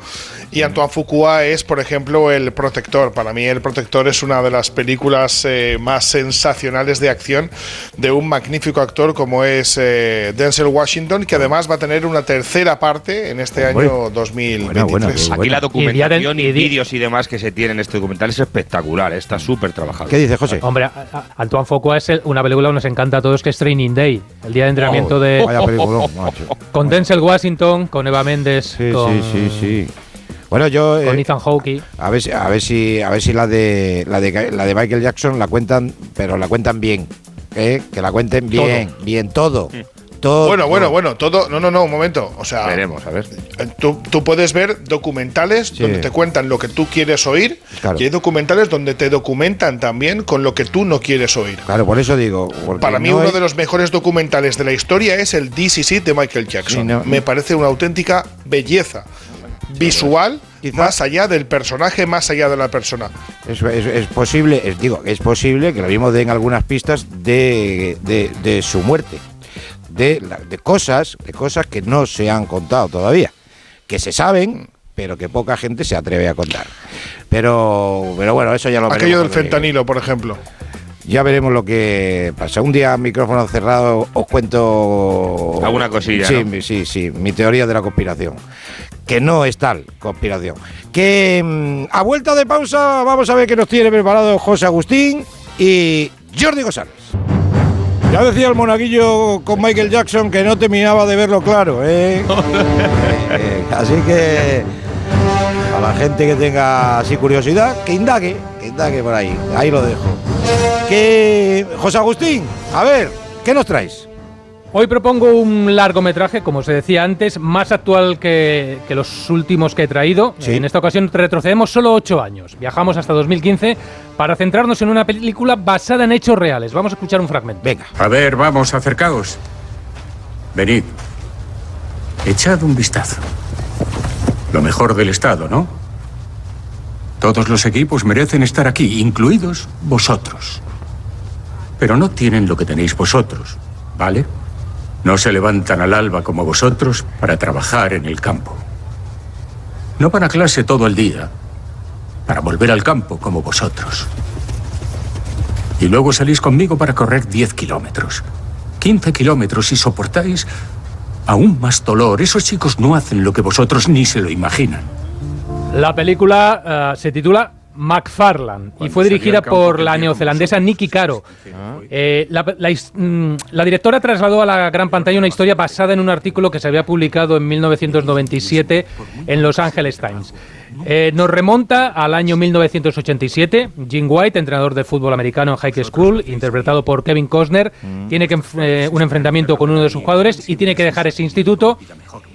Y Antoine Fuqua es, por ejemplo, El Protector. Para mí, El Protector es una de las películas eh, más sensacionales de acción de un magnífico actor como es eh, Denzel Washington, que además va a tener una tercera parte en este Hombre. año 2023. Aquí la documentación y, vídeos y demás que se tienen en este documental es espectacular, está súper trabajado. José? Hombre, a- a- Antoine Fuqua es el- una película que nos encanta a todos, que es Training Day, el día de entrenamiento Oh, de. Vaya peliculón, macho. Con Denzel Washington, con Eva Méndez, Sí, con, sí, sí, sí. Bueno, yo. con eh, Ethan Hawke. a ver, si- a ver si, a ver si la de la de la de Michael Jackson la cuentan, pero la cuentan bien, ¿eh? que la cuenten bien, bien todo, todo. Bueno, bueno, bueno, todo. No, no, no, un momento. O sea. Veremos, a ver. eh, Tú, tú puedes ver documentales donde te cuentan lo que tú quieres oír Claro. y hay documentales donde te documentan también con lo que tú no quieres oír. Claro, por eso digo. Para mí no uno hay- de los mejores documentales de la historia es el DCC de Michael Jackson. Sí, no. Me parece una auténtica belleza visual más allá del personaje, más allá de la persona. Es, es- es posible, es, digo, es posible que lo mismo den algunas pistas de, de- de su muerte, de, la- de cosas, de cosas que no se han contado todavía, que se saben, pero que poca gente se atreve a contar. Pero, pero bueno, eso ya lo Aquello del fentanilo, por ejemplo. Ya veremos lo que pasa. Un día, micrófono cerrado, os cuento. Alguna cosilla, Sí, sí, sí. Mi teoría de la conspiración. Que no es tal conspiración. Que mm, a vuelta de pausa, vamos a ver qué nos tiene preparado José Agustín y Jordi González. Ya decía el monaguillo con Michael Jackson que no terminaba de verlo claro, ¿eh? Así que a la gente que tenga así curiosidad, que indague, que indague por ahí. Ahí lo dejo. Que José Agustín, a ver, ¿qué nos traes? Hoy propongo un largometraje, como os decía antes, más actual que, que los últimos que he traído. Sí. En esta ocasión retrocedemos solo ocho años. Viajamos hasta 2015 para centrarnos en una película basada en hechos reales. Vamos a escuchar un fragmento. Venga. A ver, vamos, acercaos. Venid. Echad un vistazo. Lo mejor del Estado, ¿no? Todos los equipos merecen estar aquí, incluidos vosotros. Pero no tienen lo que tenéis vosotros, ¿vale? No se levantan al alba como vosotros para trabajar en el campo. No van a clase todo el día para volver al campo como vosotros. Y luego salís conmigo para correr 10 kilómetros. 15 kilómetros y soportáis aún más dolor. Esos chicos no hacen lo que vosotros ni se lo imaginan. La película eh, se titula McFarland y fue dirigida por la neozelandesa Nikki Caro. Eh, la, la his- mm, la directora trasladó a la gran pantalla una historia basada en un artículo que se había publicado en 1997 en Los Angeles Times. Eh, nos remonta al año 1987. Jim White, entrenador de fútbol americano en High School, interpretado por Kevin Costner, tiene que eh, un enfrentamiento con uno de sus jugadores y tiene que dejar ese instituto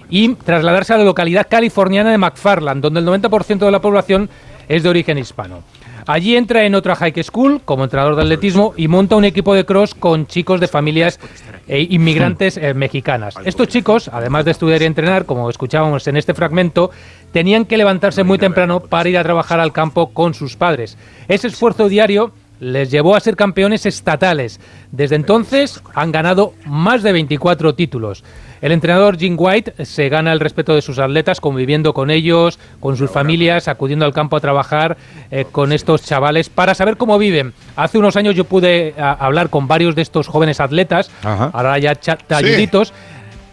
y trasladarse a la localidad californiana de McFarland, donde el 90% de la población es de origen hispano. Allí entra en otra high school como entrenador de atletismo y monta un equipo de cross con chicos de familias eh, inmigrantes eh, mexicanas. Estos chicos, además de estudiar y entrenar, como escuchábamos en este fragmento, tenían que levantarse muy temprano para ir a trabajar al campo con sus padres. Ese esfuerzo diario les llevó a ser campeones estatales. Desde entonces han ganado más de 24 títulos. El entrenador Jim White se gana el respeto de sus atletas conviviendo con ellos, con sus familias, acudiendo al campo a trabajar eh, con estos chavales para saber cómo viven. Hace unos años yo pude hablar con varios de estos jóvenes atletas, Ajá. ahora ya talluditos.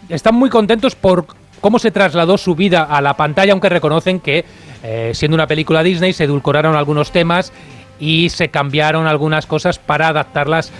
Están muy contentos por cómo se trasladó su vida a la pantalla, aunque reconocen que eh, siendo una película Disney se edulcoraron algunos temas y se cambiaron algunas cosas para adaptarlas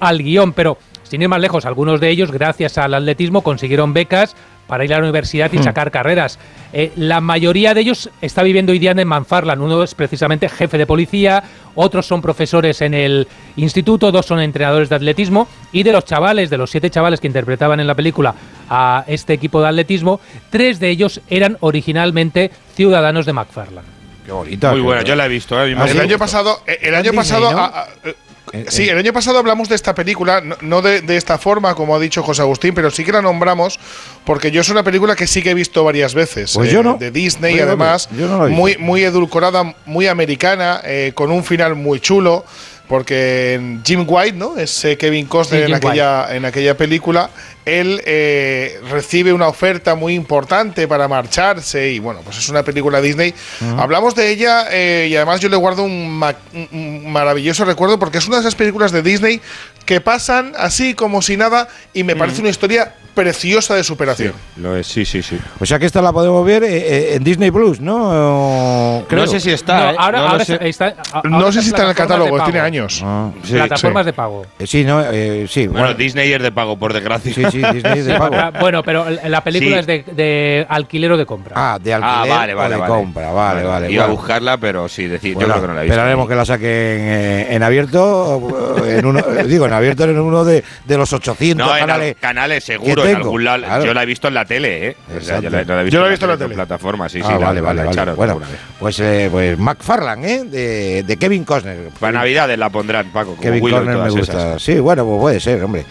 al guion. Pero sin ir más lejos, algunos de ellos, gracias al atletismo, consiguieron becas para ir a la universidad y Hmm. sacar carreras. Eh, la mayoría de ellos está viviendo hoy día en Manfarland. Uno es precisamente jefe de policía, otros son profesores en el instituto, dos son entrenadores de atletismo. Y de los chavales, de los siete chavales que interpretaban en la película a este equipo de atletismo, tres de ellos eran originalmente ciudadanos de McFarland. Qué bonita. Muy buena, yo la he visto. eh, a mí me el año pasado, eh, el año pasado, ah, ah, sí, el año pasado hablamos de esta película, no, de, de esta forma, como ha dicho José Agustín, pero sí que la nombramos porque yo es una película que sí que he visto varias veces. Pues eh, yo no. De Disney, Oye, además, yo no muy, muy edulcorada, muy americana, eh, con un final muy chulo. Porque Jim White, ¿no? Es eh, Kevin Costner Sí, en, aquella, en aquella película. Él eh, recibe una oferta muy importante para marcharse. Y bueno, pues es una película Disney. Hablamos de ella eh, y además yo le guardo un, ma- un- un maravilloso recuerdo porque es una de esas películas de Disney que pasan así como si nada y me parece una historia preciosa de superación. Lo es, sí, sí, sí. O sea que esta la podemos ver eh, eh, en Disney Plus, ¿no? Creo. No sé si está. No, eh, ahora, no ahora sé. está, No si está en el catálogo, tiene años. Ah, sí, plataformas sí. de pago. Eh, sí, no, eh, sí. Bueno, Bueno, Disney es de pago, por desgracia. sí, sí, Disney es de pago. Ah, Bueno, pero la película Sí. es de, de alquiler o de compra. Ah, de alquiler Ah, vale, vale, o de vale. compra, vale, vale. Iba a buscarla, pero sí, decir, Bueno, yo creo que no la he visto. Esperaremos que la saquen en abierto, en uno, digo, en abierto en uno de, de los 800 No, en canales. al- canales seguro, que en tengo, algún lado. claro. Yo la he visto en la tele, ¿eh? O sea, yo, la, Exacto. no la he visto Yo la he visto en la tele. plataforma, sí, sí. Ah, la- vale, la- vale, la vale. echaron Bueno, alguna vez. pues, eh, pues McFarland, ¿eh? De, de Kevin Costner. Para Navidades la pondrán, Paco. Kevin Costner me gusta. esas. Sí, bueno, pues puede ser, hombre.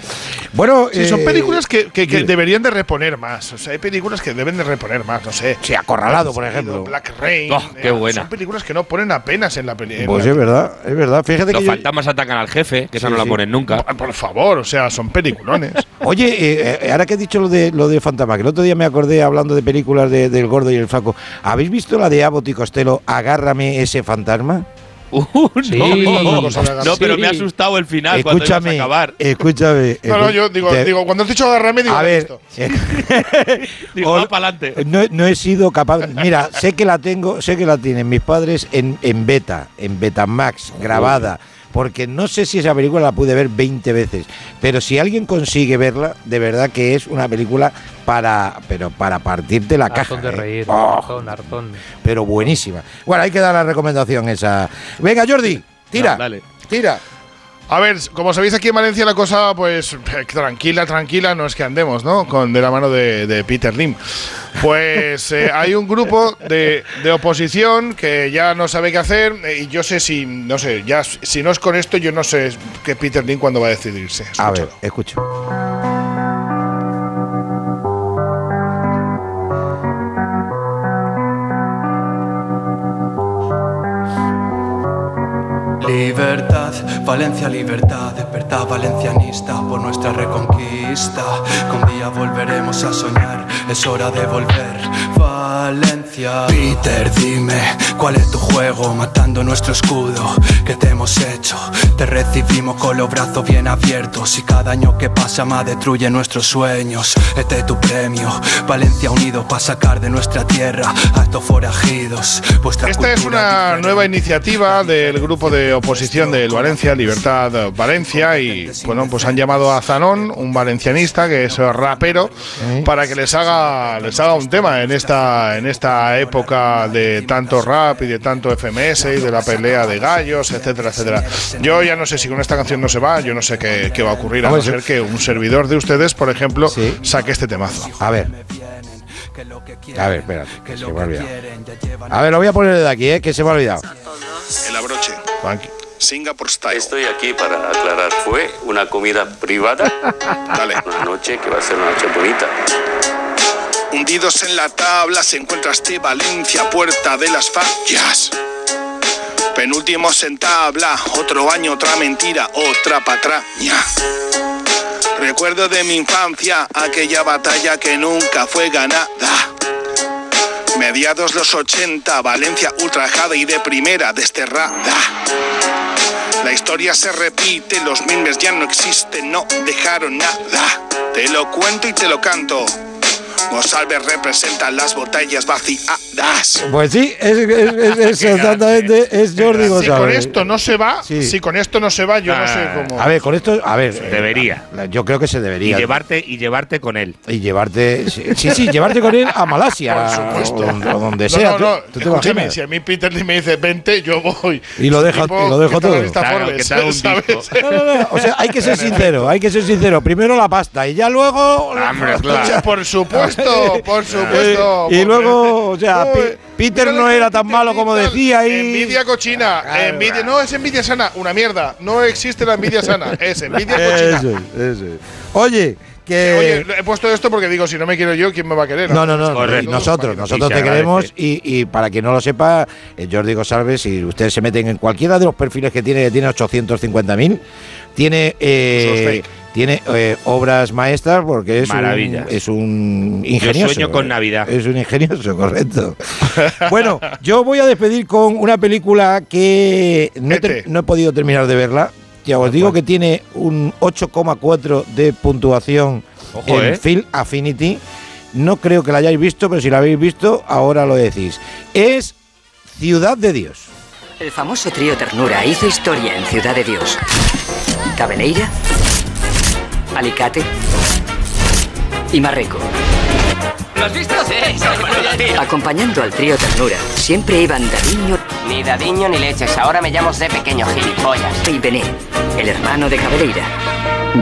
Bueno, Sí, son eh, películas que, que- que dime. deberían de reponer más. O sea, hay películas que deben de reponer más, no sé. Sí, Acorralado, por ejemplo. Black Rain. Oh, qué eh, buena. Son películas que no ponen apenas en la película. Pues es verdad, es verdad. Fíjate Los que yo- fantasmas atacan al jefe, que esa Sí, no la sí. ponen nunca. Por favor, o sea, son peliculones. Oye, eh, eh, ahora que has dicho lo de lo de Fantasma, que el otro día me acordé hablando de películas de- del gordo y el flaco. ¿Habéis visto la de Abbott y Costello, Agárrame ese fantasma? Uh, Sí. no, pero me ha asustado el final cuando ibas a escúchame, acabar. escúchame. No, no, yo digo, te- digo cuando has dicho agarrame, digo, a ver. Digo, va para adelante. no, no he sido capaz. Mira, sé que la tengo, sé que la tienen mis padres en, en beta, en Betamax, grabada. Porque no sé si esa película la pude ver 20 veces. Pero si alguien consigue verla, de verdad que es una película para, pero para partirte la caja. Hartón de ¿eh? reír, Oh, hartón, hartón. pero buenísima. Bueno, hay que dar la recomendación esa. Venga, Jordi, tira. No, dale. Tira. A ver, como sabéis aquí en Valencia la cosa, pues tranquila, tranquila, no es que andemos, ¿no? Con de la mano de, de Peter Lim. Pues eh, hay un grupo de, de oposición que ya no sabe qué hacer eh, y yo sé si, no sé, ya si no es con esto, yo no sé que Peter Lim cuándo va a decidirse. A ver, Escúchalo. escucho. Libertad, Valencia, libertad, despertad valencianista por nuestra reconquista. Un día volveremos a soñar, es hora de volver. Valencia. Peter, dime, ¿cuál es tu juego? Matando nuestro escudo, ¿qué te hemos hecho? Te recibimos con los brazos bien abiertos y cada año que pasa más destruye nuestros sueños. Este es tu premio, Valencia unido para sacar de nuestra tierra a estos forajidos. Esta es una nueva iniciativa del grupo de oposición del Valencia, Libertad eh, Valencia, y bueno, pues han llamado a Zanón, un valencianista que es eh, rapero, para que les haga les haga un tema en esta en esta época de tanto rap y de tanto FMS y de la pelea de gallos, etcétera, etcétera. Yo ya no sé si con esta canción no se va, yo no sé qué, qué va a ocurrir, a no ser que un servidor de ustedes, por ejemplo, saque este temazo. A ver. A ver, espérate, que se me ha olvidado. A ver, lo voy a poner de aquí, ¿eh? que se me ha olvidado. El abroche. Singapore Style. Estoy aquí para aclarar. Fue una comida privada. Dale. Una noche que va a ser una noche bonita. Hundidos en la tabla se encuentra este Valencia, puerta de las fallas. Penúltimos en tabla, otro año, otra mentira, otra patraña. Recuerdo de mi infancia aquella batalla que nunca fue ganada. Mediados los 80, Valencia ultrajada y de primera desterrada. La historia se repite, los mimes ya no existen, no dejaron nada. Te lo cuento y te lo canto. González representa las botellas vaciadas. Pues sí, es, es- es- es exactamente, es Jordi Si con González. esto no se va, Sí. si con esto no se va, yo no sé cómo. A ver, con esto, a ver. Debería. eh, Yo creo que se Y debería. llevarte, y llevarte con él. Y llevarte. Sí, sí, sí, llevarte con él a Malasia. Por supuesto. O, o donde sea. no, ¿Tú- no. tú te Escúchame, imaginas? si a mí Peter Lee me dice 20, yo voy. Y lo dejo- Tipo y lo dejo todo. O sea, hay que ser sincero, hay que ser sincero. Primero la pasta y ya luego. Por supuesto, por supuesto. Y luego, o sea, Uy, Peter no era tan malo como decía y. Envidia cochina, envidia, no es envidia sana, una mierda, no existe la envidia sana, es envidia cochina. Eso es, eso es. Oye, que. Oye, he puesto esto porque digo, si no me quiero yo, ¿quién me va a querer? No, no, no, Correcto. nosotros, nosotros te queremos y, y para quien no lo sepa, eh, Jordi González, si ustedes se meten en cualquiera de los perfiles que tiene, que tiene 850.000, tiene eh, tiene eh, obras maestras porque es un, es un ingenioso. sueño con Navidad. Es un ingenioso, correcto. bueno, yo voy a despedir con una película que no he, no he podido terminar de verla. Ya os digo que tiene un 8,4 de puntuación Ojo, en ¿eh? Film Affinity. No creo que la hayáis visto, pero si la habéis visto, ahora lo decís. Es Ciudad de Dios. El famoso trío Ternura hizo historia en Ciudad de Dios. Cabeleira, Alicate y Marreco. ¿Lo has visto? Sí, Acompañando al trío Ternura, siempre iban Dadiño Ni Dadiño ni leches, ahora me llamo de pequeño gilipollas. y Bené, el hermano de Cabeleira.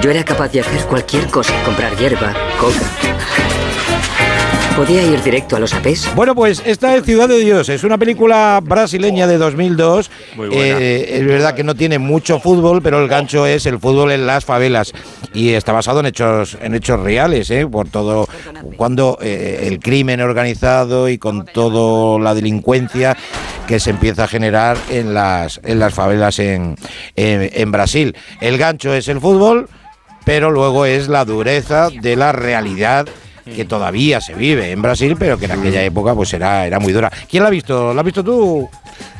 Yo era capaz de hacer cualquier cosa, comprar hierba, coca. Podía ir directo a los apés. Bueno, pues esta es Ciudad de Dios. Es una película brasileña de 2002. Muy buena. Eh, es verdad que no tiene mucho fútbol, pero el gancho es el fútbol en las favelas y está basado en hechos en hechos reales, ¿eh? por todo cuando eh, el crimen organizado y con toda la delincuencia que se empieza a generar en las en las favelas en, en, en Brasil. El gancho es el fútbol, pero luego es la dureza de la realidad que todavía se vive en Brasil, pero que en aquella época pues era, era muy dura. ¿Quién la ha visto? ¿La has visto tú?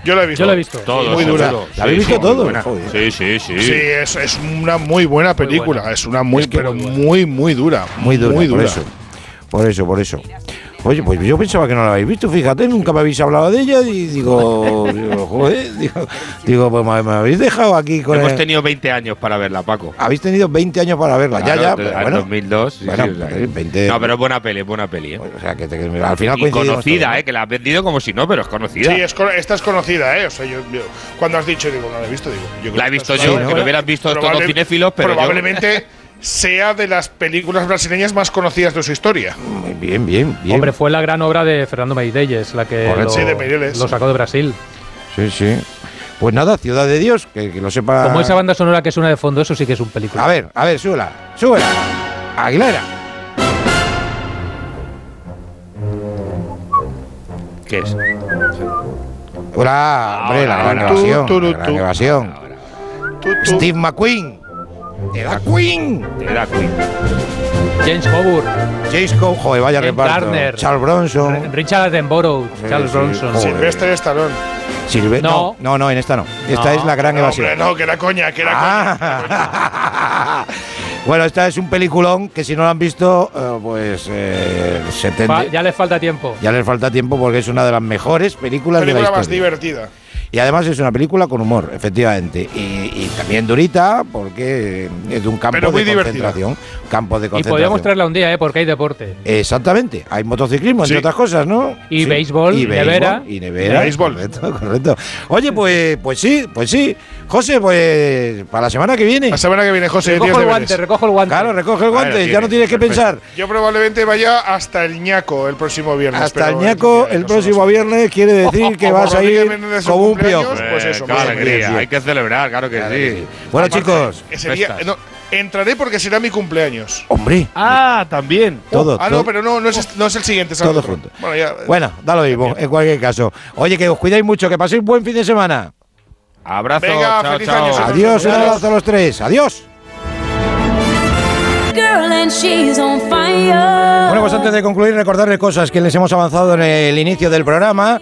Yo la he visto. Yo la he visto. Todo, muy dura. ¿La habéis visto todo? Sí, sí, sí. Sí, es, es una muy buena película. es una muy, pero muy, muy dura. Muy dura, por eso. Por eso, por eso. Oye, pues yo pensaba que no la habéis visto, fíjate, nunca me habéis hablado de ella y digo, digo joder, digo, digo, pues me, me habéis dejado aquí con Hemos el- tenido 20 años para verla, Paco. Habéis tenido 20 años para verla, Claro, ya, ya, pero en bueno. 2002. sí, Bueno, sí, o sea, pues, 20 No, pero es buena peli, es buena peli. ¿eh? O sea, que, te- que al final y conocida. ¿eh? Que la has vendido como si no, pero es conocida. Sí, es, esta es conocida, ¿eh? O sea, yo, yo- cuando has dicho, digo, no la he visto, digo. Yo creo La he visto yo, que lo hubieran visto todos probable- cinéfilos, pero yo- Probablemente sea de las películas brasileñas más conocidas de su historia. Bien, bien, bien. Hombre, fue la gran obra de Fernando Meirelles, la que lo, Sí, de Meirelles. lo sacó de Brasil. Sí, sí. Pues nada, Ciudad de Dios, que, que lo sepa. Como esa banda sonora que suena de fondo, eso sí que es un película. A ver, a ver, súbela, súbela. Aguilera. ¿Qué es? Hola, hombre, la gran evasión. Steve McQueen. De la Queen. De la Queen. James Coburn, James Coburn, joder, vaya James reparto. Charles Bronson. Richard Attenborough, Charles sí, Bronson. joder. Sylvester Stallone. Silve- no. No. no, no, en esta no. Esta No. es la gran No, evasión. hombre, no, que era coña, que era Ah. bueno, esta es un peliculón que si no lo han visto, eh, pues eh, se tende- ya les falta tiempo. ya les falta tiempo porque es una de las mejores películas película de la más historia. divertida. Y además es una película con humor, efectivamente. Y, y también durita porque es de un campo Pero muy de divertida. Concentración. Campo de Y concentración. podríamos traerla un día, ¿eh? porque hay deporte. Exactamente. Hay motociclismo, entre Sí. otras cosas, ¿no? Y béisbol, y nevera. Y nevera. Y béisbol. Correcto, correcto. Oye, pues, pues sí, pues sí. José, pues para la semana que viene. La semana que viene, José, Recojo el guante, recojo el guante. Claro, recoge el guante, ya no tienes que pensar. Yo probablemente vaya hasta el ñaco el próximo viernes. Hasta el ñaco el próximo viernes quiere decir que vas a ir como un piojo. Pues eso, más alegría. Hay que celebrar, claro que Claro sí. que sí. Bueno, Aparte, chicos, Ese día, Festas. no, entraré porque será mi cumpleaños. hombre, Ah, también. todo, ah, no, pero no, no es, no es el siguiente. es el todo otro. junto. Bueno, ya. Bueno, da lo mismo, en cualquier caso. Oye, que os cuidáis mucho, que paséis buen fin de semana. Abrazo, Venga, chao, feliz chao. año. Adiós, un abrazo a los tres. Adiós. Bueno, pues antes de concluir, recordarles cosas que les hemos avanzado en el inicio del programa.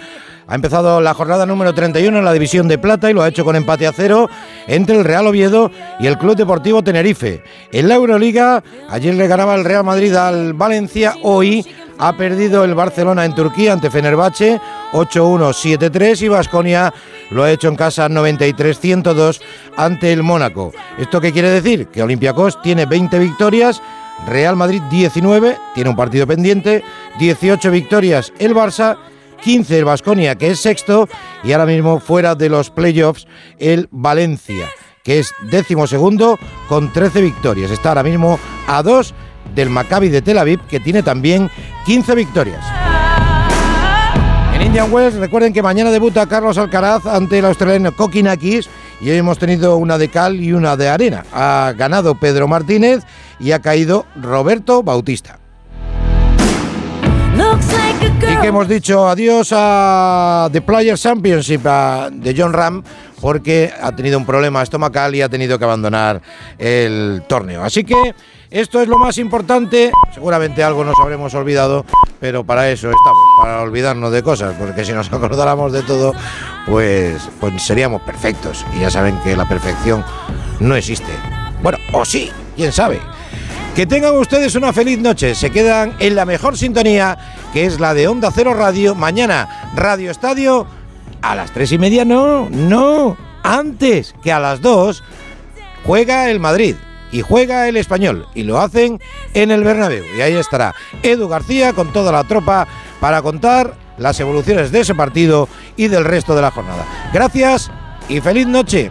Ha empezado la jornada número 31 en la división de plata y lo ha hecho con empate a cero entre el Real Oviedo y el Club Deportivo Tenerife. En la Euroliga, ayer le ganaba el Real Madrid al Valencia, hoy ha perdido el Barcelona en Turquía ante Fenerbahce 8-1, 7-3 y Vasconia lo ha hecho en casa 93-102 ante el Mónaco. ¿Esto qué quiere decir? Que Olympiacos tiene 20 victorias, Real Madrid 19, tiene un partido pendiente, 18 victorias el Barça, 15 el Vasconia que es sexto y ahora mismo fuera de los playoffs el Valencia que es décimo segundo con 13 victorias. Está ahora mismo a dos del Maccabi de Tel Aviv que tiene también 15 victorias. En Indian Wells, recuerden que mañana debuta Carlos Alcaraz ante el australiano Kokinakis y hoy hemos tenido una de cal y una de arena. Ha ganado Pedro Martínez y ha caído Roberto Bautista. Y que hemos dicho adiós a The Players Championship a- de John Ram porque ha tenido un problema estomacal y ha tenido que abandonar el torneo. Así que esto es lo más importante. Seguramente algo nos habremos olvidado, pero para eso estamos, para olvidarnos de cosas, porque si nos acordáramos de todo, pues, pues seríamos perfectos. Y ya saben que la perfección no existe. Bueno, o sí, quién sabe. Que tengan ustedes una feliz noche. Se quedan en la mejor sintonía, que es la de Onda Cero Radio. Mañana, Radio Estadio, a las tres y media no, no. Antes que a las dos, juega el Madrid y juega el Español. Y lo hacen en el Bernabéu. Y ahí estará Edu García con toda la tropa para contar las evoluciones de ese partido y del resto de la jornada. Gracias y feliz noche.